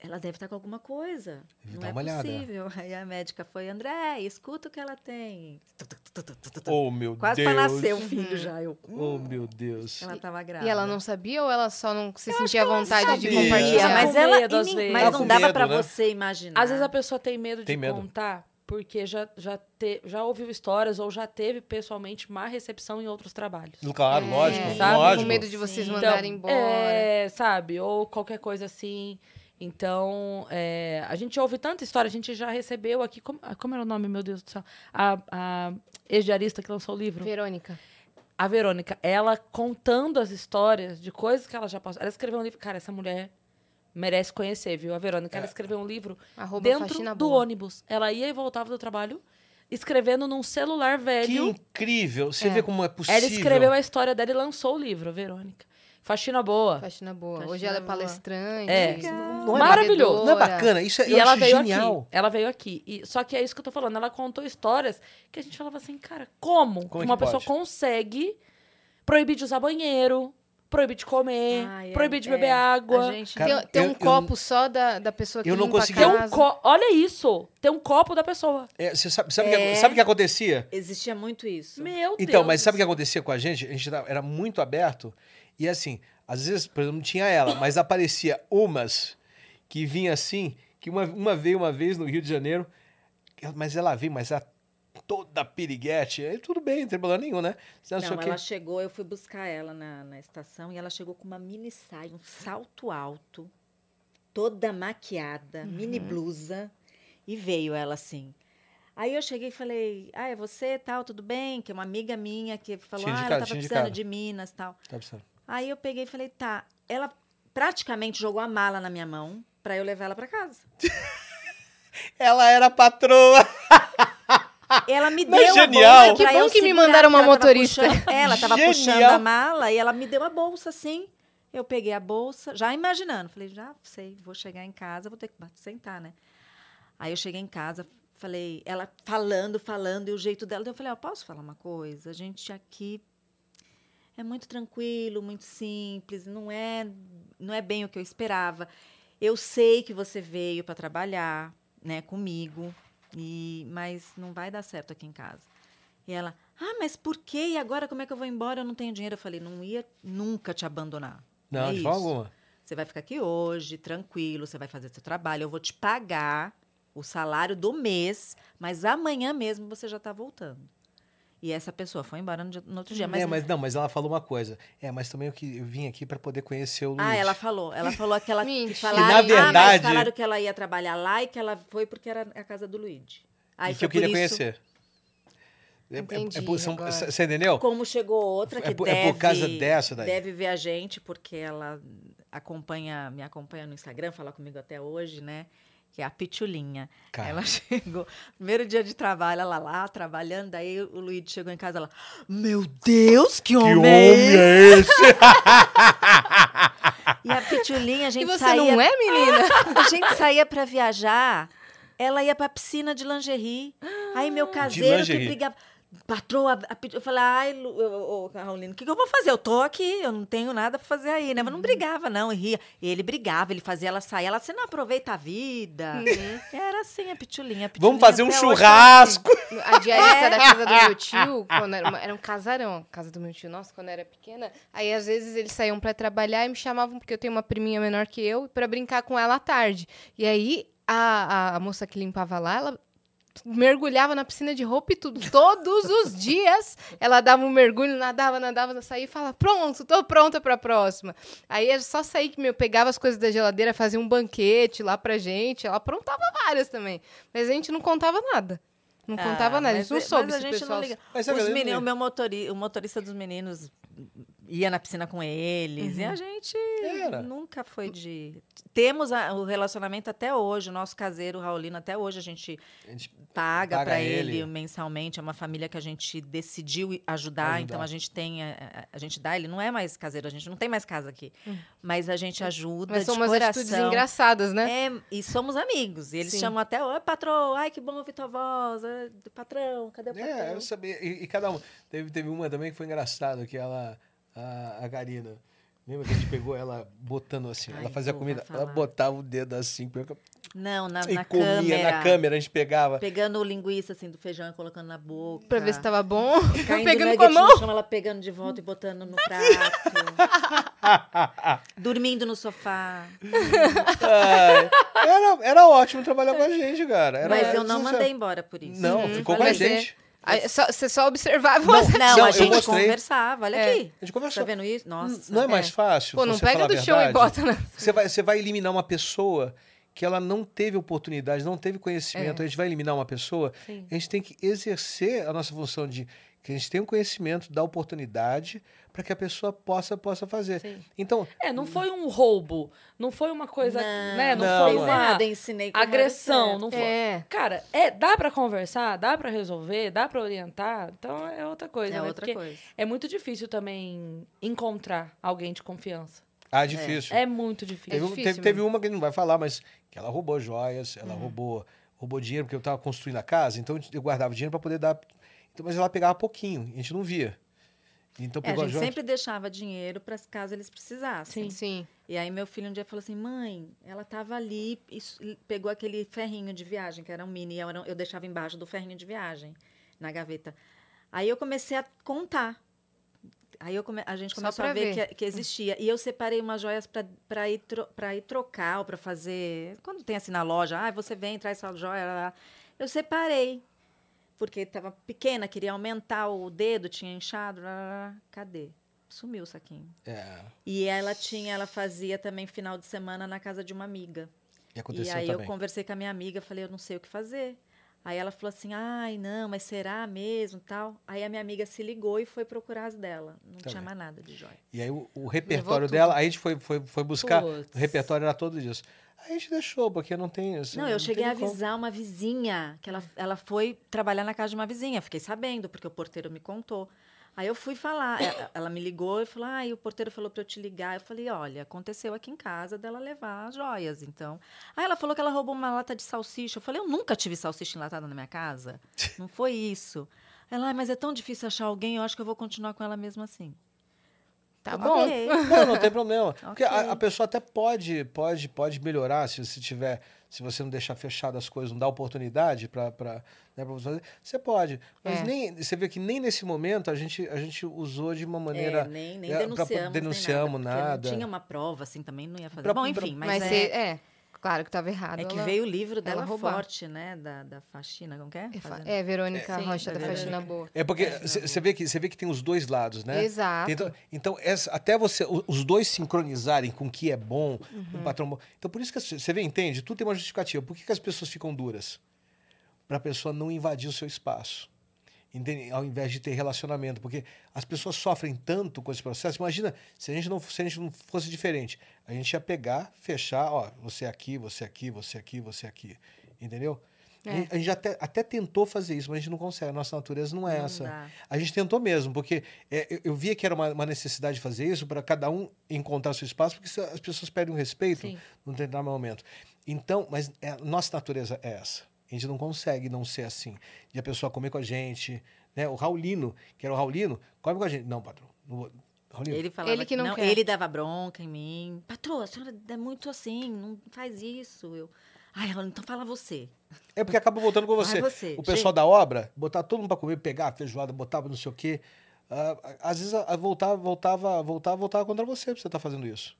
ela deve estar com alguma coisa. Deve não é uma olhada. possível. Aí a médica foi, André, escuta o que ela tem. Oh, meu Quase Deus. para nascer o filho já. Eu, Oh, meu Deus. ela estava grávida. E ela não sabia ou ela só não se sentia à vontade de sabia. compartilhar? Ela mas com ela medo, às nin- vezes. mas Ela não dava para né? você imaginar. Às vezes a pessoa tem medo Tem de medo. contar porque já, já, te, já ouviu histórias ou já teve pessoalmente má recepção em outros trabalhos. Claro, É, lógico, sabe? lógico. Com medo de vocês Sim. mandarem Então, embora. É, sabe? Ou qualquer coisa assim. Então, é, a gente ouve tanta história, a gente já recebeu aqui. Como, ah, como era o nome, meu Deus do céu? A, a ex-diarista que lançou o livro. Verônica. A Verônica, ela contando as histórias de coisas que ela já passou. Ela escreveu um livro. Cara, essa mulher merece conhecer, viu? A Verônica, ela escreveu um livro Arroba dentro do boa. ônibus. Ela ia e voltava do trabalho escrevendo num celular Que velho. incrível. Você É. vê como é possível. Ela escreveu a história dela e lançou o livro, a Verônica. Faxina boa. Faxina boa. Faxina Hoje ela é boa. palestrante. É. Não é Maravilhoso. Não é bacana? Isso é, E eu ela veio genial. aqui. Ela veio aqui. E, só que é isso que eu tô falando. Ela contou histórias que a gente falava assim, cara, como, Como é que uma que pessoa pode? consegue proibir de usar banheiro, proibir de comer, Ai, é- proibir de é. beber água. Gente... Cara, tem tem eu- um eu- copo só da, da pessoa que eu não consegui- um co- Olha isso! Tem um copo da pessoa. É, você sabe, sabe, o que- É. sabe o que acontecia? Existia muito isso. Meu Deus. Então, mas sabe o que acontecia com a gente? A gente era muito aberto e assim, às vezes, por exemplo, não tinha ela, mas aparecia umas que vinha assim, que uma, uma veio uma vez no Rio de Janeiro, mas ela veio, mas ela toda piriguete, aí tudo bem, não tem problema nenhum, né? Não, Não, ela chegou, eu fui buscar ela na, na estação e ela chegou com uma mini saia, um salto alto, toda maquiada, mini blusa, e veio ela assim. Aí eu cheguei e falei, ah, é você, tal, tudo bem? Que é uma amiga minha que falou, ah, ela tava precisando de Minas, tal. Tá pensando. Aí eu peguei e falei, tá. Ela praticamente jogou a mala na minha mão pra eu levar ela pra casa. Ela era patroa. Ela me deu genial? a bolsa Que bom eu que me mandaram uma ela tava motorista. puxando- ela tava puxando Genial. a mala e ela me deu a bolsa, assim. Eu peguei a bolsa, já imaginando. Falei, já sei, vou chegar em casa, vou ter que sentar, né? Aí eu cheguei em casa, falei, ela falando, falando, e o jeito dela. Eu falei, ó, posso falar uma coisa? A gente aqui é muito tranquilo, muito simples, não é, não é bem o que eu esperava. Eu sei que você veio para trabalhar, né, comigo, e mas não vai dar certo aqui em casa. E ela, ah, mas por quê? E agora como é que eu vou embora? Eu não tenho dinheiro. Eu falei, não ia nunca te abandonar. Não, é de forma alguma. Você vai ficar aqui hoje, tranquilo, você vai fazer seu trabalho, eu vou te pagar o salário do mês, mas amanhã mesmo você já está voltando. E essa pessoa foi embora no, dia- no outro dia. Mas, é, mas não, mas ela falou uma coisa. É, mas também eu, que, eu vim aqui para poder conhecer o Luiz. Ah, ela falou. Ela falou aquela que falaram, Que, na ah, verdade- mas falaram que ela ia trabalhar lá e que ela foi porque era a casa do Luigi. Aí e que eu queria isso- conhecer. É- é- é Entendi por- são-. Você entendeu? Como chegou outra É que é deve, por causa dessa daí. deve ver a gente, porque ela acompanha, me acompanha no Instagram, fala comigo até hoje, né? Que é a Pitulinha. Cara. Ela chegou, primeiro dia de trabalho, ela lá trabalhando, daí o Luiz chegou em casa, ela, meu Deus, que Que homem, homem é esse?" é esse? E a Pitulinha, a E gente você saía, não é, menina? a gente saía pra viajar, ela ia pra piscina de lingerie. Aí meu caseiro que brigava. Patroa, a eu falei, ai, Lu- ô, o que, que eu vou fazer? Eu tô aqui, eu não tenho nada pra fazer aí, né? Mas Uhum. não brigava, não, e ria. Ele brigava, ele fazia ela sair. Ela, você não aproveita a vida. Era assim, a pitulinha. a Vamos Pitulinha fazer um até hoje churrasco. A diarista É. da casa do meu tio, quando era, uma- era um casarão, a casa do meu tio, nossa, quando era pequena. Aí, às vezes, eles saíam pra trabalhar e me chamavam, porque eu tenho uma priminha menor que eu, pra brincar com ela à tarde. E aí, a, a, a moça que limpava lá, ela mergulhava na piscina de roupa e tudo. Todos os dias, ela dava um mergulho, nadava, nadava, saía e falava, pronto, tô pronta pra próxima. Aí, era só sair que, meu, pegava as coisas da geladeira, fazia um banquete lá pra gente. Ela aprontava várias também. Mas a gente não contava nada. Não Ah, contava nada, a gente não mas- soube mas a gente pessoal... não liga. Os meninos, o meu motori, o motorista dos meninos ia na piscina com eles e a gente Era. nunca foi de temos a- o relacionamento até hoje o nosso caseiro Raulino até hoje a gente A gente paga, Paga para ele. ele. mensalmente é uma família que a gente decidiu ajudar, Ajudar. então a gente tem a, a- a gente dá ele não é mais caseiro a gente não tem mais casa aqui mas a gente ajuda Mas são de umas coração atitudes engraçadas, né? é, e somos amigos. E eles Sim. chamam até, oi, patrão, ai, que bom ouvir tua voz. Ai, Patrão, cadê o patrão? É, eu sabia. E, e cada um. Teve, teve uma também que foi engraçado, que ela, a, a Karina. Lembra que a gente pegou ela botando assim? Ai, ela fazia pô, comida, ela botava o dedo assim, Não, na, e na comia câmera. na câmera, a gente pegava. Pegando o linguiça assim do feijão e colocando na boca. Pra ver se tava bom. Caindo Pegando com a mão. chão, ela pegando de volta e botando no prato. Dormindo no sofá. Ai, era, era ótimo trabalhar com a gente, cara. Era- Mas eu não mandei embora por isso. Não, Uhum. ficou com a você- gente. Só- Você só observava. Não, você- Não, Não, a gente mostrei. conversava. Olha É. aqui. A gente Tá conversou. vendo isso? Nossa. não é mais fácil? Pô, não você pega do chão e bota na... Você vai, você vai eliminar uma pessoa que ela não teve oportunidade, não teve É. conhecimento. A gente vai eliminar uma pessoa. Sim. A gente tem que exercer a nossa função de que a gente tenha o conhecimento, dar oportunidade para que a pessoa possa possa fazer. Sim. Então, É, não foi um roubo. Não foi uma coisa. né? Não, não, foi não. uma nada, ensinei agressão. Não foi. É. Cara, é, dá pra conversar, dá pra resolver, dá pra orientar. Então é outra coisa. É né? outra Porque coisa. É muito difícil também encontrar alguém de confiança. ah, difícil. É muito difícil. Teve, um- difícil teve, teve uma que a gente não vai falar, mas que ela roubou joias, ela Uhum. roubou, roubou dinheiro porque eu estava construindo a casa, então eu guardava dinheiro para poder dar. Então, mas ela pegava pouquinho, a gente não via. Então É, a pegou a, gente joia. sempre deixava dinheiro para caso eles precisassem. Sim. Sim. E aí meu filho um dia falou assim, mãe, ela tava ali, e pegou aquele ferrinho de viagem, que era um mini, eu, eu deixava embaixo do ferrinho de viagem, na gaveta. Aí eu comecei a contar. Aí eu come- a gente começou a ver, ver. Que, que existia. E eu separei umas joias para ir, tro- pra ir trocar ou para fazer. Quando tem assim na loja, ah, você vem, traz sua joia. lá, lá. Eu separei. Porque estava pequena, queria aumentar o dedo, tinha inchado. lá, lá, lá. Cadê? Sumiu o saquinho. É, E ela tinha, ela fazia também final de semana na casa de uma amiga. e aconteceu e aí também. eu conversei com a minha amiga, falei, eu não sei o que fazer. Aí ela falou assim, ai, não, mas será mesmo, tal. Aí a minha amiga se ligou e foi procurar as dela. Não Tá tinha mais nada de joia. E aí o, o repertório dela, aí a gente foi, foi, foi buscar, Puts. o repertório era todo disso. Aí a gente deixou, porque não tem... assim, Não, eu cheguei a tem como. avisar uma vizinha, que ela, ela foi trabalhar na casa de uma vizinha. Fiquei sabendo, porque o porteiro me contou. Aí eu fui falar, ela, ela me ligou e falou, ah, e o porteiro falou para eu te ligar. Eu falei, olha, aconteceu aqui em casa dela levar as joias, então. Aí ela falou que ela roubou uma lata de salsicha. Eu falei, eu nunca tive salsicha enlatada na minha casa. Não foi isso. Ela, "Ai, mas é tão difícil achar alguém, eu acho que eu vou continuar com ela mesmo assim. Tá bom. Ok. Não, não tem problema. Porque a, a pessoa até pode, pode, pode melhorar se você tiver, se você não deixar fechado as coisas, não dar oportunidade para né, pra você fazer, você pode. Mas É. nem, você vê que nem nesse momento a gente, a gente usou de uma maneira. É, nem, nem é, pra- denunciamos, denunciamos nem nada. nada. Não tinha uma prova, assim, também não ia fazer. Pra- Bom, pra- enfim, mas, Mas, é, é, é, claro que estava errado. é que ela- veio o livro dela forte, né? Da, da faxina, como que é? É, É, Verônica Sim, Rocha da é verdade. Faxina Boa. É porque você vê, que- você vê que tem os dois lados, né? Exato. Então, então essa- até você, os dois sincronizarem com o que é bom, Uhum. com o patrão bom. Então, por isso que você vê, entende? Tudo tem uma justificativa. Por que, que as pessoas ficam duras? Para a pessoa não invadir o seu espaço. Ao invés de ter relacionamento. Porque as pessoas sofrem tanto com esse processo. Imagina se a gente não, se a gente não fosse diferente. A gente ia pegar, fechar, ó, você aqui, você aqui, você aqui, você aqui. Entendeu? A É. gente- A gente até, até tentou fazer isso, mas a gente não consegue. A nossa natureza não é Não essa. dá. A gente tentou mesmo, porque é, eu, eu via que era uma, uma necessidade de fazer isso para cada um encontrar seu espaço, porque se as pessoas perdem o respeito Sim. num determinado momento. Então, mas é, a nossa natureza é essa. A gente não consegue não ser assim. De a pessoa comer com a gente. Né? O Raulino, que era o Raulino, come com a gente. Não, patrão. Não vou. Raulino, Ele falava Ele que não quer. Ele dava bronca em mim. Patroa, a senhora é muito assim, não faz isso. Eu, ai, então fala você. É porque acaba voltando com você. Você, o pessoal da obra, botar todo mundo para comer, pegar a feijoada, botava não sei o quê. Ah, às vezes a voltava, voltava, voltava, voltava contra você pra você estar fazendo isso.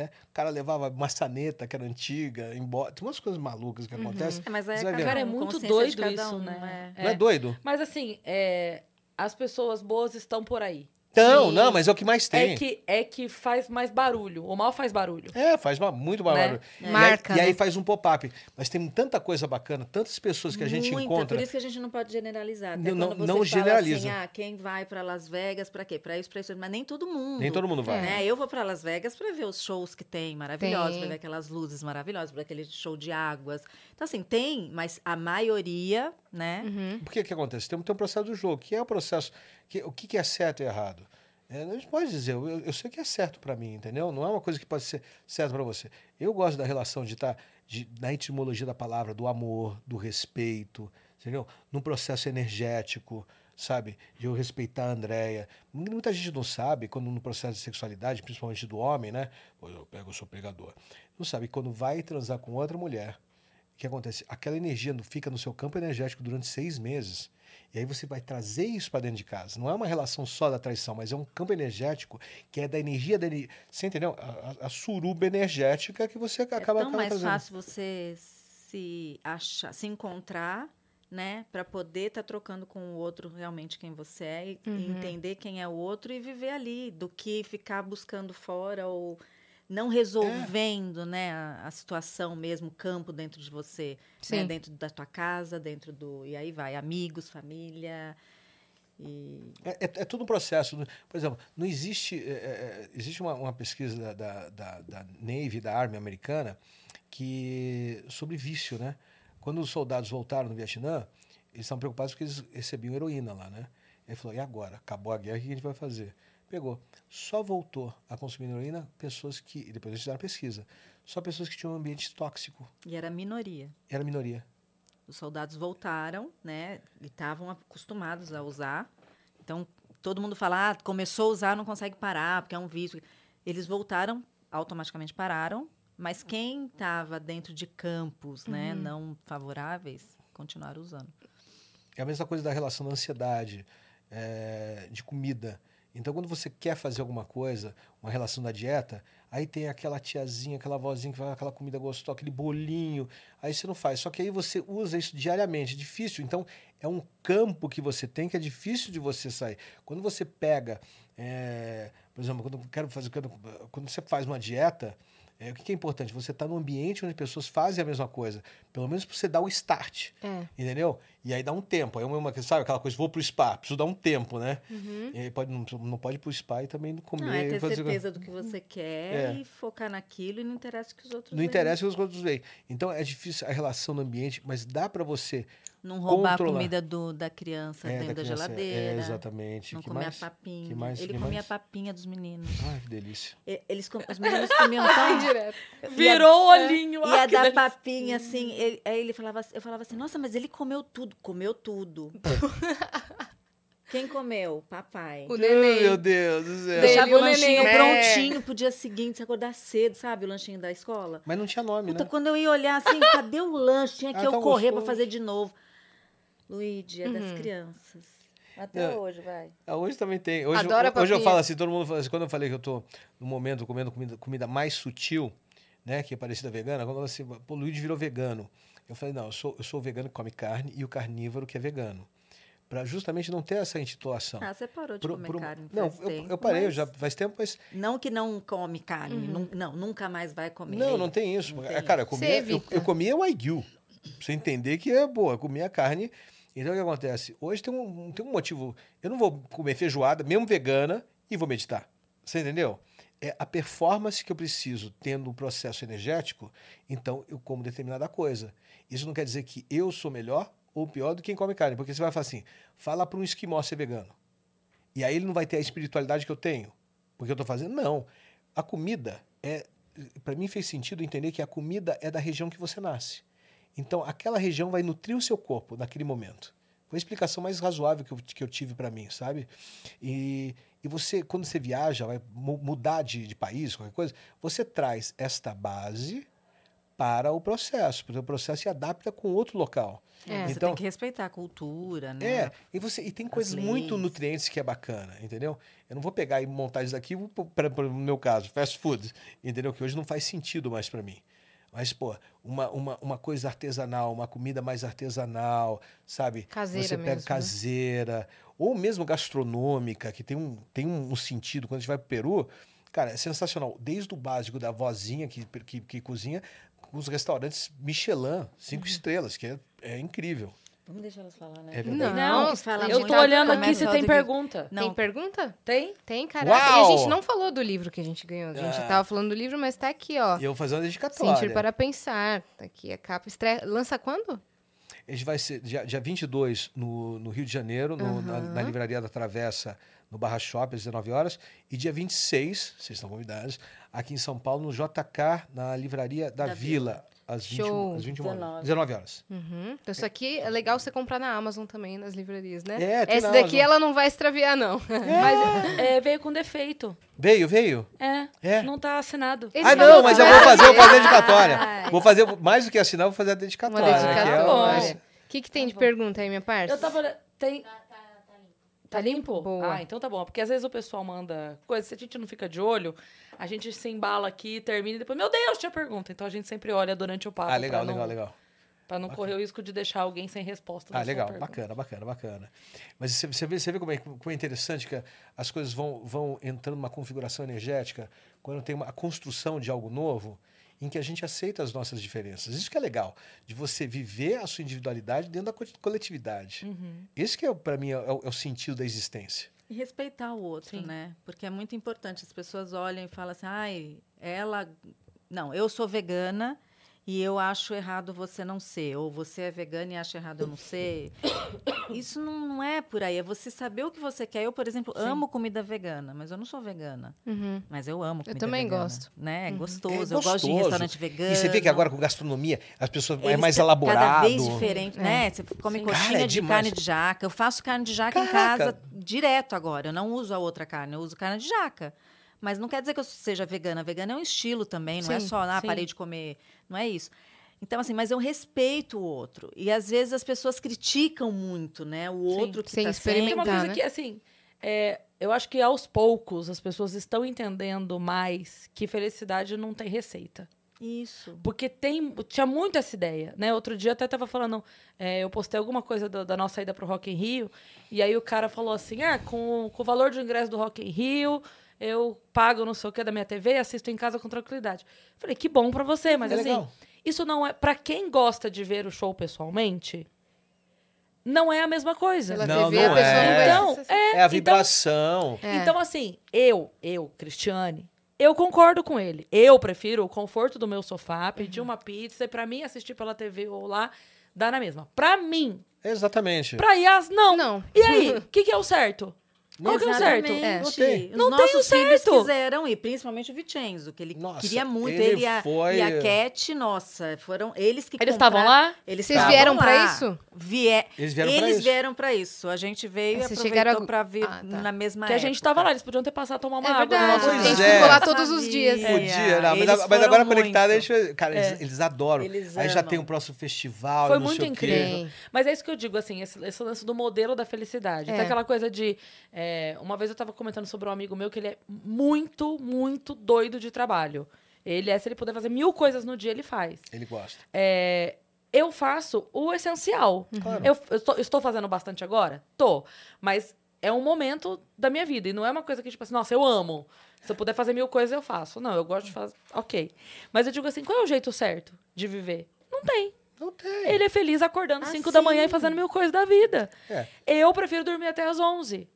Né? O cara levava maçaneta, que era antiga, embora. Tem umas coisas malucas que acontecem. É, mas é vendo. Cara, é um, muito doido cada isso, um, né? Não é doido? Mas assim, é, as pessoas boas estão por aí. Não, Sim. não, mas é o que mais tem. É que, é que faz mais barulho. O mal faz barulho. É, faz muito barulho. E aí- Marca, E aí, né? faz um pop-up. Mas tem tanta coisa bacana, tantas pessoas que a gente Muita, encontra. Por isso que a gente não pode generalizar. Até Não- não- quando você não fala generaliza. Assim, ah, quem vai para Las Vegas para quê? Para isso, para isso. Mas nem todo mundo. Nem todo mundo vai. Né? Eu vou para Las Vegas para ver os shows que tem maravilhosos, para ver aquelas luzes maravilhosas, para aquele show de águas. Então, assim, tem, mas a maioria, né? Uhum. Por que que acontece? Tem, tem um processo do jogo, que é o processo. Que, o que, que é certo e errado? É, a gente pode dizer, eu, eu sei que é certo para mim, entendeu? Não é uma coisa que pode ser certo para você. Eu gosto da relação de estar na etimologia da palavra, do amor, do respeito, entendeu? Num processo energético, sabe? De eu respeitar a Andrea. Muita gente não sabe, quando no processo de sexualidade, principalmente do homem, né? Eu pego, eu sou pegador. Não sabe, quando vai transar com outra mulher, o que acontece? Aquela energia fica no seu campo energético durante seis meses. E aí você vai trazer isso para dentro de casa. Não é uma relação só da traição, mas é um campo energético que é da energia da ener- Você entendeu? A, a- a suruba energética que você acaba é tão mais trazendo. fácil você se achar, se encontrar, né, para poder estar trocando com o outro realmente quem você é e, e Uhum. entender quem é o outro e viver ali, do que ficar buscando fora ou não resolvendo, né, a, a situação mesmo, o campo dentro de você, né, dentro da tua casa, dentro do e aí vai, amigos, família e É, é, é tudo um processo. Por exemplo, não existe. é, é, existe uma, uma pesquisa da, da, da, da Navy, da Army americana, que sobre vício, né? Quando os soldados voltaram no Vietnã, eles estavam preocupados porque eles recebiam heroína lá, né? Ele falou: e agora? Acabou a guerra, o que a gente vai fazer? Pegou. Só voltou a consumir heroína pessoas que. Depois eles fizeram pesquisa. Só pessoas que tinham um ambiente tóxico. e era minoria. Era minoria. Os soldados voltaram, né? E estavam acostumados a usar. Então, todo mundo fala, ah, começou a usar, não consegue parar, porque é um vício. Eles voltaram, automaticamente pararam, mas quem estava dentro de campos né, não favoráveis, continuaram usando. É a mesma coisa da relação da ansiedade, é, de comida. Então, quando você quer fazer alguma coisa, uma relação da dieta, aí tem aquela tiazinha, aquela vozinha que faz aquela comida gostosa, aquele bolinho, aí você não faz. Só que aí você usa isso diariamente, é difícil. Então, é um campo que você tem que é difícil de você sair. Quando você pega, é, por exemplo, quando, quero fazer, quando, quando você faz uma dieta, é, o que, é importante? Você está num ambiente onde pessoas fazem a mesma coisa. Pelo menos para você dar o start. É. Entendeu? E aí dá um tempo. Aí uma, sabe aquela coisa, vou pro spa, preciso dar um tempo, né? Uhum. E aí pode, não, não pode ir pro spa e também não comer. Não, é ter fazer- certeza do que você quer É. e focar naquilo e não interessa o que os outros Não veem. interessa o que os outros veem. Então é difícil a relação no ambiente, mas dá para você. Não roubar Controlar. a comida do, da criança É, dentro da, criança, geladeira. É, exatamente. Não que comer mais? a papinha. Que mais? Ele Que comia mais? a papinha dos meninos. Ai, que delícia. E- Eles, com- os meninos comiam tão... Direto. Virou o olhinho. Ia ah, dar delícia. papinha, assim. Ele, aí ele falava, assim- eu falava assim, nossa, mas ele comeu tudo. Comeu tudo. Quem comeu? Papai. O neném. meu Deus do céu. Deixava o o lanchinho neném, né? prontinho pro dia seguinte, se acordar cedo, sabe? O lanchinho da escola. Mas não tinha nome, Puta, né? quando eu ia olhar assim, cadê o lanche? Tinha que Ah, eu tão correr pra gostoso. fazer de novo. Luigi, é das Uhum. crianças. Até É. hoje, vai. Ah, hoje também tem. Hoje, Adoro a hoje eu falo assim, todo mundo fala assim, quando eu falei que eu tô no momento comendo comida, comida mais sutil, né, que é parecida vegana, quando eu assim, pô, o Luigi virou vegano. Eu falei, não, eu sou, eu sou o vegano que come carne e o carnívoro que é vegano. Pra justamente não ter essa intitulação. Ah, você parou de Pro- comer pro- carne não, faz eu, tempo, eu parei, eu mas já faz tempo, mas Não que não come carne. nun- Não, nunca mais vai comer. não, não tem isso. Não É, tem Cara, eu Você comia, eu, eu comia o Wagyu. Pra você entender que é boa, eu comia carne. Então o que acontece? Hoje tem um, tem um motivo. Eu não vou comer feijoada, mesmo vegana, e vou meditar. Você entendeu? É a performance que eu preciso tendo um processo energético, então eu como determinada coisa. Isso não quer dizer que eu sou melhor ou pior do que quem come carne, porque você vai falar assim: fala para um esquimó ser vegano. E aí ele não vai ter a espiritualidade que eu tenho. Porque eu estou fazendo. Não. A comida é. Para mim fez sentido entender que a comida é da região que você nasce. Então aquela região vai nutrir o seu corpo naquele momento. Foi a explicação mais razoável que eu, que eu tive para mim, sabe? E, e você, quando você viaja, vai mu- mudar de, de país, qualquer coisa, você traz esta base para o processo, porque o processo se adapta com outro local. É. Você então, tem que respeitar a cultura, né? é, e, você, e tem coisas muito leis. nutrientes que é bacana, entendeu? Eu não vou pegar e montar isso daqui, para no meu caso, fast food, entendeu? Que hoje não faz sentido mais para mim. Mas, pô, uma, uma, uma coisa artesanal, uma comida mais artesanal, sabe? Caseira Você pega mesmo, né? caseira, ou mesmo gastronômica, que tem um, tem um sentido. Quando a gente vai pro Peru, cara, é sensacional. Desde o básico da vozinha que, que, que cozinha, com os restaurantes Michelin, cinco Uhum. estrelas, que é, é incrível. Vamos deixar elas falar, né? É verdade. Não, que fala Eu tô olhando aqui se a tem pergunta. Não. Tem pergunta? Tem? Tem, caraca. E a gente não falou do livro que a gente ganhou. A gente Ah. tava falando do livro, mas tá aqui, ó. E eu vou fazer uma dedicatória. Sentir para pensar. Tá aqui a capa. Estreia. Lança quando? A gente vai ser dia, dia 22 no, no Rio de Janeiro, no- na, Aham. na Livraria da Travessa, no Barra Shop, às 19 horas. E dia 26, vocês estão convidados, aqui em São Paulo, no JK, na Livraria da, Da Vila, às 21, Show. às 21 horas. 19. 19 horas. Uhum. Então isso aqui é legal você comprar na Amazon também, nas livrarias, né? É, tem Essa daqui Amazon. ela não vai extraviar, não. Mas é, veio com defeito. Veio, veio? É, É. não tá assinado. Ele ah, não, mas que eu vou fazer, eu vou fazer a dedicatória. Vou fazer, mais do que assinar, eu vou fazer a Uma dedicatória. que é o dedicatória. mais- O que, que tem de pergunta aí, minha parça? Eu tava. olhando- Tem. Tá limpo? Boa. Ah, então tá bom. Porque às vezes o pessoal manda coisa, se a gente não fica de olho, a gente se embala aqui, termina e depois, meu Deus, tinha pergunta. Então a gente sempre olha durante o papo. Ah, legal, não, legal, legal. Pra não correr o risco de deixar alguém sem resposta. Ah, legal, bacana, bacana, bacana. Mas você, você vê, você vê como, é, como é interessante que as coisas vão, vão entrando numa configuração energética quando tem uma a construção de algo novo em que a gente aceita as nossas diferenças. Isso que é legal, de você viver a sua individualidade dentro da co- coletividade. Uhum. Esse que é, para mim é o, é o sentido da existência. E respeitar o outro, Sim. né? Porque é muito importante. As pessoas olham e falam assim, ai, ela. Não, eu sou vegana e eu acho errado você não ser, ou você é vegana e acha errado eu não ser. Isso não, não é por aí, é você saber o que você quer. Eu, por exemplo, Sim. amo comida vegana, mas eu não sou vegana. Uhum. Mas eu amo comida também vegana, gosto. Né? É Uhum. gostoso. É Eu gosto de gostoso. restaurante vegano. E você vê que agora com gastronomia, as pessoas é Eles mais tão elaborado. Cada vez diferente, né? Você come Sim. coxinha Cara, é de demais. carne de jaca. Eu faço carne de jaca em Caraca. casa direto agora. Eu não uso a outra carne, eu uso carne de jaca. Mas não quer dizer que eu seja vegana. Vegana é um estilo também, não é Sim, só, ah, sim. parei de comer. Não é isso. Então, assim, mas eu respeito o outro. E às vezes as pessoas criticam muito, né? O Sim, outro que sem tá experimentar. Tem uma coisa né? que, assim, é, eu acho que aos poucos as pessoas estão entendendo mais que felicidade não tem receita. Isso. Porque tem, tinha muito essa ideia, né? Outro dia até tava falando, é, eu postei alguma coisa do- da nossa ida pro Rock in Rio, e aí o cara falou assim, ah, com, com o valor de ingresso do Rock in Rio, eu pago não sei o que da minha TV e assisto em casa com tranquilidade. Falei, que bom pra você, mas É assim, legal. isso não é... Pra quem gosta de ver o show pessoalmente, não é a mesma coisa. Pela Não, TV, não é. não Então, é, É a então- vibração. É. então, assim, eu, eu, Cristiane, eu concordo com ele. Eu prefiro o conforto do meu sofá, pedir uma pizza e pra mim assistir pela TV ou lá, dá na mesma. Pra mim, Exatamente. pra Yas, não. Não. E aí, o que, que é o certo? Qual que é o certo? É. Não tem. Os Não tem o nossos filhos certo. quiseram ir, principalmente o Vicenzo, que ele Nossa, queria muito. ele Ele, e, a, foi- e a Cat, nossa, foram eles que Eles estavam lá? Eles Vocês vieram pra lá. isso? Vie... Eles vieram pra Eles isso. vieram pra isso. A gente veio e Aí vocês aproveitou chegaram a- pra vir Ah, tá. na mesma Que a época. gente tava lá, eles podiam ter passado a tomar uma É água no verdade. nosso Pois a gente é. ficou lá todos os dias. Podia, não, mas, a- mas agora conectado, a gente, cara, eles, eles adoram. Eles Aí já tem um próximo festival. Foi muito o incrível. Tem. Mas é isso que eu digo, assim, esse, lance do modelo da felicidade. É. Tem aquela coisa de. É, uma vez eu tava comentando sobre um amigo meu que ele é muito, muito doido de trabalho. Ele é, se ele puder fazer mil coisas no dia, ele faz. Ele gosta. É, eu faço o essencial. Claro. Eu, eu tô- eu estou fazendo bastante agora? Tô. Mas é um momento da minha vida. E não é uma coisa que, tipo assim, nossa, eu amo. Se eu puder fazer mil coisas, eu faço. Não, eu gosto de fazer. Ok. Mas eu digo assim, qual é o jeito certo de viver? Não tem. Não tem. Ele é feliz acordando Ah, 5 da manhã e fazendo mil coisas da vida. É. Eu prefiro dormir até as 11.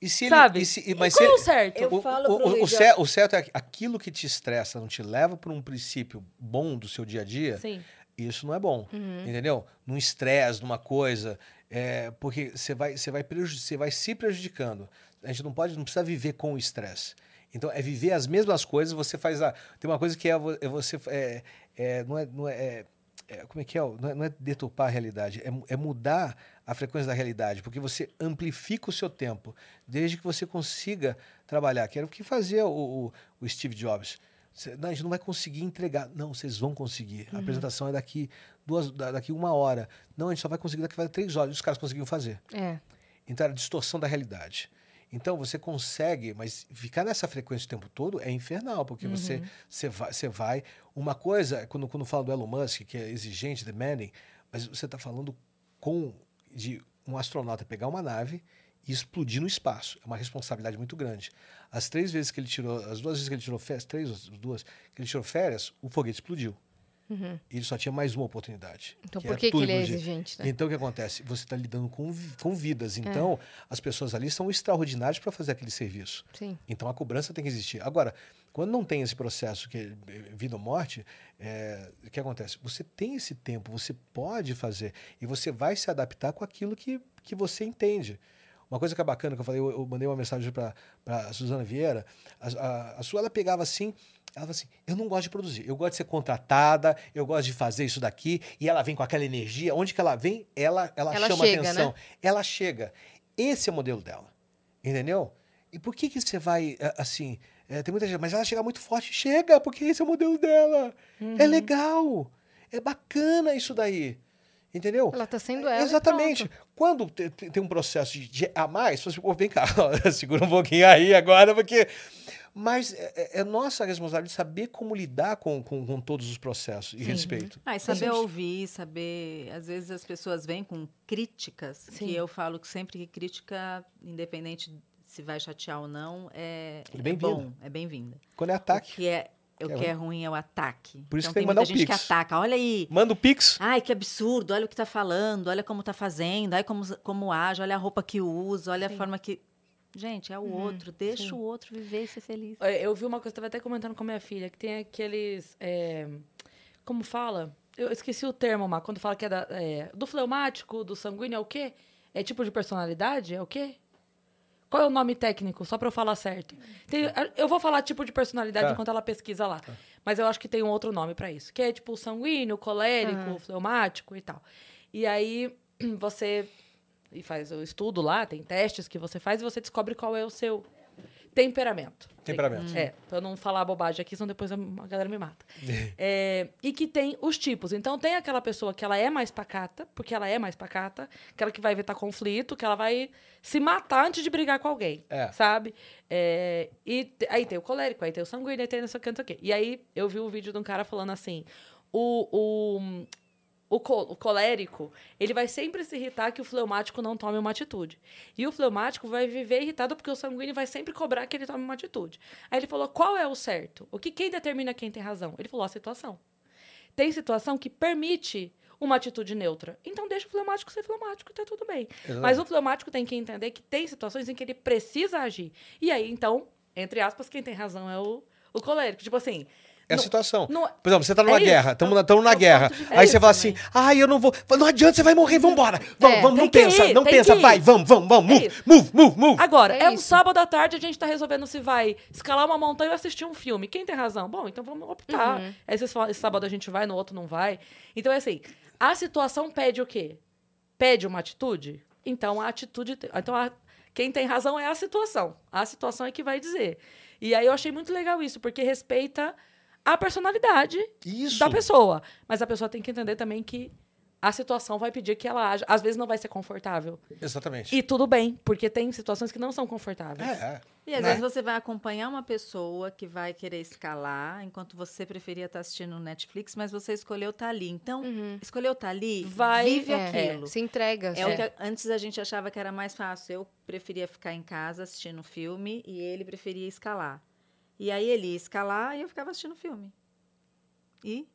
E se ele, Sabe? e se- mas é se- certo? Eu o, falo o- o- o Luiz, cer- o certo é que aquilo que te estressa, não te leva para um princípio bom do seu dia a dia, Sim. isso não é bom. Uhum. Entendeu? Num estresse, numa coisa. é, porque você vai, você, vai você vai se prejudicando. A gente não pode, não precisa viver com o estresse. Então, é viver as mesmas coisas, você faz a. Tem uma coisa que é, é você. É, é, não é. Não é, é- é- como é que é? Não é, não é deturpar a realidade, é, é mudar a frequência da realidade, porque você amplifica o seu tempo, desde que você consiga trabalhar, que era o que fazia o, o- o Steve Jobs. Cê- não, a gente não vai conseguir entregar. Não, vocês vão conseguir. A apresentação é daqui duas, da- daqui uma hora. Não, a gente só vai conseguir daqui a três horas. Os caras conseguiam fazer. É. Então era a distorção da realidade. Então você consegue, mas ficar nessa frequência o tempo todo é infernal, porque você, você, vai, você vai. Uma coisa, quando, quando fala do Elon Musk, que é exigente, demanding, mas você está falando com de um astronauta pegar uma nave e explodir no espaço. É uma responsabilidade muito grande. As três vezes que ele tirou, as duas vezes que ele tirou férias, três ou duas, que ele tirou férias, o foguete explodiu. E ele só tinha mais uma oportunidade. Uhum. Então que por que, que ele é exigente, né? Então o que acontece? Você está lidando com, com vidas. Então as pessoas ali são extraordinárias para fazer aquele serviço. Sim. Então a cobrança tem que existir. Agora, quando não tem esse processo que é vida ou morte, é, o que acontece? Você tem esse tempo, você pode fazer e você vai se adaptar com aquilo que, que você entende. Uma coisa que é bacana que eu falei, eu, eu mandei uma mensagem para a Suzana Vieira. A, a, a sua ela pegava assim, ela falou assim: eu não gosto de produzir, eu gosto de ser contratada, eu gosto de fazer isso daqui, e ela vem com aquela energia. Onde que ela vem, ela, ela, Ela chama chega, atenção. né? Ela chega. Esse é o modelo dela. Entendeu? E por que que você vai, eh, assim, eh, tem muita gente, mas ela chega muito forte. Chega, porque esse é o modelo dela. É legal. É bacana isso daí. Entendeu? Ela tá sendo ela. Exatamente. Quando te- te- tem um processo de, de a mais, você fala "Pô, vem cá, segura um pouquinho aí agora, porque. Mas é, é- é nossa responsabilidade saber como lidar com, com, com todos os processos e respeito. Ah, e saber Gente. ouvir, saber. Às vezes as pessoas vêm com críticas, Sim. que eu falo que sempre que crítica, independente se vai chatear ou não, é, É é bem-vinda. bom, é bem-vinda. Quando é O ataque, que é, o Que é que é ruim é o ataque. Por isso então, que tem que tem mandar muita o gente que Pix. ataca. Olha aí. manda o Pix. Ai, que absurdo, olha o que tá falando, olha como tá fazendo, olha como, como age, olha a roupa que usa, olha a forma que. Gente, é o outro, deixa sim. o outro viver e ser feliz. É, Eu vi uma coisa, estava até comentando com a minha filha, que tem aqueles. é, Como fala? Eu esqueci o termo, Má, quando fala que é, da- é, do fleumático, do sanguíneo, é o quê? É tipo de personalidade? É o quê? Qual é o nome técnico? Só pra eu falar certo. Tem- eu vou falar tipo de personalidade Tá. enquanto ela pesquisa lá. Mas eu acho que tem um outro nome pra isso. Que é tipo sanguíneo, colérico, fleumático e tal. E aí você e faz o estudo lá, tem testes que você faz e você descobre qual é o seu temperamento. Temperamento. É, pra eu não falar bobagem aqui, senão depois a galera me mata. É, e que tem os tipos. Então, tem aquela pessoa que ela é mais pacata, porque ela é mais pacata, aquela que vai evitar conflito, que ela vai se matar antes de brigar com alguém, É. sabe? É, e aí tem o colérico, aí tem o sanguíneo, aí tem não sei o que, não sei o que. E aí, eu vi um vídeo de um cara falando assim, o... o o, co- o colérico, ele vai sempre se irritar que o fleumático não tome uma atitude. E o fleumático vai viver irritado porque o sanguíneo vai sempre cobrar que ele tome uma atitude. Aí ele falou: qual é o certo? O que quem determina quem tem razão? Ele falou: a situação. Tem situação que permite uma atitude neutra. Então deixa o fleumático ser fleumático e tá tudo bem. Mas o fleumático tem que entender que tem situações em que ele precisa agir. E aí, então, entre aspas, quem tem razão é o, o colérico. Tipo assim. É a situação. não- Por exemplo, você tá numa É guerra, estamos na É o guerra. ponto de vista. Aí É você fala assim, ai, eu não vou. Não adianta, você vai morrer, vambora. Vamos, É, vamos, não pensa, ir, não pensa, vai, vamos, vamos, vamos, É move, move, move, move. Agora, É é, um sábado à tarde, a gente tá resolvendo se vai escalar uma montanha ou assistir um filme. Quem tem razão? Bom, então vamos optar. Uhum. Aí vocês falam, esse sábado a gente vai, no outro não vai. Então é assim, a situação pede o quê? Pede uma atitude? Então a atitude. Então a- quem tem razão é a situação. A situação é que vai dizer. E aí eu achei muito legal isso, porque respeita a personalidade Isso. da pessoa. Mas a pessoa tem que entender também que a situação vai pedir que ela haja. Às vezes não vai ser confortável. Exatamente. E tudo bem, porque tem situações que não são confortáveis. É, é. E às Né? vezes você vai acompanhar uma pessoa que vai querer escalar, enquanto você preferia estar assistindo no Netflix, mas você escolheu estar ali. Então, escolheu estar ali, Vai- vive é, aquilo. Se entrega. É o é. que a- antes a gente achava que era mais fácil. Eu preferia ficar em casa assistindo filme e ele preferia escalar. E aí ele ia escalar e eu ficava assistindo filme. E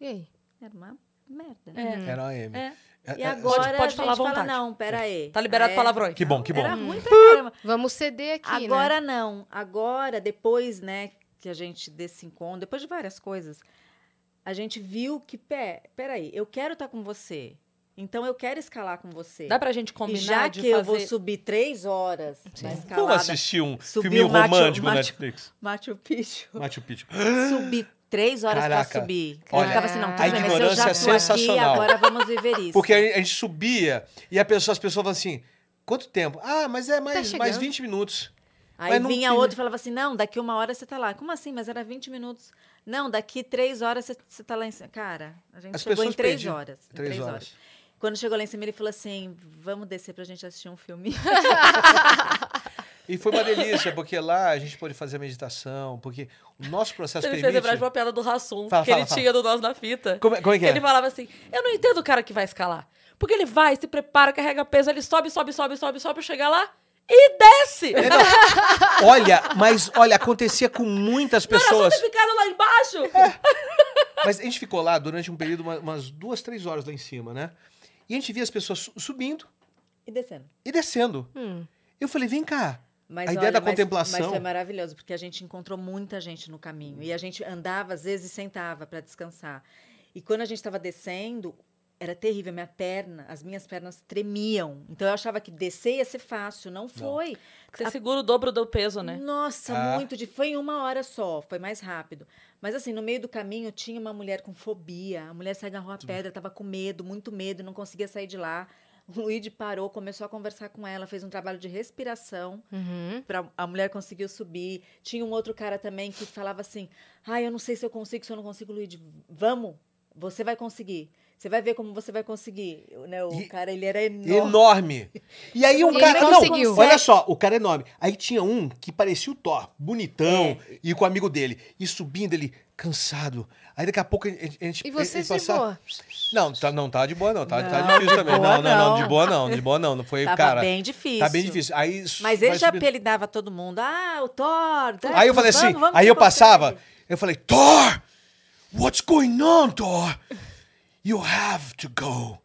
E aí? era uma merda. É. Era a Amy. É. É, E é, agora pode a gente falar fala, vontade. não, peraí. Tá liberado É, palavrões. Que bom, que bom. Era ruim pra caramba. Vamos ceder aqui, né? Agora não. Agora, depois, né, que a gente desse encontro, depois de várias coisas, a gente viu que, pé, peraí, eu quero estar com você. Então eu quero escalar com você. Dá pra gente e combinar já de que eu fazer... vou subir três horas na Vamos escalada, assistir um Machu- romântico Machu- Netflix. Machu Picchu, Machu Picchu. subir três horas Caraca. pra subir. Olha, eu ficava assim, não, a tudo bem, mas eu ignorância já é tô aqui, sensacional. agora vamos viver isso. Porque a a gente subia e a pessoa, as pessoas falam assim: quanto tempo? Ah, mas é mais, chegando. mais 20 minutos. Aí Mas vinha outro e falava assim: não, daqui uma hora você tá lá. Como assim? Mas era 20 minutos. Não, daqui três horas você, você tá lá em cima. Cara, a gente As chegou em pessoas três horas. em Três horas. Quando chegou lá em cima, ele falou assim: vamos descer pra gente assistir um filme. E foi uma delícia, porque lá a gente pôde fazer a meditação, porque o nosso processo Você me fez permite... lembrar de uma piada do Rassum, Fala, que fala, ele fala. tinha do Nós na Fita. Como é- como é que é? Ele falava assim, eu não entendo o cara que vai escalar. Porque ele vai, se prepara, carrega peso, ele sobe, sobe, sobe, sobe, sobe, chega lá e desce. É, não. Olha, mas olha, acontecia com muitas Não era só pessoas. ter ficado lá embaixo. Mas a gente ficou lá durante um período, uma- umas duas, três horas lá em cima, né? E a gente via as pessoas su- subindo e descendo. e descendo. Hum. Eu falei, vem cá. Mas A ideia olha, da mas- contemplação- Mas foi maravilhoso, porque a gente encontrou muita gente no caminho. E a gente andava, às vezes, e sentava para descansar. E quando a gente estava descendo, era terrível. Minha perna, as minhas pernas tremiam. Então eu achava que descer ia ser fácil. Não foi. Você segura o dobro do peso, né? Nossa, Ah. muito de. Foi em uma hora só, foi mais rápido. Mas assim, no meio do caminho tinha uma mulher com fobia. A mulher se agarrou à pedra, estava com medo, muito medo, não conseguia sair de lá. O Luigi parou, começou a conversar com ela, fez um trabalho de respiração Uhum. para a mulher conseguiu subir. Tinha um outro cara também que falava assim: "Ai, eu não sei se eu consigo, se eu não consigo, Luigi. Vamos, você vai conseguir. Você vai ver como você vai conseguir." Né, o E- cara, ele era enorme. Enorme. E aí um Ele cara. conseguiu. Não, olha só, o cara é enorme. Aí tinha um que parecia o Thor, bonitão, É. e com o amigo dele. E subindo ele, cansado. Aí daqui a pouco a gente. E vocês ele de passava- boa? Não, tá, não tá de boa, não. Tá, tá Não, difícil de também. boa Não, não, não, não. de boa não. De boa não. Não foi, Tava cara. bem difícil. Tá bem difícil. Aí, Mas ele já subindo. apelidava todo mundo. Ah, o Thor. tá, Aí eu falei assim, vamos, vamos aí eu você passava, consegue." eu falei, Thor, what's going on, Thor? You have to go.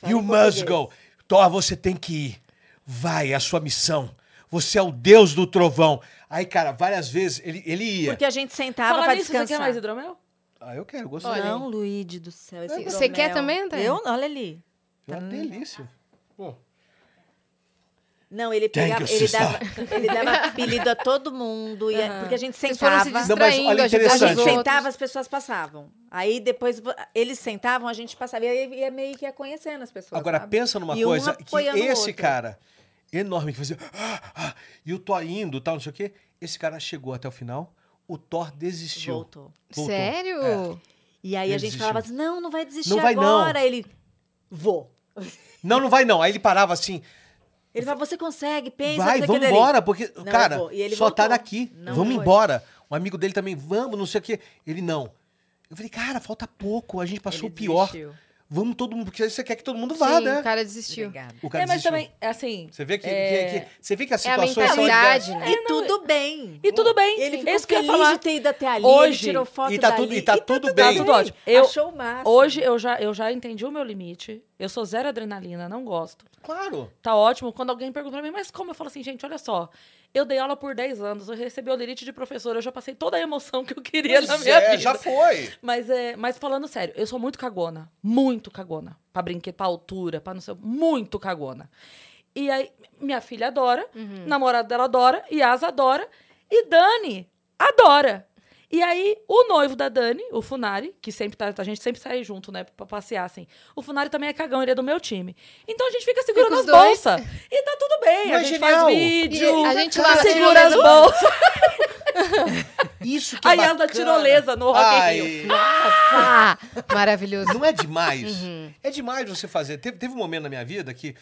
Fala you must go. Thor, você tem que ir. Vai, é a sua missão. Você é o deus do trovão. Aí, cara, várias vezes ele, ele ia. Porque a gente sentava Fala para nisso, você descansar. quer mais hidromel? Ah, eu quero, gostei. Olha Não, Luíde do céu. esse Você quer também, Antônio? Eu? Olha ali. É uma delícia. Pô, Não, ele pegava, you, ele dava, ele dava apelido a todo mundo. E é- porque a gente foram se sentava. Não, mas distraindo, olha A interessante. os gente sentava, as pessoas passavam. Aí depois eles sentavam, a gente passava. E aí ia meio que ia conhecendo as pessoas. Agora, sabe? pensa numa E um coisa, que esse outro. cara, enorme, que fazia... "Ah, ah", e o Thor indo, tal, não sei o quê, esse cara chegou até o final, o Thor desistiu. Voltou. Voltou. Sério? É. E aí Ele a gente desistiu. falava assim: não, não vai desistir Não vai, não. agora. Ele. Vou. Não, não vai não. Aí ele parava assim, Ele falava, você consegue, pensa. vai, vamos embora, porque, Não, cara, só tá voltou. daqui, Não vamos foi. embora. Um amigo dele também, vamos, não sei o quê. Ele, não. Eu falei, cara, falta pouco, a gente passou Ele o pior. desistiu. Vamos todo mundo, porque você quer que todo mundo vá, Sim, né? o cara desistiu. Obrigada. O cara É, mas desistiu. também, assim. Você vê que, é, que- que- você vê que as É a situações são diversas. né? E tudo bem. E tudo bem. Ele ficou Esse que eu ia feliz falar. de ter ido até ali, Hoje- tirou foto e tá dali, tudo- e tá tudo bem. Tá tudo ótimo. Eu- Achou o máximo. Hoje eu já, eu já entendi o meu limite. Eu sou zero adrenalina, não gosto. Claro. Tá ótimo. Quando alguém pergunta pra mim, mas como? Eu falo assim, gente, olha só. Eu dei aula por 10 anos, eu recebi olerite de professora, eu já passei toda a emoção que eu queria na Pois minha é, vida. já foi. Mas, é, mas falando sério, eu sou muito cagona. Muito cagona. Pra brinquedo, pra altura, pra não sei. Muito cagona. E aí, minha filha adora, namorado dela adora, Yas adora, e Dani adora. E aí, o noivo da Dani, o Funari, que sempre tá, a gente sempre sai junto, né, pra passear, assim. O Funari também é cagão, ele é do meu time. Então a gente fica segurando Fica as bolsas. E tá tudo bem, Não a gente genial? faz vídeo, E a gente lá segura as bolsas. Isso que é A Yas da bacana. tirolesa no Rock in Rio. Ah, maravilhoso. Não é demais? Uhum. É demais você fazer. Teve, teve um momento na minha vida que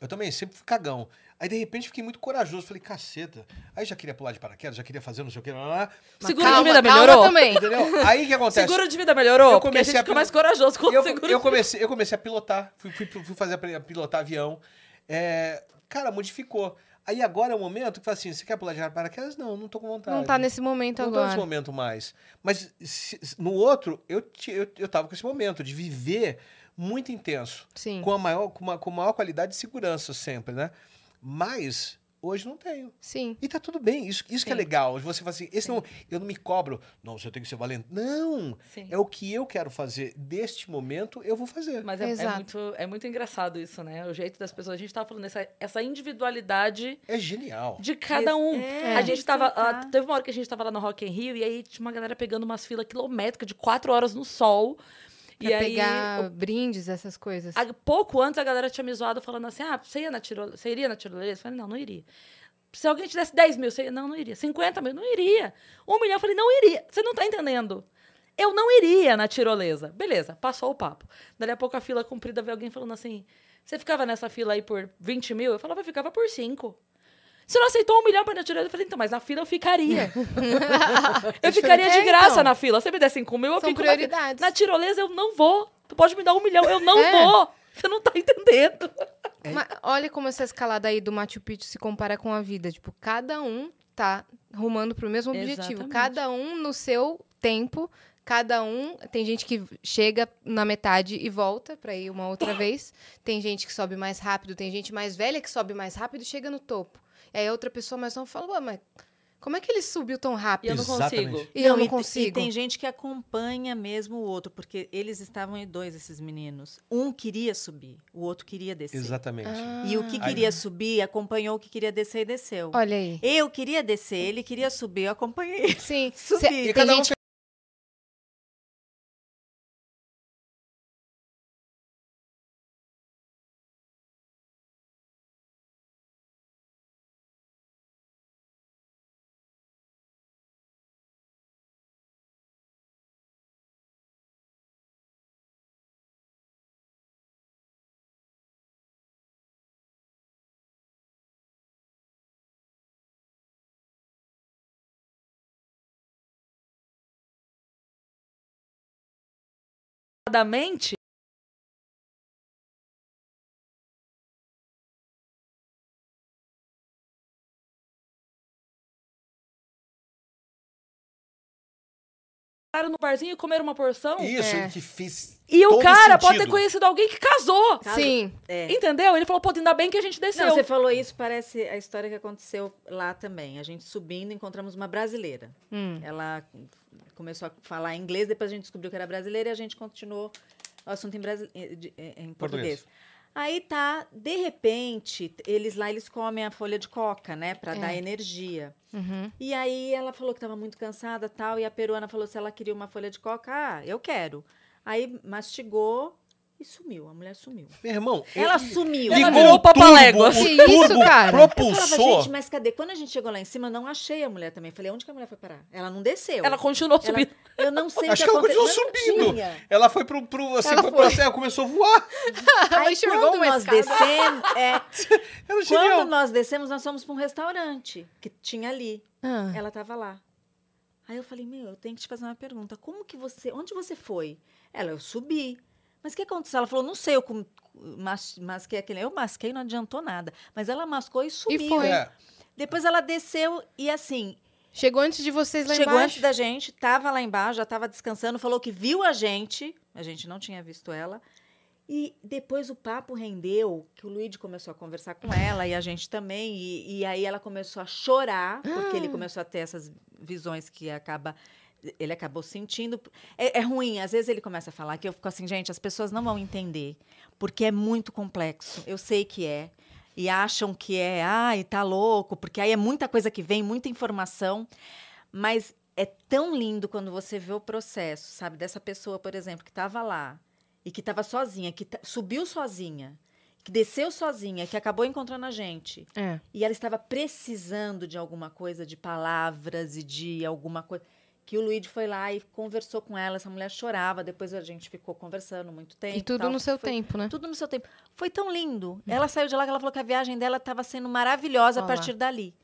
eu também sempre fui cagão. Aí, de repente, fiquei muito corajoso. Falei, caceta. Aí já queria pular de paraquedas, já queria fazer não sei o que. Lá, lá. Mas Seguro calma, de vida calma melhorou? também. Entendeu? Aí o que acontece? Seguro de vida melhorou? Eu porque a comecei gente a fica pil- mais corajoso com o eu, seguro eu, de comecei, eu comecei a pilotar. Fui, fui, fui fazer a pilotar avião. É, cara, modificou. Aí agora é o momento que fala assim: você quer pular de paraquedas? Não, não tô com vontade. Não tá nesse momento Não tô agora. nesse momento mais. Mas se- no outro, eu, eu, eu tava com esse momento de viver muito intenso. Sim. Com a maior, com, uma, com maior qualidade de segurança sempre, né? Mas hoje não tenho. Sim. E tá tudo bem, isso, isso que é legal. Você fala assim, esse não, eu não me cobro. Não, você tem que ser valente. Não! Sim. É o que eu quero fazer. Deste momento, eu vou fazer. Mas é, é Exato. muito, é muito engraçado isso, né? O jeito das pessoas. A gente tava falando essa, essa individualidade É genial. de cada um. É, a gente tava. respeitar. ah, teve uma hora que a gente tava lá no Rock in Rio e aí tinha uma galera pegando umas filas quilométricas de quatro horas no sol. Pra e aí, pegar brindes, essas coisas. a- pouco antes a galera tinha me zoado falando assim: ah, você, ia na tiro, você iria na tirolesa? Eu falei, não, não iria. Se alguém te desse 10 mil, você ia? Não, não iria. 50 mil, não iria. Um milhão, eu falei, não iria. Você não tá entendendo. Eu não iria na tirolesa. Beleza, passou o papo. Dali a pouco a fila comprida veio alguém falando assim: você ficava nessa fila aí por 20 mil? Eu falava, eu ficava por 5. Você não aceitou um milhão pra ir na tirolesa? Eu falei, então, mas na fila eu ficaria. eu ficaria de É, graça então. na fila. Se você me der 5 mil, eu São fico na prioridades. Na tirolesa eu não vou. Tu pode me dar um milhão, eu não É. vou. Você não tá entendendo. Mas olha como essa escalada aí do Machu Picchu se compara com a vida. Tipo, cada um tá rumando pro mesmo objetivo. Exatamente. Cada um no seu tempo. Cada um. Tem gente que chega na metade e volta pra ir uma outra vez. Tem gente que sobe mais rápido. Tem gente mais velha que sobe mais rápido e chega no topo. E aí outra pessoa mais nova fala, Ué, mas como é que ele subiu tão E rápido? eu não Exatamente. consigo. E eu não e consigo. E tem gente que acompanha mesmo o outro, porque eles estavam em dois, esses meninos. Um queria subir, o outro queria descer. Exatamente. E o que Aí- queria subir, acompanhou o que queria descer e desceu. Olha aí. Eu queria descer, ele queria subir, eu acompanhei. Sim. Subi. Cê- E tem cada um gente Mente, Pararam no barzinho e comeram uma porção. Isso, É. que fez. E o cara pode ter sentido. conhecido alguém que casou. Sim. É. Entendeu? Ele falou, pô, ainda bem que a gente desceu. Não, você falou isso, parece a história que aconteceu lá também. A gente subindo, encontramos uma brasileira. Hum. Ela começou a falar inglês, depois a gente descobriu que era brasileira e a gente continuou o assunto em, brasi- eh, eh, em Português. português. Aí tá, de repente, eles lá eles comem a folha de coca, né, Pra É. dar energia. Uhum. E aí ela falou que estava muito cansada, tal, e a peruana falou se ela queria uma folha de coca, ah, eu quero. Aí mastigou e sumiu, a mulher sumiu. Meu irmão, Ela ele- sumiu. Ela ligou virou o papalégua. turbo, o Que isso, turbo cara? Eu falava, propulsor. gente, mas cadê? Quando a gente chegou lá em cima, eu não achei a mulher também. Falei, onde que a mulher foi parar? Ela não desceu. Ela continuou Ela- subindo. Eu não sei Acho o que ela continuou Não subindo. tinha. Ela foi pro, pro assim, Ela foi pro céu, começou a voar. Ela Aí enxergou quando uma nós escada. descemos, é, quando genial. nós descemos, nós fomos para um restaurante que tinha ali. Ah. Ela estava lá. Aí eu falei, meu, eu tenho que te fazer uma pergunta. Como que você, onde você foi? Ela, eu subi. Mas o que aconteceu? Ela falou, não sei, eu mas, masquei aquele. Eu masquei, não adiantou nada. Mas ela mascou e sumiu. foi. É. Depois ela desceu e assim, Chegou antes de vocês lá chegou embaixo. antes da gente, tava lá embaixo, já tava descansando, falou que viu a gente. A gente não tinha visto ela. E depois o papo rendeu, que o Luigi começou a conversar com ela e a gente também. E, e aí ela começou a chorar, porque ele começou a ter essas visões que acaba. Ele acabou sentindo. É, é ruim, às vezes ele começa a falar que eu fico assim, gente, as pessoas não vão entender, porque é muito complexo. Eu sei que é. E acham que é, ai, tá louco, porque aí é muita coisa que vem, muita informação. Mas é tão lindo quando você vê o processo, sabe? Dessa pessoa, por exemplo, que estava lá e que estava sozinha, que subiu sozinha, que desceu sozinha, que acabou encontrando a gente. É. E ela estava precisando de alguma coisa, de palavras e de alguma coisa. Que o Luigi foi lá e conversou com ela. Essa mulher chorava. Depois a gente ficou conversando muito tempo. E tudo tal. no seu Foi- tempo, né? Tudo no seu tempo. Foi tão lindo. Ela saiu de lá que ela falou que a viagem dela estava sendo maravilhosa a Olha lá. partir dali.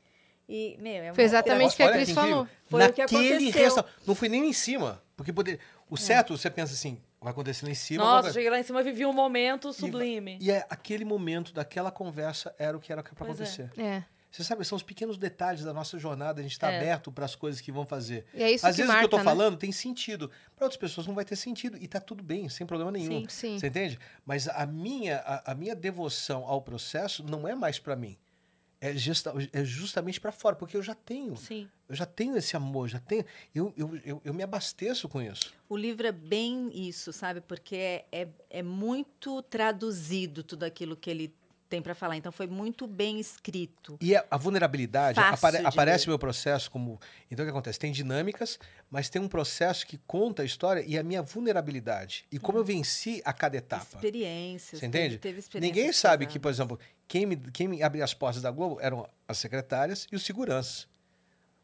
E, meu, é Foi exatamente o que a Cris falou. Foi o que Naquele aconteceu. resta- Não foi nem em cima. Porque poder... o certo, você pensa assim, vai acontecer lá em cima. Nossa, vai- cheguei lá em cima e vivi um momento sublime. E é, aquele momento daquela conversa era o que era para é. acontecer. É. Você sabe, são os pequenos detalhes da nossa jornada, a gente está É. aberto para as coisas que vão fazer. E é isso Às que vezes o que eu tô marca, né? falando tem sentido. Para outras pessoas não vai ter sentido. E tá tudo bem, sem problema nenhum. Sim, sim. Você entende? Mas a minha, a, a minha devoção ao processo não é mais para mim. É, justa- é justamente para fora, porque eu já tenho. Sim. Eu já tenho esse amor, já tenho. Eu, eu, eu, eu me abasteço com isso. O livro é bem isso, sabe? Porque é, é, é muito traduzido tudo aquilo que ele tem para falar. Então foi muito bem escrito. E a, a vulnerabilidade apare- aparece o meu processo como. Então o que acontece? Tem dinâmicas, mas tem um processo que conta a história e a minha vulnerabilidade. E como eu venci a cada etapa. Experiências. Você teve- entende? Teve experiências Ninguém sabe que, por exemplo, quem me, quem me abria as portas da Globo eram as secretárias e os seguranças.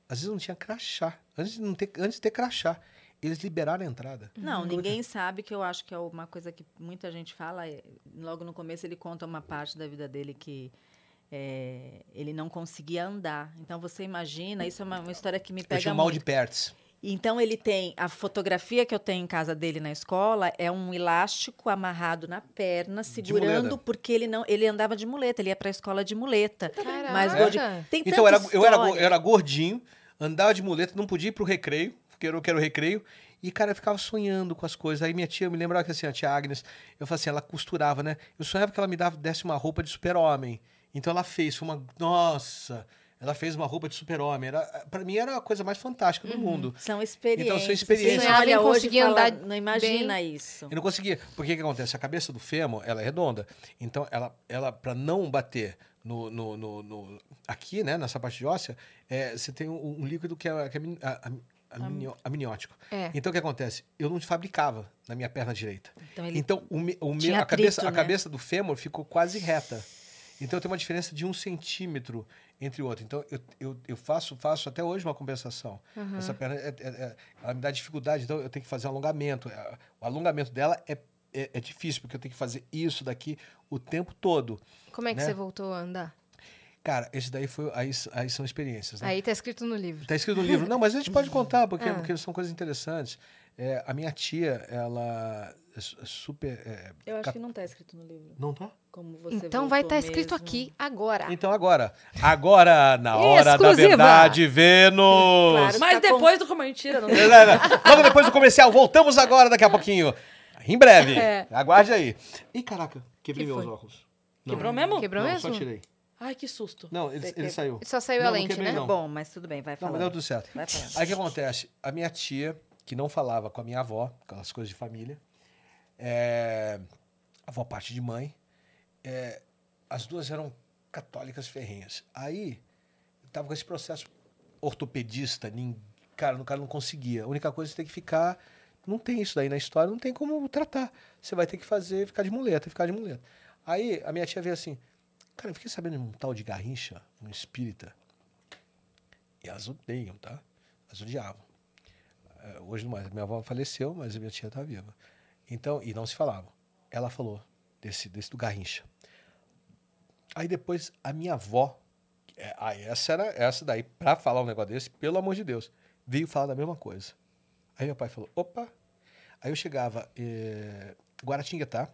Às vezes não tinha crachá. Antes de, não ter, antes de ter crachá, eles liberaram a entrada. Não, Uhum. ninguém sabe, que eu acho que é uma coisa que muita gente fala. é, Logo no começo ele conta uma parte da vida dele que é, ele não conseguia andar. Então você imagina, isso é uma, uma história que me Eu pega tinha um mal de Pertz. Então ele tem a fotografia que eu tenho em casa dele na escola é um elástico amarrado na perna, segurando porque ele não ele andava de muleta, ele ia para a escola de muleta. Caraca. Mas gordinho. Tem Então eu era, eu, era, eu era gordinho, andava de muleta, não podia ir pro recreio, porque eu quero recreio. E, cara, eu ficava sonhando com as coisas. Aí minha tia, eu me lembrava que assim, a tia Agnes, eu falava assim, ela costurava, né? Eu sonhava que ela me dava, desse uma roupa de super-homem. Então ela fez, foi uma. Nossa! Ela fez uma roupa de super-homem. Era, pra mim era a coisa mais fantástica do mundo. São experiências. Então, são experiências. Você Sonhava em olha hoje conseguir e fala, andar não imagina isso. Eu não conseguia. Porque o que acontece? A cabeça do fêmur, ela é redonda. Então, ela, ela para não bater no, no, no- no- aqui, né, nessa parte de óssea, é, você tem um, um líquido que é, que é a- a- amnio- amniótico. É. Então, o que acontece? Eu não fabricava na minha perna direita. Então Então, o, me- o meu- a, cabeça, atrito, a né? cabeça do fêmur ficou quase reta. Então, tem uma diferença de um centímetro entre o outro. Então, eu, eu, eu faço, faço até hoje uma compensação. Essa perna, é- é- é- ela me dá dificuldade, então eu tenho que fazer um alongamento. É, O alongamento dela é, é, é difícil, porque eu tenho que fazer isso daqui o tempo todo. Como é que né? você voltou a andar? Cara, esse daí foi. Aí, aí são experiências, né? Aí tá escrito no livro. Tá escrito no livro. Não, mas a gente pode contar, porque, Ah. porque são coisas interessantes. É, a minha tia, ela é é super. é, Eu acho cap- que não está escrito no livro. Não tá? Como você Então vai estar escrito mesmo. aqui agora. Então agora. Agora, na hora Exclusiva. da verdade, Vênus! Claro. Mas Tá com- depois do comer mentira, não Não, não, não. Logo depois do comercial, voltamos agora, daqui a pouquinho. Em breve. É. Aguarde aí. Ih, caraca, quebrei Que meus óculos. Não, Quebrou mesmo? Quebrou não, mesmo? só tirei. Ai, que susto. Não, ele, ele que- saiu. Só saiu Não, a não lente, quebrei, né? não. Bom, mas tudo bem, vai Não, falar. mas deu tudo certo. Aí o que acontece? A minha tia, que não falava com a minha avó, aquelas coisas de família. É, avó parte de mãe. É, as duas eram católicas ferrenhas. Aí, eu tava com esse processo ortopedista, ninguém, cara, o cara não conseguia. A única coisa é ter que ficar. Não tem isso daí na história, não tem como tratar. Você vai ter que fazer, ficar de muleta, ficar de muleta. Aí a minha tia veio assim, cara, eu fiquei sabendo de um tal de Garrincha, um espírita. E elas odeiam, tá? Elas odiavam. É, hoje não mais. Minha avó faleceu, mas a minha tia tá viva. Então, e não se falavam. Ela falou desse, desse do Garrincha. Aí depois a minha avó, é, aí essa era essa daí, pra falar um negócio desse, pelo amor de Deus, veio falar da mesma coisa. Aí meu pai falou, opa. Aí eu chegava, eh, Guaratinguetá,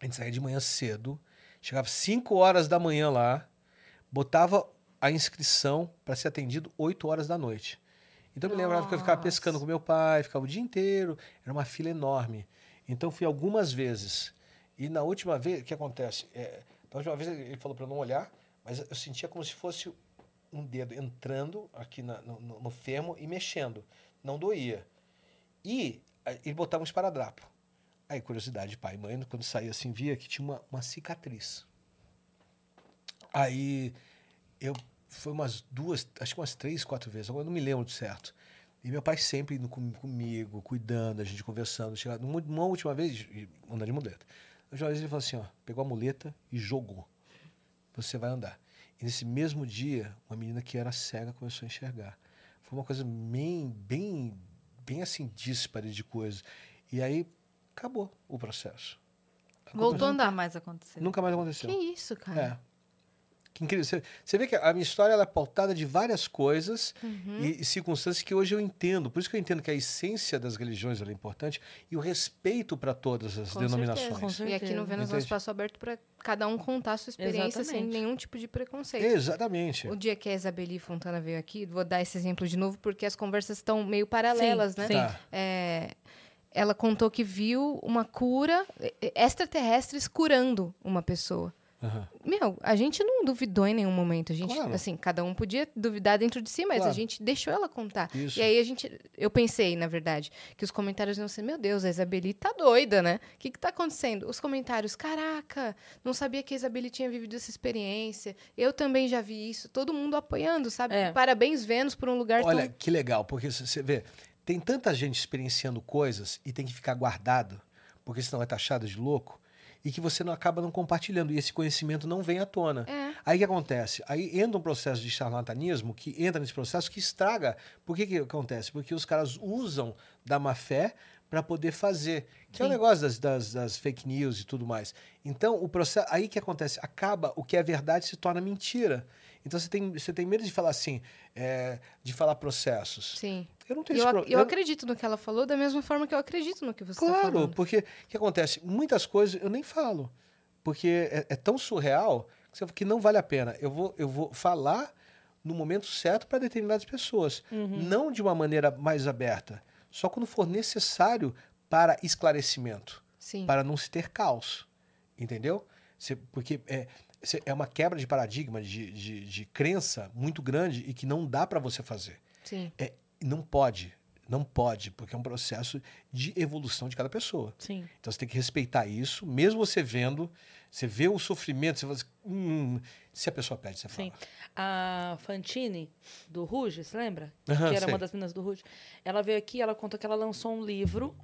a gente saía de manhã cedo, chegava 5 horas da manhã lá, botava a inscrição para ser atendido 8 horas da noite. Então eu me lembrava que eu ficava pescando com meu pai, ficava o dia inteiro, era uma fila enorme. Então fui algumas vezes. E na última vez, o que acontece? É, da última vez ele falou para não olhar, mas eu sentia como se fosse um dedo entrando aqui na- no, no, no fermo e mexendo. Não doía. E ele botava um esparadrapo. Aí, curiosidade de pai e mãe, quando saía assim, via que tinha uma, uma cicatriz. Aí, eu foi umas duas, acho que umas três, quatro vezes, agora não me lembro certo. E meu pai sempre indo com- comigo, cuidando, a gente conversando. Chegava, numa, uma última vez, andando de muleta. Última vez ele falou assim, ó, pegou a muleta e jogou. Você vai andar. E nesse mesmo dia, uma menina que era cega começou a enxergar. Foi uma coisa bem, bem, bem assim, díspare de coisas. E aí, acabou o processo. Voltou a andar. mais aconteceu. Nunca mais aconteceu. Que isso, cara? É. Que incrível. Você, você vê que a minha história ela é pautada de várias coisas Uhum. e, e circunstâncias que hoje eu entendo. Por isso que eu entendo que a essência das religiões ela é importante e o respeito para todas as Com denominações. certeza. E aqui no certeza. Vênus é um espaço aberto para cada um contar a sua experiência sem Exatamente. nenhum tipo de preconceito. Exatamente. O dia que a Isabeli Fontana veio aqui, vou dar esse exemplo de novo porque as conversas estão meio paralelas, Sim, né? sim. Tá. É, ela contou que viu uma cura, extraterrestres curando uma pessoa. Aham. Meu, a gente não duvidou em nenhum momento. A gente, Claro. assim, cada um podia duvidar dentro de si, mas a Claro. gente deixou ela contar. Isso. E aí a gente, eu pensei, na verdade, que os comentários iam ser, meu Deus, a Isabeli tá doida, né? O que que tá acontecendo? Os comentários, caraca, não sabia que a Isabeli tinha vivido essa experiência. Eu também já vi isso. Todo mundo apoiando, sabe? É. Parabéns, Vênus, por um lugar Olha, tão... que legal, porque você vê, tem tanta gente experienciando coisas e tem que ficar guardado, porque senão é taxado de louco, e que você não acaba não compartilhando, e esse conhecimento não vem à tona. É. Aí o que acontece? Aí entra um processo de charlatanismo que entra nesse processo que estraga. Por que que acontece? Porque os caras usam da má fé para poder fazer. Que é o Sim. negócio das, das, das fake news e tudo mais. Então, o processo. Aí que acontece? Acaba o que é verdade se torna mentira. Então você tem, você tem medo de falar assim, é, de falar processos. Sim. Eu não tenho Eu, esse ac- pro- eu acredito no que ela falou da mesma forma que eu acredito no que você está Claro, falando. porque o que acontece? Muitas coisas eu nem falo. Porque é, é tão surreal que, não vale a pena. Eu vou, eu vou falar no momento certo para determinadas pessoas. Não de uma maneira mais aberta. Só quando for necessário para esclarecimento. Sim. Para não se ter caos. Entendeu? Você- porque é, você- é uma quebra de paradigma, de, de, de crença muito grande e que não dá para você fazer. Sim. É, não pode. Não pode, porque é um processo de evolução de cada pessoa. Sim. Então você tem que respeitar isso, mesmo você vendo, você vê o sofrimento, você fala assim, hum, se a pessoa pede, você fala. Sim. A Fantine, do Ruge, você lembra? Aham, que era sei. uma das meninas do Ruge. Ela veio aqui, ela contou que ela lançou um livro,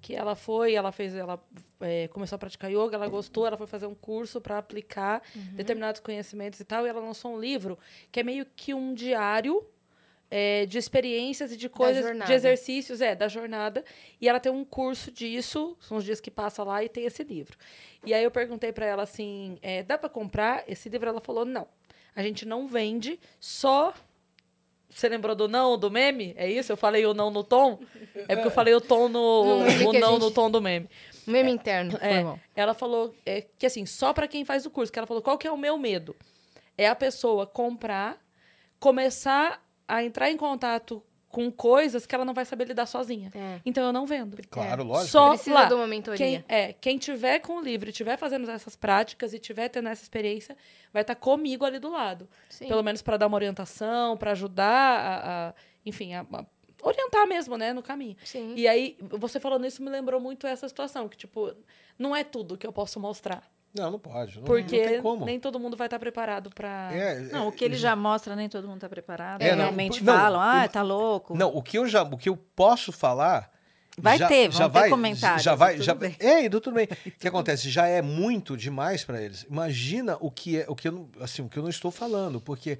que ela foi, ela fez, ela é, começou a praticar yoga, ela gostou, ela foi fazer um curso para aplicar determinados conhecimentos e tal, e ela lançou um livro que é meio que um diário é, de experiências e de coisas, de exercícios, é, da jornada. E ela tem um curso disso, são os dias que passa lá e tem esse livro. E aí eu perguntei para ela assim, é, dá para comprar esse livro? Ela falou, não. A gente não vende, só... Você lembrou do não, do meme? É isso? Eu falei o não no tom? É porque eu falei o tom no... Não, é o não gente- no tom do meme. Meme interno, É, ela falou é, que assim, só para quem faz o curso, que ela falou, qual que é o meu medo? É a pessoa comprar, começar a entrar em contato com coisas que ela não vai saber lidar sozinha. É. Então eu não vendo. Claro, lógico. Só Precisa lá. de uma mentoria. Quem, é, quem tiver com o livro, e tiver fazendo essas práticas e tiver tendo essa experiência, vai estar comigo ali do lado. Sim. Pelo menos para dar uma orientação, para ajudar a, a- enfim, a, a orientar mesmo, né, no caminho. Sim. E aí, você falando isso me lembrou muito essa situação, que, tipo, não é tudo que eu posso mostrar. Não, não pode. Não, não Porque tem como. nem todo mundo vai estar preparado pra. É, Não, o que ele já mostra, nem todo mundo está preparado. É, não, Realmente não, falam, ah, tem- tá louco. Não, o que eu já, o que eu posso falar Vai já, ter, já vão ter vai, comentários, Já vai, tudo já bem. É, e tudo bem. O que acontece? Já é muito demais para eles. Imagina o que é, o que eu, não- assim, o que eu não estou falando, porque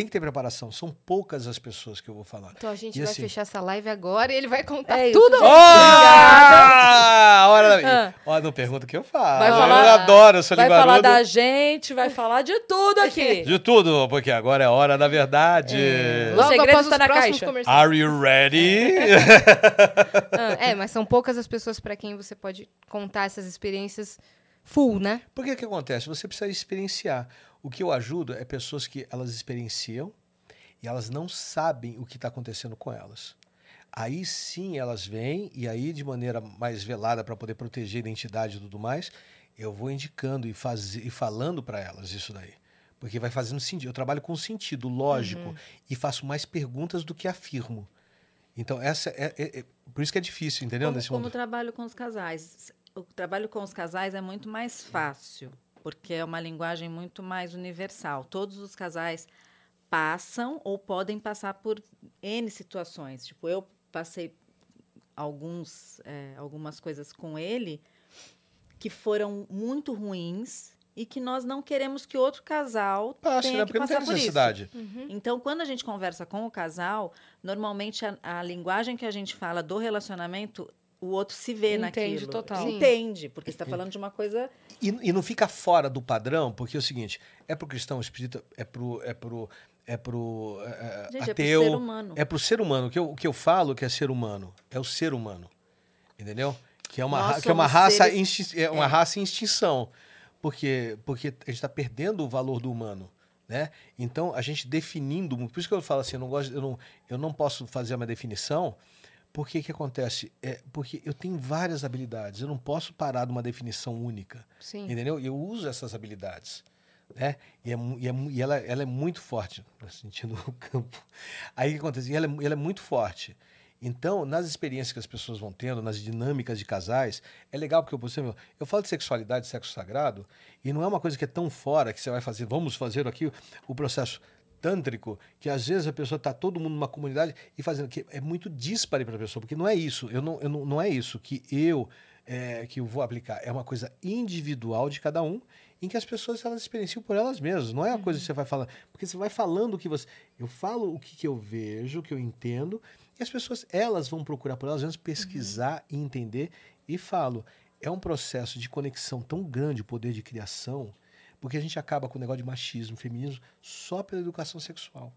tem que ter preparação. São poucas as pessoas que eu vou falar. Então a gente E vai assim- fechar essa live agora e ele vai contar É isso, tudo. Ah, hora da... Ah. Ó, não pergunta o que eu falo. Vai eu falar- adoro, eu sou vai falar da gente, vai falar de tudo aqui. De tudo, porque agora é hora da verdade. É. Logo segredo após está os na próximos caixa. comerciais. Are you ready? Ah, é, mas são poucas as pessoas para quem você pode contar essas experiências full, né? Porque o que acontece? Você precisa experienciar. O que eu ajudo é pessoas que elas experienciam e elas não sabem o que está acontecendo com elas. Aí sim elas vêm e aí de maneira mais velada para poder proteger a identidade e tudo mais, eu vou indicando e, faz, e falando para elas isso daí. Porque vai fazendo sentido. Eu trabalho com sentido lógico e faço mais perguntas do que afirmo. Então, essa é, é- é- por isso que é difícil, entendeu? Como, Nesse como mundo. trabalho com os casais. O trabalho com os casais é muito mais fácil, porque é uma linguagem muito mais universal. Todos os casais passam ou podem passar por N situações. Tipo, eu passei alguns, é, algumas coisas com ele que foram muito ruins e que nós não queremos que outro casal Passe, tenha né? que Porque não tem passar por isso. necessidade. Então, quando a gente conversa com o casal, normalmente a, a linguagem que a gente fala do relacionamento, o outro se vê Entende naquilo. total. Entende, porque você está falando de uma coisa. E, e não fica fora do padrão, porque é o seguinte, é pro cristão espírita, é pro, é pro, é pro é, é, Gente, é pro ateu, ser humano. é pro ser humano. O que, eu, o que eu falo que é ser humano, é o ser humano. Entendeu? Que é uma, Nós ra- que é uma raça seres- insti- é uma é. raça em extinção. Porque, porque a gente está perdendo o valor do humano. Né? Então, a gente definindo, por isso que eu falo assim, eu não, gosto, eu não, eu não posso fazer uma definição, porque que acontece? É, porque eu tenho várias habilidades, eu não posso parar numa definição única. Sim. Entendeu? Eu uso essas habilidades. Né? E, é, e, é e ela, ela é muito forte, no sentido do campo. Aí o que acontece? E ela, é, ela é muito forte. Então, nas experiências que as pessoas vão tendo, nas dinâmicas de casais, é legal porque, por exemplo, eu falo de sexualidade, sexo sagrado, e não é uma coisa que é tão fora que você vai fazer, vamos fazer aqui o processo tântrico, que às vezes a pessoa está todo mundo numa comunidade e fazendo que é muito dispare para a pessoa, porque não é isso, eu não, eu não, não é isso que eu é, que eu vou aplicar, é uma coisa individual de cada um, em que as pessoas elas experienciam por elas mesmas, não é uma coisa que você vai falar, porque você vai falando o que você, eu falo o que, que eu vejo, o que eu entendo, e as pessoas elas vão procurar por elas mesmas pesquisar e entender e falo, é um processo de conexão tão grande, o poder de criação, porque a gente acaba com o negócio de machismo, feminismo, só pela educação sexual.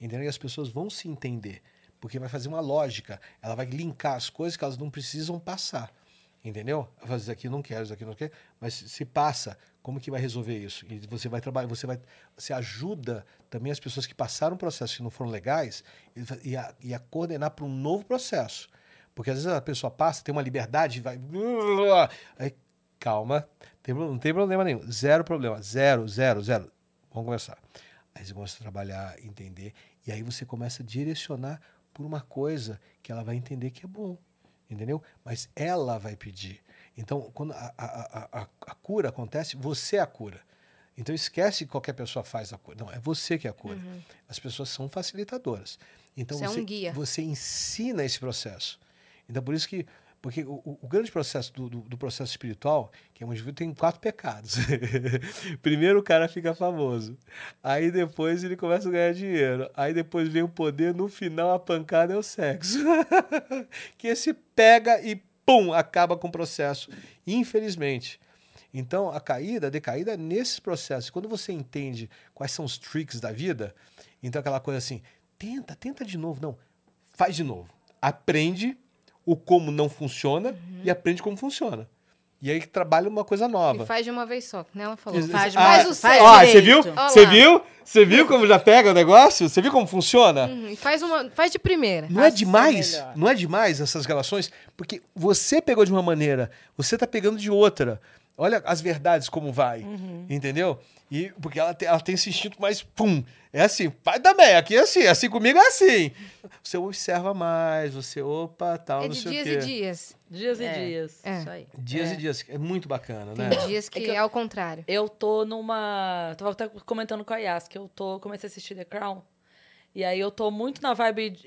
Entendeu? E as pessoas vão se entender, porque vai fazer uma lógica, ela vai linkar as coisas que elas não precisam passar. Entendeu? Fazer isso aqui não quero, isso aqui não quero, mas se passa, como que vai resolver isso? E você vai trabalhar, você vai, você ajuda também as pessoas que passaram processos que não foram legais e e a, e a coordenar para um novo processo. Porque às vezes a pessoa passa, tem uma liberdade, vai. Aí, calma, não tem problema nenhum. Zero problema. Zero, zero, zero. Vamos começar. Aí você começa a trabalhar, entender, e aí você começa a direcionar por uma coisa que ela vai entender que é bom. Entendeu? Mas ela vai pedir. Então, quando a, a, a, a, cura acontece, você é a cura. Então esquece que qualquer pessoa faz a cura. Não, é você que é a cura. As pessoas são facilitadoras. Então Você é um você, guia. você ensina esse processo. Então por isso que porque o, o- grande processo do, do, do processo espiritual, que é muito tem quatro pecados. Primeiro o cara fica famoso. Aí depois ele começa a ganhar dinheiro. Aí depois vem o poder, no final a pancada é o sexo. que esse pega e pum, acaba com o processo. Infelizmente. Então, a caída, a decaída é nesses processos. Quando você entende quais são os tricks da vida, então aquela coisa assim, tenta, tenta de novo. Não, faz de novo. Aprende o como não funciona e aprende como funciona. E aí trabalha uma coisa nova. E faz de uma vez só, né? Ela falou. Ex- Faz, Ah, faz o mais, certo. Ó, você viu? Você viu? Você viu como já pega o negócio? Você viu como funciona? Uhum, e faz, uma, faz de primeira. Não é demais? Não é demais essas relações? Porque você pegou de uma maneira, você tá pegando de outra. Olha as verdades como vai, Uhum. entendeu? E porque ela tem, ela tem esse instinto mais pum. É assim, pai também, aqui é assim, assim comigo é assim. Você observa mais, você opa, tal, É não de sei dias o quê. e dias. Dias e É. dias. É. Isso aí. Dias É. e dias, é muito bacana, Tem né? dias que que é, eu- ao contrário. Eu tô numa. Tava até comentando com a Yas que eu tô. Comecei a assistir The Crown. E aí eu tô muito na vibe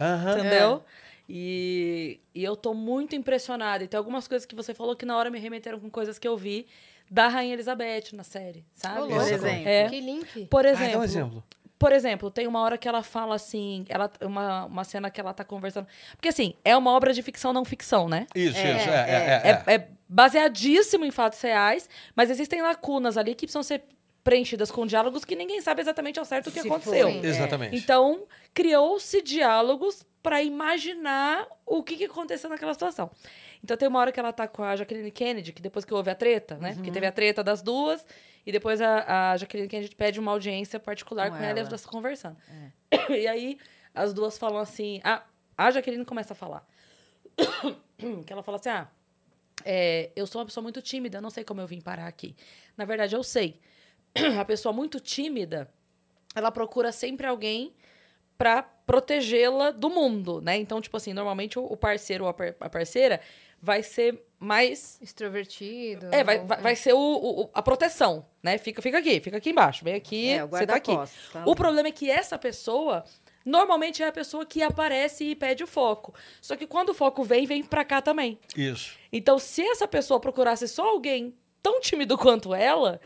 Aham. entendeu? E, e eu tô muito impressionada. E tem algumas coisas que você falou que na hora me remeteram com coisas que eu vi da Rainha Elizabeth na série, sabe? Por exemplo. É. Que link. Por Ah, exemplo, dá um exemplo. Por exemplo, tem uma hora que ela fala assim, ela uma, uma cena que ela tá conversando. Porque assim, é uma obra de ficção não ficção, né? Isso, É, isso, é, é, É, é, é. é baseadíssimo em fatos reais, mas existem lacunas ali que precisam ser preenchidas com diálogos que ninguém sabe exatamente ao certo o que Se aconteceu. foi. Exatamente. Então, criou-se diálogos para imaginar o que, que aconteceu naquela situação. Então, tem uma hora que ela tá com a Jacqueline Kennedy, que depois que houve a treta, né? Porque teve a treta das duas, e depois a, a Jacqueline Kennedy pede uma audiência particular Com com, ela. e as ela. duas conversando. E aí, as duas falam assim... A, a Jaqueline começa a falar. que ela fala assim, ah... é, eu sou uma pessoa muito tímida, eu não sei como eu vim parar aqui. Na verdade, eu sei. A pessoa muito tímida, ela procura sempre alguém pra protegê-la do mundo, né? Então, tipo assim, normalmente o parceiro ou a par- a parceira vai ser mais. Extrovertido. É, vai, vai, vai ser o, o- a proteção, né? Fica, fica aqui, fica aqui embaixo, vem aqui, É, o você tá aqui. tá? O problema é que essa pessoa normalmente é a pessoa que aparece e pede o foco. Só que quando o foco vem, vem pra cá também. Isso. Então, se essa pessoa procurasse só alguém tão tímido quanto ela,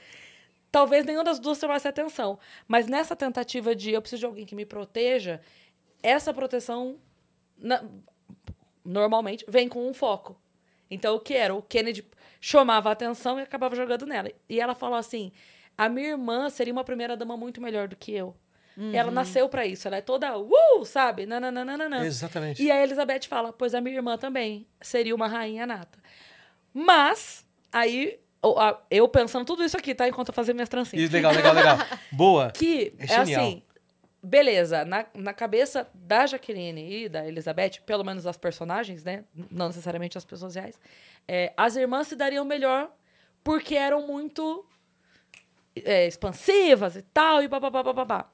talvez nenhuma das duas chamasse atenção. Mas nessa tentativa de eu preciso de alguém que me proteja, essa proteção na- normalmente vem com um foco. Então, o que era? O Kennedy chamava a atenção e acabava jogando nela. E ela falou assim: a minha irmã seria uma primeira dama muito melhor do que eu. Ela nasceu pra isso, ela é toda, uh, sabe? Nananana. Exatamente. E a Elizabeth fala, pois a minha irmã também seria uma rainha nata. Mas, aí, eu pensando tudo isso aqui, tá? Enquanto eu fazia minhas trancinhas. Isso, legal, legal, legal. Boa. Que É é, assim, beleza, na, na cabeça da Jaqueline e da Elizabeth, pelo menos as personagens, né? Não necessariamente as pessoas reais, é, as irmãs se dariam melhor porque eram muito é, expansivas e tal, e babá, babá.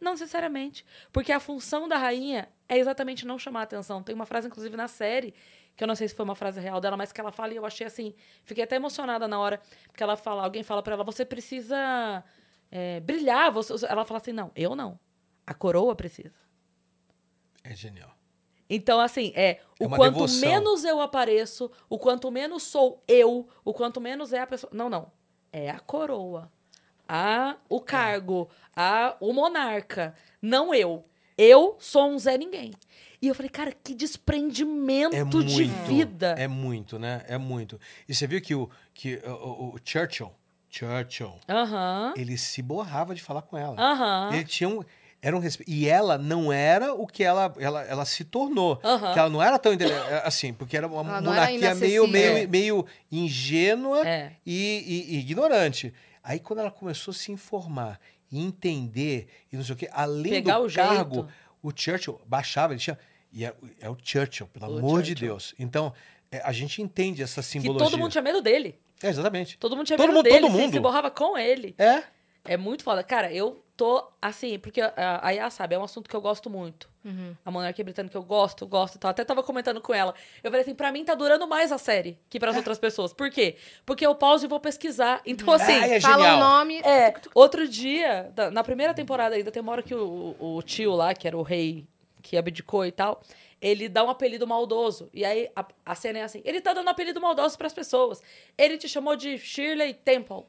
Não necessariamente. Porque a função da rainha é exatamente não chamar atenção. Tem uma frase, inclusive, na série, que eu não sei se foi uma frase real dela, mas que ela fala e eu achei assim. Fiquei até emocionada na hora. Porque ela fala, alguém fala pra ela, você precisa é, brilhar. Você, ela fala assim, não, eu não. A coroa precisa. É genial. Então, assim, é, É o uma quanto devoção. menos eu apareço, o quanto menos sou eu, o quanto menos é a pessoa. Não, não. É a coroa. A, o cargo, a, o monarca. Não eu. Eu sou um Zé Ninguém. E eu falei, cara, que desprendimento É muito. de vida. É muito, né? É muito. E você viu que o, que o, o- Churchill, Churchill, Aham. ele se borrava de falar com ela. Aham. Ele tinha um. Era um respeito. E ela não era o que ela, ela, ela se tornou. Aham. Que ela não era tão intele- assim, porque era uma Ela monarquia meio, meio, meio ingênua É. e, e- e ignorante. Aí quando ela começou a se informar e entender e não sei o quê, além Pegar do o jeito. cargo, o Churchill baixava, ele tinha. E é, é o Churchill, pelo O amor de Churchill. Deus. Então, é, a gente entende essa Que simbologia. todo mundo tinha medo dele. É, exatamente. Todo mundo tinha Todo medo mundo- dele. todo se- mundo. Se borrava com ele. É. É muito foda. Cara, eu tô assim, porque a, a Yas sabe, é um assunto que eu gosto muito. Uhum. A monarquia britânica eu gosto, gosto. Tá? Até tava comentando com ela. Eu falei assim, pra mim tá durando mais a série que pras outras pessoas. Por quê? Porque eu pauso e vou pesquisar. Então, assim. Ai, é Fala o nome. É, outro dia, na primeira temporada ainda, tem uma hora que o, o tio lá, que era o rei que abdicou e tal, ele dá um apelido maldoso. E aí a, a cena é assim: ele tá dando apelido maldoso pras pessoas. Ele te chamou de Shirley Temple.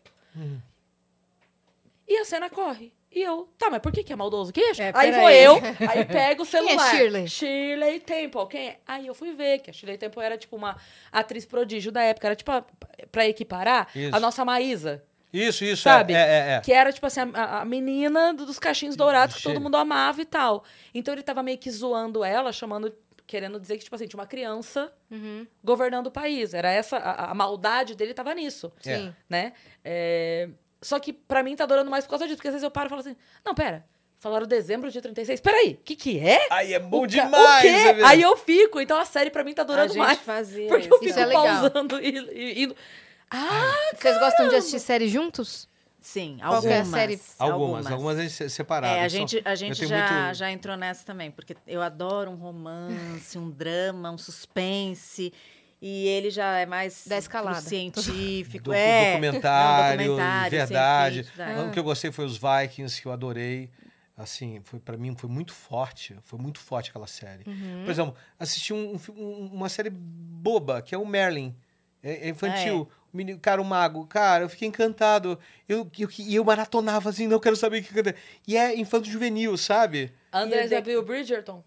E a cena corre. E eu, tá, mas por que, que é maldoso? Quem é? É, aí vou eu, aí pego o Quem é celular. Shirley? Shirley Temple. Quem é? Aí eu fui ver que a Shirley Temple era tipo uma atriz prodígio da época. Era tipo, a, pra equiparar, Isso. a nossa Maísa. Isso, isso. Sabe? É, é, é. Que era, tipo assim, a, a menina do- dos cachinhos dourados que todo mundo amava e tal. Então ele tava meio que zoando ela, chamando, querendo dizer que, tipo assim, tinha uma criança Uhum. governando o país. Era essa, a, a maldade dele tava nisso, É. Sim. né? É, Só que pra mim tá durando mais por causa disso, porque às vezes eu paro e falo assim, não, pera, Falaram dezembro de 36. Peraí, o que que é? Aí é bom O demais, O quê? é verdade. Aí eu fico. Então a série pra mim tá A durando gente mais. fazia Porque isso. eu fico Isso é legal. pausando e, e indo. Ah, Vocês gostam de assistir série juntos? Sim, é algumas. série? Algumas, algumas a gente se- separadas. É, a gente, a gente já, muito- já entrou nessa também, porque eu adoro um romance, um drama, um suspense. E ele já é mais Da escalada. pro científico, Docu- é. documentário, Não, documentário, verdade. científico, verdade. Um que eu gostei foi os Vikings, que eu adorei. Assim, foi para mim foi muito forte, foi muito forte aquela série. Uhum. Por exemplo, assisti um, um um- uma série boba, que é o Merlin. É, é infantil. O menino, cara, o mago. Cara, eu fiquei encantado. Eu, eu, e eu maratonava assim, não quero saber o que. E é infanto juvenil, sabe? André o já de- viu Bridgerton?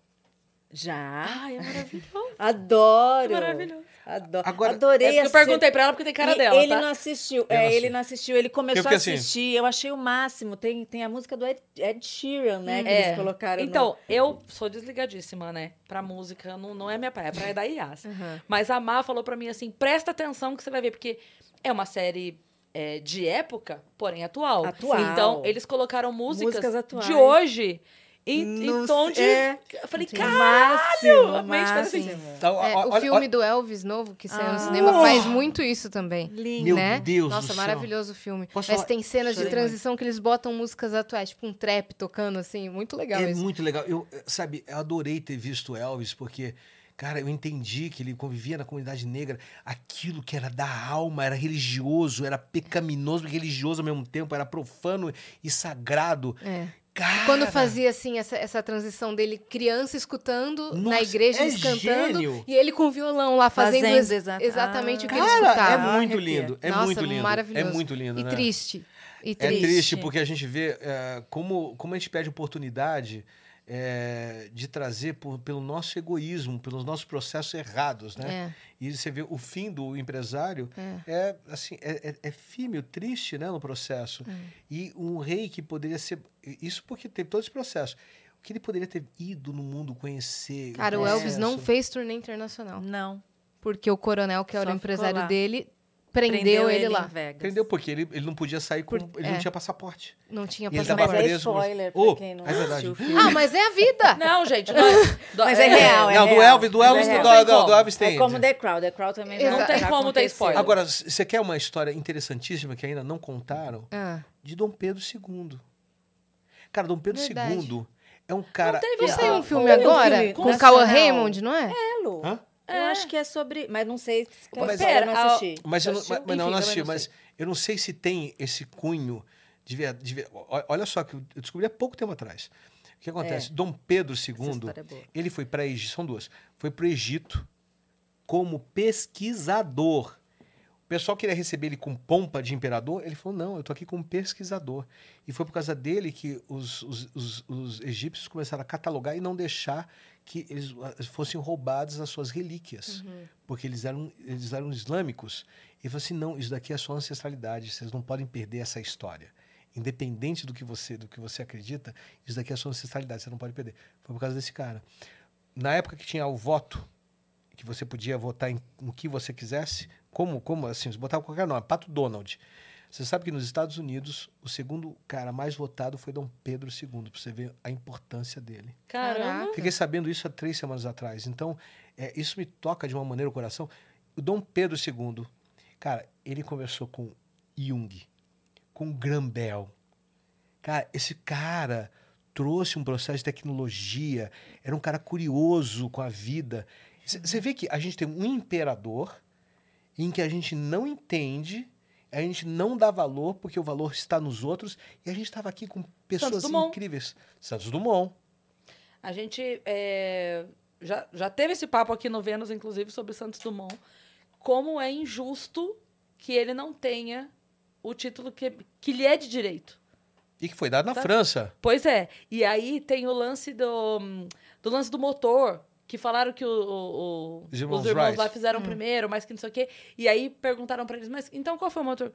Já. Ai, é maravilhoso. Adoro. É maravilhoso. Adoro. Agora- Adorei É eu perguntei pra ela porque tem cara E dela, ele tá? não assistiu. Eu é, não ele não assistiu. Ele começou a assim. assistir. Eu achei o máximo. Tem, tem a música do Ed, Ed Sheeran, né? Que É. eles colocaram. no- Então, eu sou desligadíssima, né? Pra música, não, não é minha praia, é praia da Ias. Uhum. Mas a Má falou pra mim assim, presta atenção que você vai ver, porque é uma série é, de época, porém atual. Atual. Então, eles colocaram músicas, Músicas atuais. de hoje em, em No- tom de... é. Eu falei, O cara... máximo, assim. máximo. Então, É, o filme olha- do Elvis novo que saiu no Ah. cinema faz muito isso também. Lindo. Meu né? Deus Nossa, do céu. maravilhoso o filme. Posso Mas falar- tem cenas de transição que eles botam músicas atuais, tipo um trap tocando assim, muito legal É isso. muito legal. Eu, eh, sabe, eu adorei ter visto o Elvis, porque, cara, eu entendi que ele convivia na comunidade negra. Aquilo que era da alma, era religioso, era pecaminoso e religioso ao mesmo tempo, era profano e sagrado. É. Cara, Quando fazia assim essa, essa transição dele criança escutando na Nossa, igreja é eles cantando gênio. e ele com violão lá fazendo, Fazendo ex- exa- exatamente o que ele Cara, é escutava. muito Arrepia. lindo. É Nossa, muito lindo. maravilhoso. É muito lindo, e né? triste. E É triste. triste porque a gente vê eh, como, como a gente perde oportunidade eh, de trazer por- pelo nosso egoísmo, pelos nossos processos errados, né? É, E você vê o fim do empresário é, assim é, é, é fímeo, triste, né, no processo. É. E um rei que poderia ser isso porque teve todo esse processo. O que ele poderia ter ido no mundo conhecer. Cara, o processo. Elvis não fez turnê internacional. Não. Porque o coronel, que era Só o ficou empresário lá. dele, prendeu, ele, lá. em Vegas. Entendeu? Porque ele, ele não podia sair com. Por- ele é. não tinha passaporte. Não tinha ele passaporte. Mas é preso com- spoiler pra Oh, quem não é verdade. Ah, mas é a vida! Não, gente, não é- do- Mas é real, é não, do real. Elvis, do Mas Elvis, é do, do- do como. Elvis tem. É como The Crown. The Crown também já- Não tem já como ter spoiler. Agora, você quer uma história interessantíssima que ainda não contaram? Ah, De Dom Pedro II. Cara, Dom Pedro Verdade. II é um cara. teve não ele- saiu um filme tem um agora filme com. Cauã Raymond, não é? Belo. Hã? Eu acho que é sobre... Mas não sei. se- Mas- eu não assisti. Mas, eu não, mas, Enfim, não assisti, não mas sei. eu não sei se tem esse cunho de ver, de ver- Olha só, que eu descobri há pouco tempo atrás. O que acontece? Dom Pedro II, é ele foi para Egito, são duas. Foi para o Egito como pesquisador. O pessoal queria receber ele com pompa de imperador. Ele falou: não, eu tô aqui como pesquisador. E foi por causa dele que os, os, os, os egípcios começaram a catalogar e não deixar que eles ah, fossem roubadas as suas relíquias. Porque eles eram, eles eram islâmicos. E falou assim: não, isso daqui é a sua ancestralidade. Vocês não podem perder essa história. Independente do que você do que você acredita, isso daqui é a sua ancestralidade. Você não pode perder. Foi por causa desse cara. Na época que tinha o voto, que você podia votar em, em que você quisesse, como, como assim, você botava qualquer nome, Pato Donald. Você sabe que nos Estados Unidos, o segundo cara mais votado foi Dom Pedro II, para você ver a importância dele. Caramba. Caraca. Fiquei sabendo isso há três semanas atrás. Então, é, isso me toca de uma maneira o coração. O Dom Pedro II, cara, ele conversou com Jung, com Grambel. Cara, esse cara trouxe um processo de tecnologia, era um cara curioso com a vida. Você vê que a gente tem um imperador em que a gente não entende, a gente não dá valor, porque o valor está nos outros, e a gente estava aqui com pessoas Dumont. incríveis. Santos Dumont. A gente é, já, já teve esse papo aqui no Vênus, inclusive, sobre Santos Dumont. Como é injusto que ele não tenha o título que, que lhe é de direito. E que foi dado na Tá. França. Pois é. E aí tem o lance do, do lance do motor, que falaram que o, o- o- Os irmãos os irmãos lá fizeram primeiro, mas que não sei o quê. E aí perguntaram pra eles, mas então qual foi o motor?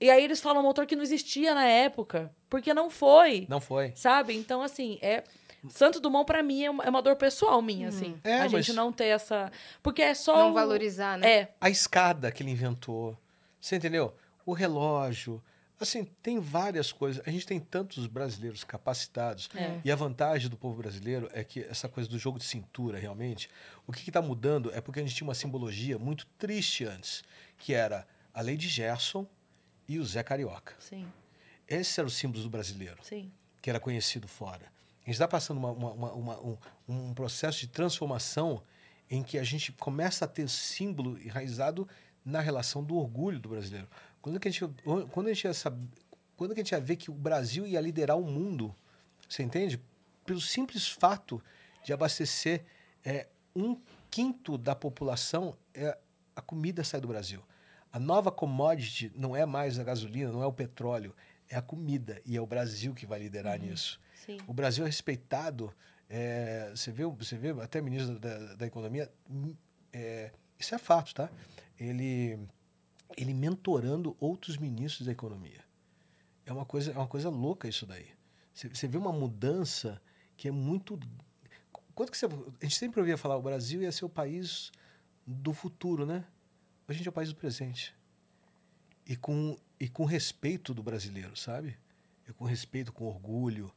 E aí eles falam um motor que não existia na época, porque não foi. Não foi. Sabe? Então, assim, é. Santos Dumont, pra mim, é uma, é uma dor pessoal minha, assim. É, a mas- gente não ter essa. Porque é só. Não o- valorizar, né? É. A escada que ele inventou. Você entendeu? O relógio, Assim, tem várias coisas. A gente tem tantos brasileiros capacitados. É. E a vantagem do povo brasileiro é que essa coisa do jogo de cintura, realmente, o que está mudando é porque a gente tinha uma simbologia muito triste antes, que era a lei de Gerson e o Zé Carioca. Sim, Esses eram os símbolos do brasileiro, sim. que era conhecido fora. A gente está passando uma- uma- uma- um, um processo de transformação em que a gente começa a ter símbolo enraizado na relação do orgulho do brasileiro. Quando que a gente, quando a gente ia saber, quando que a gente ia ver que o Brasil ia liderar o mundo, você entende? Pelo simples fato de abastecer é, um quinto da população, é, a comida sai do Brasil. A nova commodity não é mais a gasolina, não é o petróleo, é a comida. E é o Brasil que vai liderar nisso. Sim. O Brasil é respeitado. é, você, vê, você vê até o ministro da, da Economia. hum, é, isso é fato, tá? Ele, ele mentorando outros ministros da Economia. É uma coisa, é uma coisa louca isso daí. Você, vê uma mudança que é muito. Quanto que você, a gente sempre ouvia falar o Brasil ia ser o país do futuro, né? A gente é o país do presente. E com, e com respeito do brasileiro, sabe? E com respeito, com orgulho.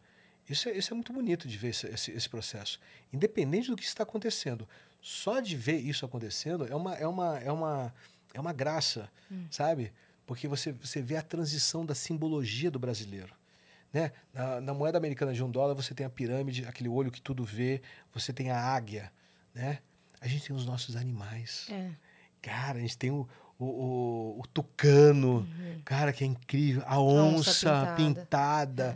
Isso é, isso é muito bonito de ver esse, esse, esse processo. Independente do que está acontecendo. Só de ver isso acontecendo é uma, é uma, é uma, é uma graça, sabe? Porque você, você vê a transição da simbologia do brasileiro. Né? Na, na moeda americana de um dólar, você tem a pirâmide, aquele olho que tudo vê, você tem a águia. Né? A gente tem os nossos animais. É. Cara, a gente tem o, o, o, o tucano, cara, que é incrível. A onça, onça pintada. pintada.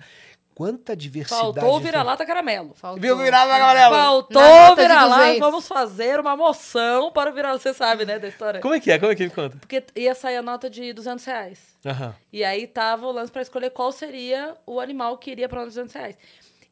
Quanta diversidade. Faltou vira-lata caramelo. Faltou. Viu virada amarela? Faltou de vira-lata. 200. Vamos fazer uma moção para o vira-lata. Você sabe, né, da história? Como é que é? Como é que ele conta? Porque ia sair a nota de 200 reais. Aham. E aí tava o lance para escolher qual seria o animal que iria para os 200 reais.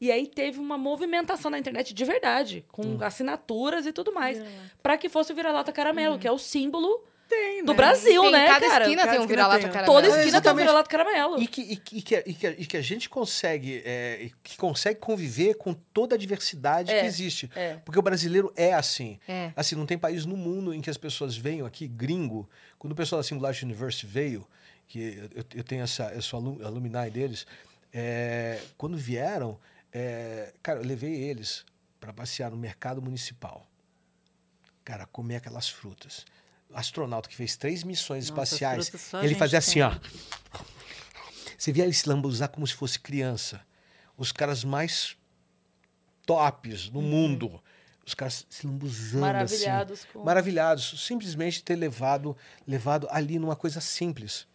E aí teve uma movimentação na internet de verdade, com Hum. assinaturas e tudo mais, para que fosse o vira-lata caramelo, que é o símbolo Tem, do Brasil, Tem, né, cada cara? esquina cada tem um esquina vira-lata né? caramelo. Toda É, esquina tem um exatamente. vira-lata caramelo. E que, e, que- e que, e, que, e que a gente consegue, é, que consegue conviver com toda a diversidade É, que existe. é. Porque o brasileiro é assim. É. Assim, não tem país no mundo em que as pessoas venham aqui, gringo. Quando o pessoal da Singularity University veio, que eu, eu tenho essa, eu sou alu- alumni deles, é, quando vieram, é, cara, eu levei eles para passear no mercado municipal. Cara, comer aquelas frutas. Astronauta que fez três missões Nossa, espaciais, ele fazia tem. assim, ó. Você via ele se lambuzar como se fosse criança. Os caras mais tops no mundo. Os caras se lambuzando Maravilhados assim. com- Maravilhados. Simplesmente ter levado, levado ali numa coisa simples.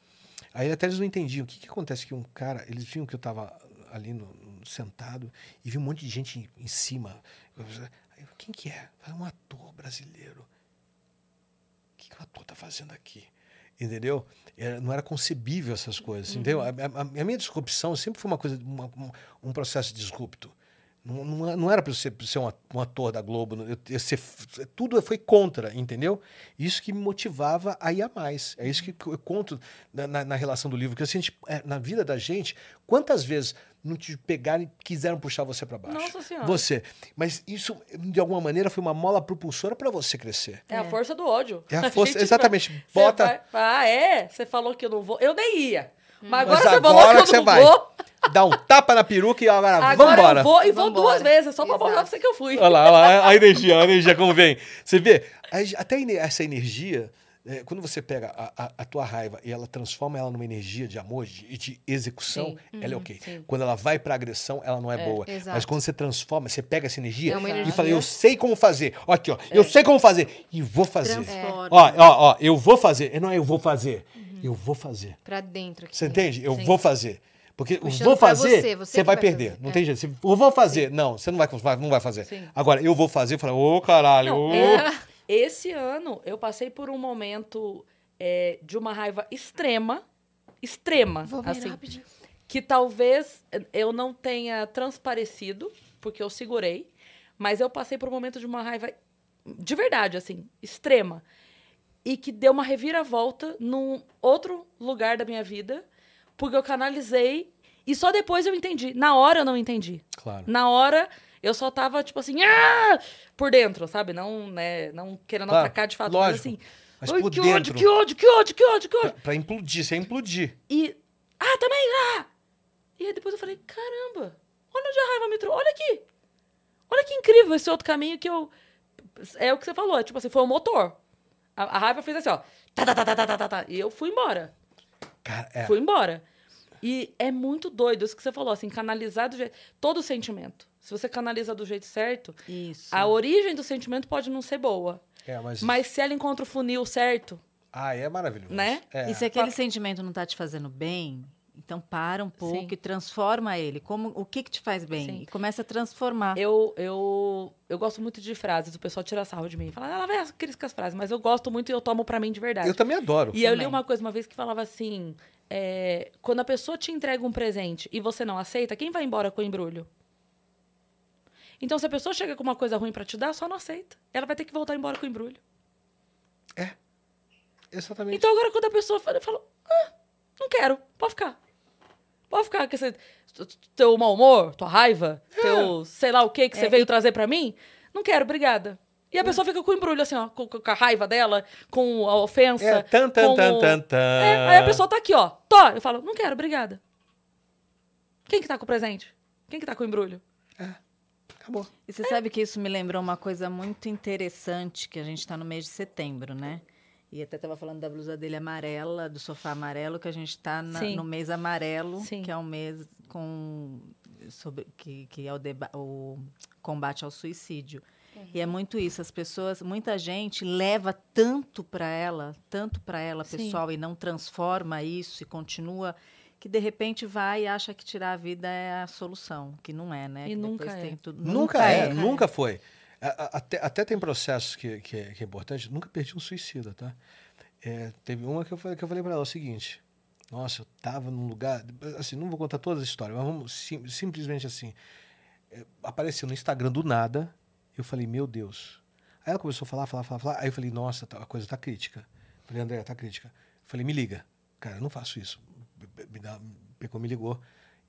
Aí até eles não entendiam. O que, que acontece que um cara... Eles viam que eu estava ali no- sentado e vi um monte de gente em, em cima. Eu, Quem que é? Falei, um ator brasileiro. Que, o ator está fazendo aqui? Entendeu? Era- não era concebível essas coisas, entendeu? A, a- a minha disrupção sempre foi uma coisa, uma- um, um processo disrupto. Não, não, não era para eu ser, um um ator da Globo, eu, eu ser, tudo foi contra, entendeu? Isso que me motivava a ir a mais. É isso que eu conto na, na- na relação do livro, que assim, a gente, é, na vida da gente, quantas vezes não te pegaram e quiseram puxar você para baixo? Nossa Senhora. Você. Mas isso, de alguma maneira, foi uma mola propulsora para você crescer. É a força do ódio. É a força, gente exatamente. Bota. Vai- Ah, é? Você falou que eu não vou. Eu nem ia. Mas Mas agora você agora falou que eu que não vai. vou. Dá um tapa na peruca e agora, Agora vambora. eu vou e vou Vambora. duas vezes, só pra Exato. mostrar pra você que eu fui. Olha lá, olha lá, a energia, a energia como vem. Você vê, a- até essa energia, é, quando você pega a, a- a tua raiva e ela transforma ela numa energia de amor de- e de, execução, Sim. ela é ok. sim. Quando ela vai pra agressão, ela não é, boa. exato. Mas quando você transforma, você pega essa energia É e fala, eu sei como fazer. Ó, Aqui, ó, eu sei como fazer e vou fazer. Transforma. Ó, ó, ó, eu vou fazer. Não é eu vou fazer, eu vou fazer. Pra dentro aqui. Você entende? Eu Sim. vou fazer. Porque eu vou fazer, você, você, você vai vai perder. fazer. Não É. tem jeito. Eu vou fazer. Não, você não vai, não vai fazer. Sim. Agora, eu vou fazer. Eu falo, ô caralho, Não, ô. eu- esse ano eu passei por um momento é, de uma raiva extrema, extrema, Vou assim, rapidinho. que talvez eu não tenha transparecido, porque eu segurei, mas eu passei por um momento de uma raiva de verdade, assim, extrema, e que deu uma reviravolta num outro lugar da minha vida, porque eu canalizei e só depois eu entendi. Na hora eu não entendi. Claro. Na hora, eu só tava, tipo assim, ah! por dentro, sabe? Não, né, não querendo Claro, atacar de fato, lógico. mas assim. Mas "Ai, por que dentro. ódio, que ódio, que ódio, que ódio, que ódio. Pra, pra implodir, você implodir. E Ah, também, ah! E aí depois eu falei, caramba, olha onde a raiva me trouxe. Olha aqui. Olha que incrível esse outro caminho que eu... É o que você falou, é tipo assim, foi o motor. A, a raiva fez assim, ó. Tá, tá, tá, tá, tá, tá, tá, tá. E eu fui embora. Cara, é. Fui embora. E é muito doido isso que você falou, assim, canalizar do jeito... Todo sentimento. Se você canaliza do jeito certo, Isso. a origem do sentimento pode não ser boa. É, mas... Mas se ela encontra o funil certo, Ah, é maravilhoso. Né? É. E se aquele sentimento não tá te fazendo bem, então para um pouco Sim. e transforma ele. Como, o que que te faz bem? Sim. E começa a transformar. eu, eu, eu gosto muito de frases. O pessoal tira sarro de mim. Fala, ela vai aqueles com as frases. Mas eu gosto muito e eu tomo pra mim de verdade. Eu também adoro. E eu li também. uma coisa uma vez que falava assim: é, quando a pessoa te entrega um presente e você não aceita, quem vai embora com o embrulho? Então, se a pessoa chega com uma coisa ruim pra te dar, só não aceita. Ela vai ter que voltar embora com o embrulho. Exatamente. Então, agora, quando a pessoa fala, eu falo, ah, não quero, pode ficar. Pode ficar com esse teu mau humor, tua raiva, teu sei lá o que que você É, veio trazer pra mim. Não quero, obrigada. E a pessoa fica com o embrulho, assim, ó, com, com a raiva dela, com a ofensa. É, tan, tan, com tan, o- tan, tan. É, aí a pessoa tá aqui, ó. Tô. Eu falo, não quero, obrigada. Quem que tá com o presente? Quem que tá com o embrulho? Acabou. E você sabe que isso me lembrou uma coisa muito interessante, que a gente está no mês de setembro, né? E até estava falando da blusa dele amarela, do sofá amarelo, que a gente está Sim. no mês amarelo, Sim. que é um mês com sobre, que, que é o, deba- o combate ao suicídio. E é muito isso, as pessoas, muita gente leva tanto para ela, tanto para ela, Sim. pessoal, e não transforma isso e continua que de repente vai e acha que tirar a vida é a solução, que não é, né? E Que nunca é. tem tudo- Nunca, é, nunca foi. Até, até tem processos que, que, é, que é importante. Nunca perdi um suicida, tá? É, teve uma que eu falei, que eu falei pra ela o seguinte. Nossa, eu tava num lugar... Assim, não vou contar toda a história, mas vamos sim- simplesmente assim. é, apareceu no Instagram do nada. Eu falei, meu Deus. Aí ela começou a falar, falar, falar, falar. Aí eu falei, nossa, tá- a coisa tá crítica. Eu falei, André, tá crítica. Eu falei, me liga. Cara, eu não faço isso. Pegou, me ligou.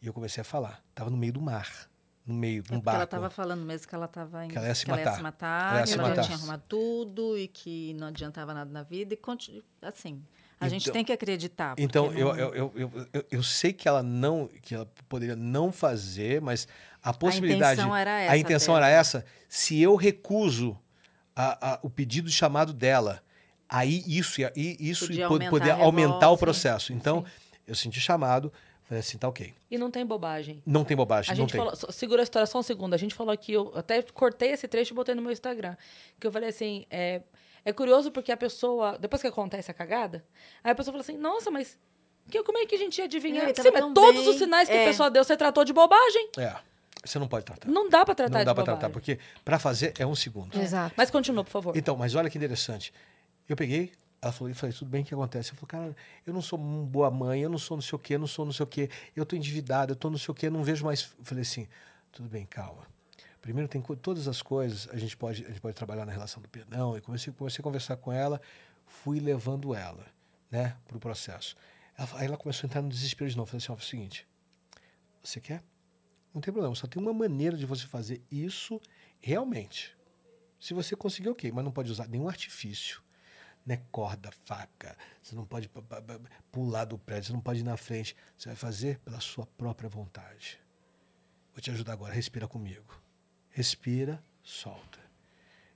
E eu comecei a falar. Tava no meio do mar. No meio de É um barco. ela estava falando mesmo que ela estava Que ela ia se que ela matar. se matar, Ela se ela já matar. tinha arrumado tudo e que não adiantava nada na vida. E continu... assim, a gente Então- tem que acreditar. Então, eu, não- eu, eu, eu, eu, eu sei que ela não, que ela poderia não fazer, mas a possibilidade. intenção era essa A intenção dela. era essa. Se eu recuso a- a- o pedido de chamado dela, aí isso, i- isso Podia aumentar poder a aumentar o sim, processo. Então, eu senti chamado, falei assim, tá ok. E não tem bobagem. Não tem bobagem, A não gente tem. falou, segura a história só um segundo. A gente falou aqui, eu até cortei esse trecho e botei no meu Instagram. Que eu falei assim, é, é curioso porque a pessoa, depois que acontece a cagada, aí a pessoa fala assim, nossa, mas que, como é que a gente ia adivinhar? Sim, mas todos bem. os sinais que É. a pessoa deu, você tratou de bobagem. É, você não pode tratar. Não dá pra tratar não de dá pra bobagem. tratar, porque para fazer é um segundo. Exato. Mas continua, por favor. Então, mas olha que interessante. Eu peguei, ela falou, eu falei, tudo bem, o que acontece? Eu falei, cara, eu não sou uma boa mãe, eu não sou não sei o quê, não sou não sei o quê, eu tô endividado, eu tô não sei o quê, não vejo mais. Eu falei assim, tudo bem, calma. Primeiro tem todas as coisas, a gente pode, a gente pode trabalhar na relação do perdão. E comecei, comecei a conversar com ela, fui levando ela, né, pro processo. Ela, aí ela começou a entrar no desespero de novo. Falei assim, ó, é o seguinte, você quer? Não tem problema, só tem uma maneira de você fazer isso realmente. Se você conseguir, ok, mas não pode usar nenhum artifício. Né, corda, faca, você não pode pular do prédio, você não pode ir na frente. Você vai fazer pela sua própria vontade. Vou te ajudar agora, respira comigo. Respira, solta.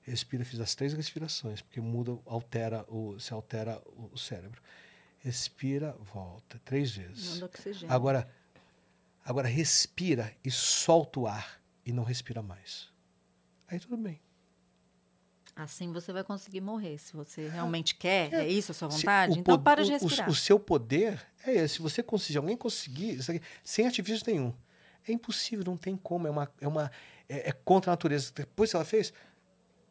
Respira, fiz as três respirações, porque muda, altera o, se altera o, o cérebro. Respira, volta, três vezes. Manda oxigênio. Agora, agora respira e solta o ar e não respira mais. Aí tudo bem. Assim você vai conseguir morrer. Se você realmente quer, é, isso a sua vontade, o então para de o- o- respirar. O, seu poder é esse. Se você conseguir, alguém conseguir, aqui, sem artifício nenhum, é impossível, não tem como. É uma, é uma, é, é contra a natureza. Depois que ela fez,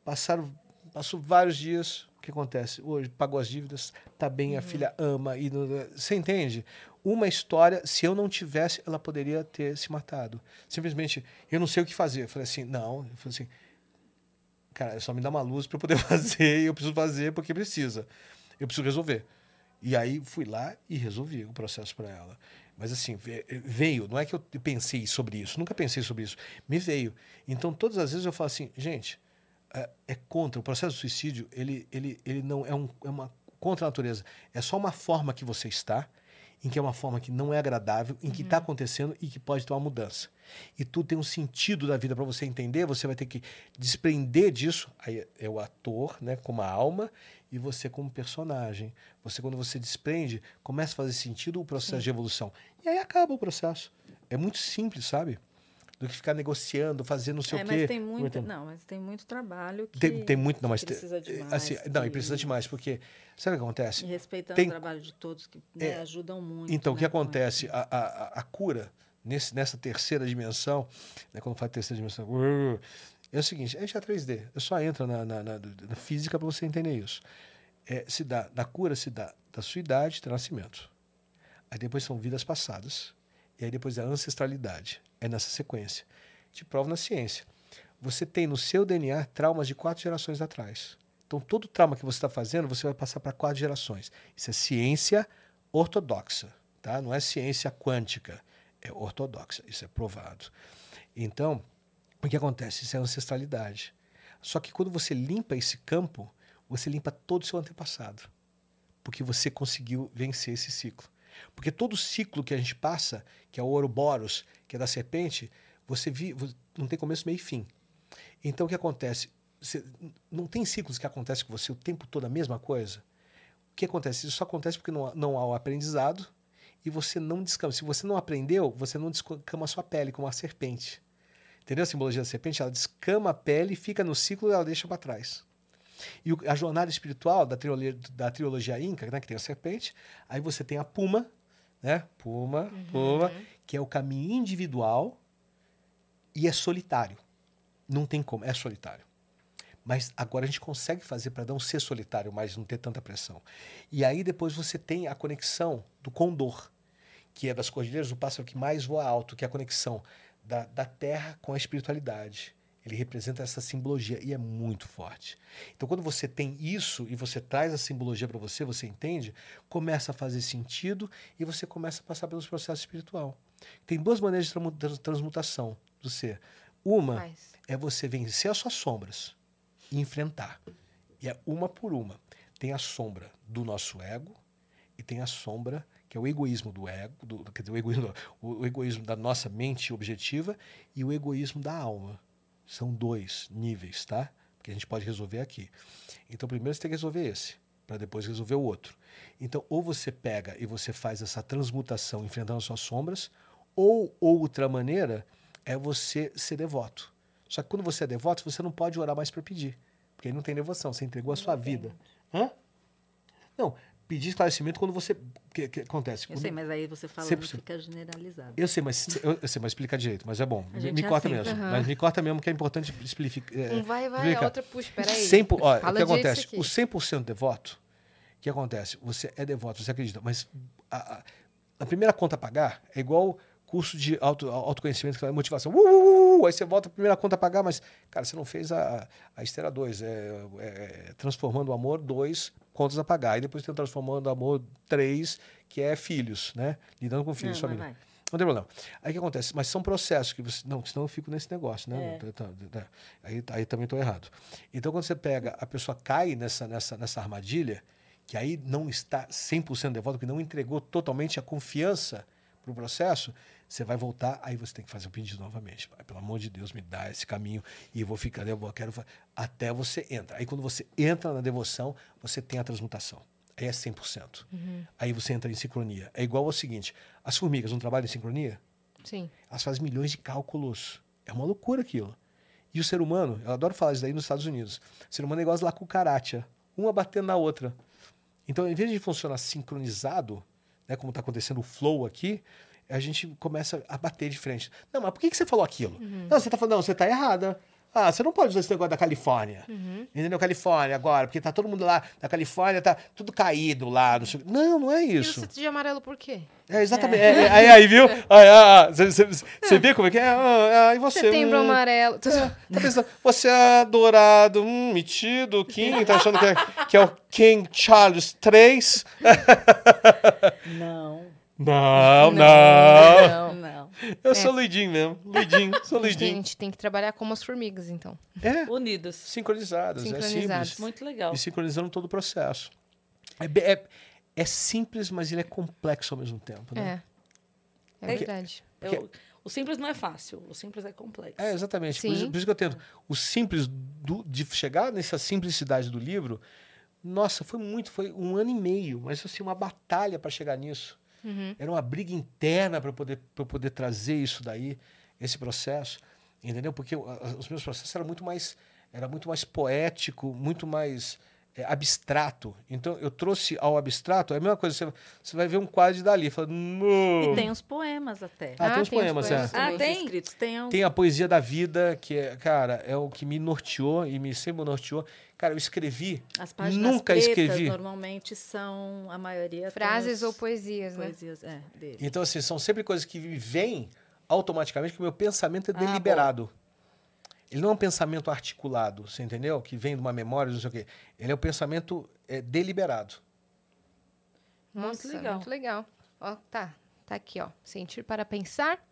passaram, passou vários dias. O que acontece? Hoje pagou as dívidas, tá bem, Uhum. a filha ama. E, você entende? Uma história, se eu não tivesse, ela poderia ter se matado. Simplesmente, eu não sei o que fazer. Eu falei assim, não. Eu falei assim, cara, só me dá uma luz para eu poder fazer e eu preciso fazer porque precisa. Eu preciso resolver. E aí fui lá e resolvi o processo para ela. Mas assim, ve- veio, não é que eu pensei sobre isso, nunca pensei sobre isso, me veio. Então todas as vezes eu falo assim, gente, é, é contra, o processo do suicídio, ele, ele, ele não é, um, é uma contra a natureza. É só uma forma que você está em que é uma forma que não é agradável, em que está acontecendo e que pode ter uma mudança. E tudo tem um sentido da vida para você entender, você vai ter que desprender disso. Aí é o ator, né, como a alma, e você como personagem. Você, quando você desprende, começa a fazer sentido o processo de evolução. E aí acaba o processo. É muito simples, sabe? Do que ficar negociando, fazendo não sei É, o quê. mas tem muito, Muito- não, mas tem muito trabalho que Tem, tem muito, não, mas precisa demais. assim, não, e precisa demais, porque sabe o que acontece? E respeitando Tem- o trabalho de todos que né, É. ajudam muito. Então, o que né, acontece? A, a, a- cura, nesse, nessa terceira dimensão, né, quando fala terceira dimensão, é o seguinte: a gente é 3D, é só entra na, na, na- na física para você entender isso. É, se dá, da cura se dá da sua idade até nascimento. Aí depois são vidas passadas. E aí depois é a ancestralidade. É nessa sequência. Te prova na ciência. Você tem no seu DNA traumas de quatro gerações atrás. Então, todo trauma que você está fazendo, você vai passar para quatro gerações. Isso é ciência ortodoxa, tá? Não é ciência quântica, é ortodoxa. Isso é provado. Então, o que acontece? Isso é ancestralidade. Só que quando você limpa esse campo, você limpa todo o seu antepassado. Porque você conseguiu vencer esse ciclo. Porque todo ciclo que a gente passa, que é o Ouroboros, que é da serpente, você vi, vo- não tem começo, meio e fim. Então o que acontece? Você- não tem ciclos que acontecem com você o tempo todo a mesma coisa? O que acontece? Isso só acontece porque não, não há o aprendizado e você não descama. Se você não aprendeu, você não descama a sua pele como a serpente. Entendeu a simbologia da serpente? Ela descama a pele, fica no ciclo e ela deixa para trás. E o- a jornada espiritual da trilogia, da trilogia Inca, né, que tem a serpente, aí você tem a puma, né? Puma, puma, que é o caminho individual e é solitário. Não tem como, é solitário. Mas agora a gente consegue fazer para não ser solitário, mas não ter tanta pressão. E aí depois você tem a conexão do condor, que é das cordilheiras, o pássaro que mais voa alto, que é a conexão da, da terra com a espiritualidade. Ele representa essa simbologia e é muito forte. Então, quando você tem isso e você traz a simbologia para você, você entende, começa a fazer sentido e você começa a passar pelos processos espiritual. Tem duas maneiras de transmutação do ser. Uma Mas, é você vencer as suas sombras e enfrentar. E é uma por uma. Tem a sombra do nosso ego e tem a sombra que é o egoísmo do ego, do, quer dizer, o egoísmo, o egoísmo da nossa mente objetiva e o egoísmo da alma. São dois níveis, tá? Que a gente pode resolver aqui. Então, primeiro você tem que resolver esse, para depois resolver o outro. Então, ou você pega e você faz essa transmutação enfrentando as suas sombras, ou outra maneira é você ser devoto. Só que quando você é devoto, você não pode orar mais para pedir. Porque aí não tem devoção, você entregou a sua vida. Hã? Não, pedir esclarecimento quando você. O que, que acontece? Eu Quando- sei, mas aí você fala Sempre- fica generalizado. eu sei, mas eu, eu sei, mas explica direito, mas é bom. A Me, gente me é corta assim. mesmo. Mas me corta mesmo, que é importante explicar. um vai, vai, a explica. outra puxa. Peraí. 100 por- olha, o Fala que disso acontece? aqui. O 100% devoto, o que acontece? Você é devoto, você acredita, mas a, a- a primeira conta a pagar é igual curso de auto, autoconhecimento, é motivação. Uh, uh, uh, aí você volta a primeira conta a pagar, mas, cara, você não fez a, a esteira 2, é, é, Transformando o Amor 2, contas a pagar. E depois tem o Transformando o Amor 3, que é filhos, né? Lidando com filhos, Não, família. vai. Não tem problema. Aí o que acontece? Mas são processos que você. Não, senão eu fico nesse negócio, É. né? Tá- Aí, aí também estou errado. Então, quando você pega, a pessoa cai nessa, nessa, nessa armadilha, que aí não está 100% devoto, que não entregou totalmente a confiança para o processo, você vai voltar, aí você tem que fazer um pedido novamente. Pai, pelo amor de Deus, me dá esse caminho e eu vou ficar, eu vou- quero. Até você entra. Aí, quando você entra na devoção, você tem a transmutação. Aí é 100%. Aí você entra em sincronia. É igual ao seguinte: as formigas não trabalham em sincronia? Sim. Elas fazem milhões de cálculos. É uma loucura aquilo. E o ser humano, eu adoro falar isso daí nos Estados Unidos. O ser humano é igual as lá cucaracha, uma batendo na outra. Então, em vez de funcionar sincronizado, né, como está acontecendo o flow aqui, a gente começa a bater de frente. Não, mas por que, que você falou aquilo? Não, você está falando, não, você está errada. Ah, você não pode usar esse negócio da Califórnia. Entendeu? Califórnia agora, porque tá todo mundo lá da Califórnia, tá tudo caído lá. Não, sei- não, não é E isso. você de amarelo por quê? É, exatamente. É, é, aí, aí, viu? Aí, ah, ah, Você você- você vê como é que é? Ah, Aí você. Setembro hum, amarelo. Tá pensando, você é adorado, hum, metido, King, tá achando que é, que é o King Charles III? Não, Não, não. Não. não. Eu sou Luidinho mesmo. Luidinho, sou tem, a Luidinho. gente tem que trabalhar como as formigas, então. É, Unidos. sincronizados, é Sincronizados. simples. Muito legal. E sincronizando todo o processo. É, é- é simples, mas ele é complexo ao mesmo tempo. Né? É. É verdade. Eu- o simples não é fácil, o simples é complexo. É, exatamente. Por isso, por isso que eu tento. O simples do- de chegar nessa simplicidade do livro, nossa, foi muito, foi um ano e meio, mas assim, uma batalha para chegar nisso. Uhum. Era uma briga interna para poder, poder trazer isso daí, esse processo, entendeu? Porque o- a- os meus processos eram muito mais, era muito mais poético, muito mais é, abstrato. Então eu trouxe ao abstrato, é a mesma coisa, você, você vai ver um quadro de Dali, fala, "Não." E tem os poemas até. Ah, tem Ah, os tem os poemas, poemas é. Ah, tem? escritos. Tem, um- Tem a poesia da vida, que é, cara, é o que me norteou e me sempre norteou. Cara, eu escrevi, As páginas nunca pretas escrevi. normalmente são, a maioria tem Frases ou poesias, né? poesias, é, dele. Então, assim, são sempre coisas que me vêm automaticamente, que o meu pensamento é Ah, deliberado. Ele não é um pensamento articulado, você entendeu? Que vem de uma memória, não sei o quê. Ele é um pensamento é, deliberado. Muito Nossa, legal. Muito legal. Ó, tá. Tá aqui, ó. Sentir para pensar.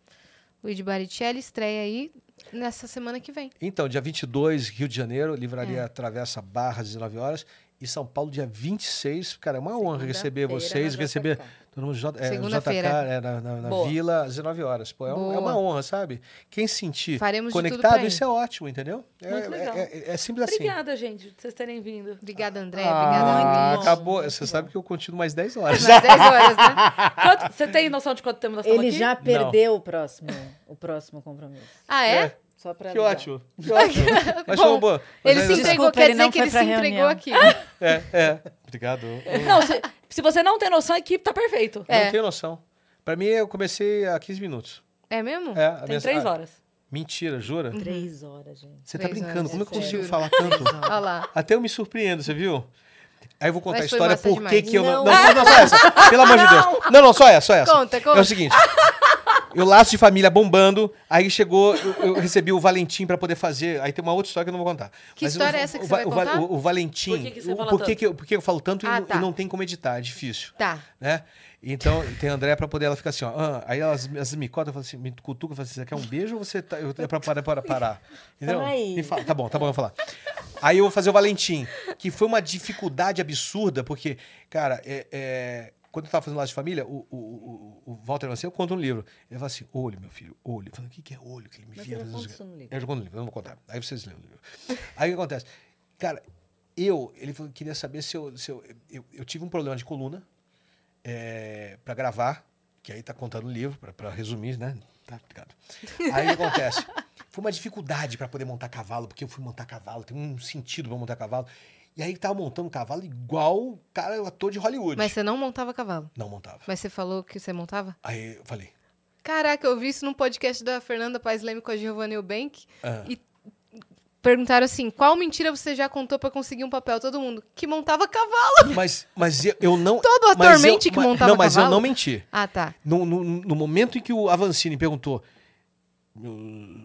Luigi Baricelli estreia aí nessa semana que vem. Então, dia 22, Rio de Janeiro, É. Livraria Travessa Barra, às 19 horas. E São Paulo, dia 26. Cara, é uma honra receber vocês, receber todo mundo J, é. JK, é, na, na- na. Vila, às 19 horas. Pô, é, um- é uma honra, sabe? Quem se sentir Faremos conectado, isso é ótimo, entendeu? É, Muito legal. é- é- é simples assim. Obrigada, gente, por vocês terem vindo. Obrigada, André. Obrigada, Ah, acabou. Você sabe que eu continuo mais 10 horas. Mais 10 horas, né? Quanto- você tem noção de quanto tempo nós estamos Ele aqui? já perdeu o próximo, o próximo compromisso. Ah, é? Só pra Que avisar. ótimo. Que ótimo. Mas foi Bom, uma boa. Mas Ele é- se entregou, Desculpa, quer ele dizer não que foi ele se pra entregou reunião. aqui. É, é. Obrigado. Não, se, se você não tem noção, a equipe tá perfeito. É. Não tenho noção. Pra mim, eu comecei há 15 minutos. É mesmo? É, a Tem minha- três ah, horas. Mentira, jura? Três horas, gente. Você tá Três brincando. horas, Como é que eu é consigo sério. falar tanto? Olha lá. Até eu me surpreendo, você viu? Aí eu vou contar Mas a foi história massa por que demais. que eu não. Não. Não, não, só essa. Pelo amor de Deus. Não, não, só essa, só essa. Conta, conta. É o seguinte. Eu laço de família bombando, aí chegou, eu, eu recebi o Valentim pra poder fazer. Aí tem uma outra história que eu não vou contar. Que o- história é essa que o, você vai Va- o Va- contar? O, o Valentim. Por que que você o- fala por que tanto? que eu, por que eu falo tanto e Ah, não- tá. e não tem como editar? É difícil. Tá. né? Então, tem a André pra poder ela ficar assim, ó. ah, aí elas, elas me cotam, falam assim, me cutucam, falam assim, você quer um beijo ou você tá, eu, é pra parar, para parar? Entendeu? Ai. Me fala, tá bom, tá bom, eu vou falar. Aí eu vou fazer o Valentim, que foi uma dificuldade absurda, porque, cara, é, é, quando eu tava fazendo laço de família, o, o, o, o Walter Mancini, eu conto um livro. Ele fala assim, olho, meu filho, olho. Eu falo, o que, que é olho que ele me Mas via fazendo conta isso? no livro. Eu já conto no livro, eu não vou contar. Aí vocês lêem o livro. Aí o que acontece? Cara, eu, ele falou, queria saber se eu, se eu, eu, eu tive um problema de coluna, é, para gravar, que aí tá contando o livro, para resumir, né? Tá ligado? Aí o que acontece? Foi uma dificuldade para poder montar cavalo, porque eu fui montar cavalo, tem um sentido para montar cavalo. E aí tava montando cavalo igual cara, o ator de Hollywood. Mas você não montava cavalo. Não montava. Mas você falou que você montava? Aí eu falei, Caraca, eu vi isso num podcast da Fernanda Paes Leme com a Giovanna Eubank. ah, E perguntaram assim, qual mentira você já contou pra conseguir um papel? Todo mundo, que montava cavalo. mas, mas eu, eu não. Todo ator eu- mente que montava Não, mas eu cavalo? não menti. Ah, tá. No, no, no momento em que o Avancini perguntou, meu,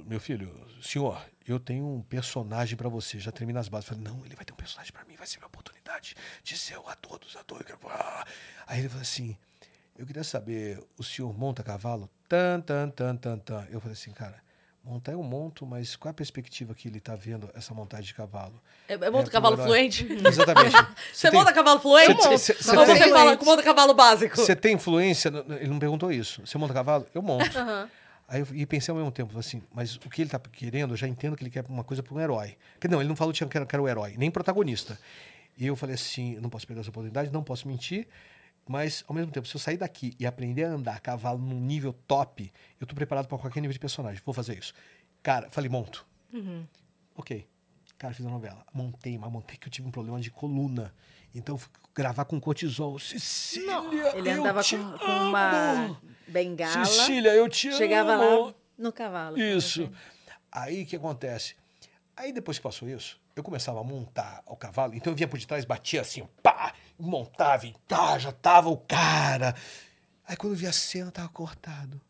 meu filho, senhor, eu tenho um personagem pra você, já termina as bases. Eu falei, não, ele vai ter um personagem pra mim, vai ser minha oportunidade de ser o ator dos atores. Aí ele falou assim, eu queria saber, o senhor monta cavalo? Tan, tan, tan, tan, tan. Eu falei assim, cara, montar eu monto, mas qual a perspectiva que ele tá vendo essa montagem de cavalo? É, é monta É, cavalo fluente? Exatamente. Você tem- monta cavalo fluente? Ou você- fala monta cavalo básico? Você tem influência? Ele não perguntou isso. Você monta cavalo? Eu monto. Aham. Aí eu e pensei ao mesmo tempo, assim, mas o que ele tá querendo, eu já entendo que ele quer uma coisa para um herói. Porque não, ele não falou que era, que era o herói, nem protagonista. E eu falei assim, eu não posso perder essa oportunidade, não posso mentir, mas ao mesmo tempo, se eu sair daqui e aprender a andar a cavalo num nível top, eu tô preparado para qualquer nível de personagem. Vou fazer isso. Cara, falei, monto. Ok. Cara, fiz a novela. Montei, mas montei que eu tive um problema de coluna. Então, eu fui gravar com cortisol. Cecília, Ele eu andava com, com uma. Bengala, Cecília, eu te chegava amo. lá no cavalo. Isso. Aí o que acontece? Aí depois que passou isso, eu começava a montar o cavalo, então eu vinha por detrás, batia assim, pá, montava e tá, já tava o cara. Aí quando eu vi a cena, tava cortado.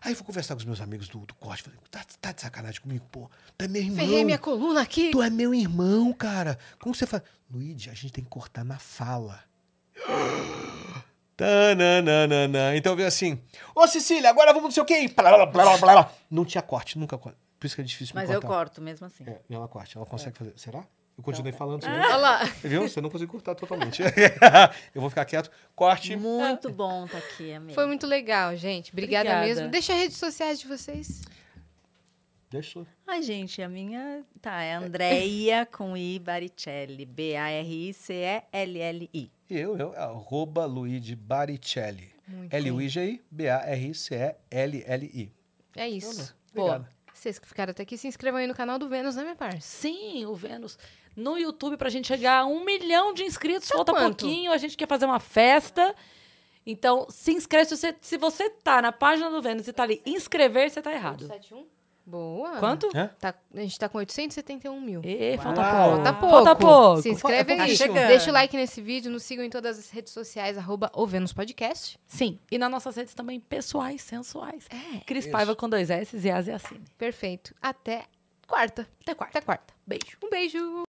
Aí eu fui conversar com os meus amigos do, do corte, falei, tá, tá de sacanagem comigo, pô? Tu é meu irmão. Ferrei minha coluna aqui. Tu é meu irmão, cara. Como você faz? Luigi, a gente tem que cortar na fala. Tananana. Então veio assim, ô Cecília, agora vamos não sei o quê. Blá, blá, blá, blá, blá. Não tinha corte, nunca corte. Por isso que é difícil me Mas eu corto mesmo assim. É, ela corte, ela consegue fazer. Será? Eu continuei falando, você viu? Olha lá. Você viu? Você não conseguiu cortar totalmente. eu vou ficar quieto. Corte. Muito bom estar aqui, amiga. Foi muito legal, gente. Obrigada, Obrigada. mesmo. Deixa as redes sociais de vocês. Deixa. Ai, gente, a minha tá, é Andreia com I Baricelli. B-A-R-I-C-E-L-L-I. E eu, eu, arroba Luigi Baricelli. Muito bem. L-U-I-G-I, B-A-R-I-C-E-L-L-I. É isso. Obrigado. Vocês que ficaram até aqui, se inscrevam aí no canal do Vênus, né, minha parça? Sim, o Vênus. No YouTube, pra gente chegar a um milhão de inscritos, Tá falta quanto? pouquinho, a gente quer fazer uma festa. Então, se inscreve. Se você, se você tá na página do Vênus e tá ali inscrever, você tá errado. 71? Boa. Quanto? Hã? Tá- a gente tá com 871 mil. Ê, falta Uau. pouco. Falta pouco. Falta pouco. Se inscreve Tá aí. chegando. Deixa o like nesse vídeo, nos sigam em todas as redes sociais, arroba o Vênus Podcast. Sim. E nas nossas redes também pessoais, sensuais. É. Cris Isso. Paiva com dois S e Asiacine. Perfeito. Até quarta. Até quarta. Até quarta. Beijo. Um beijo.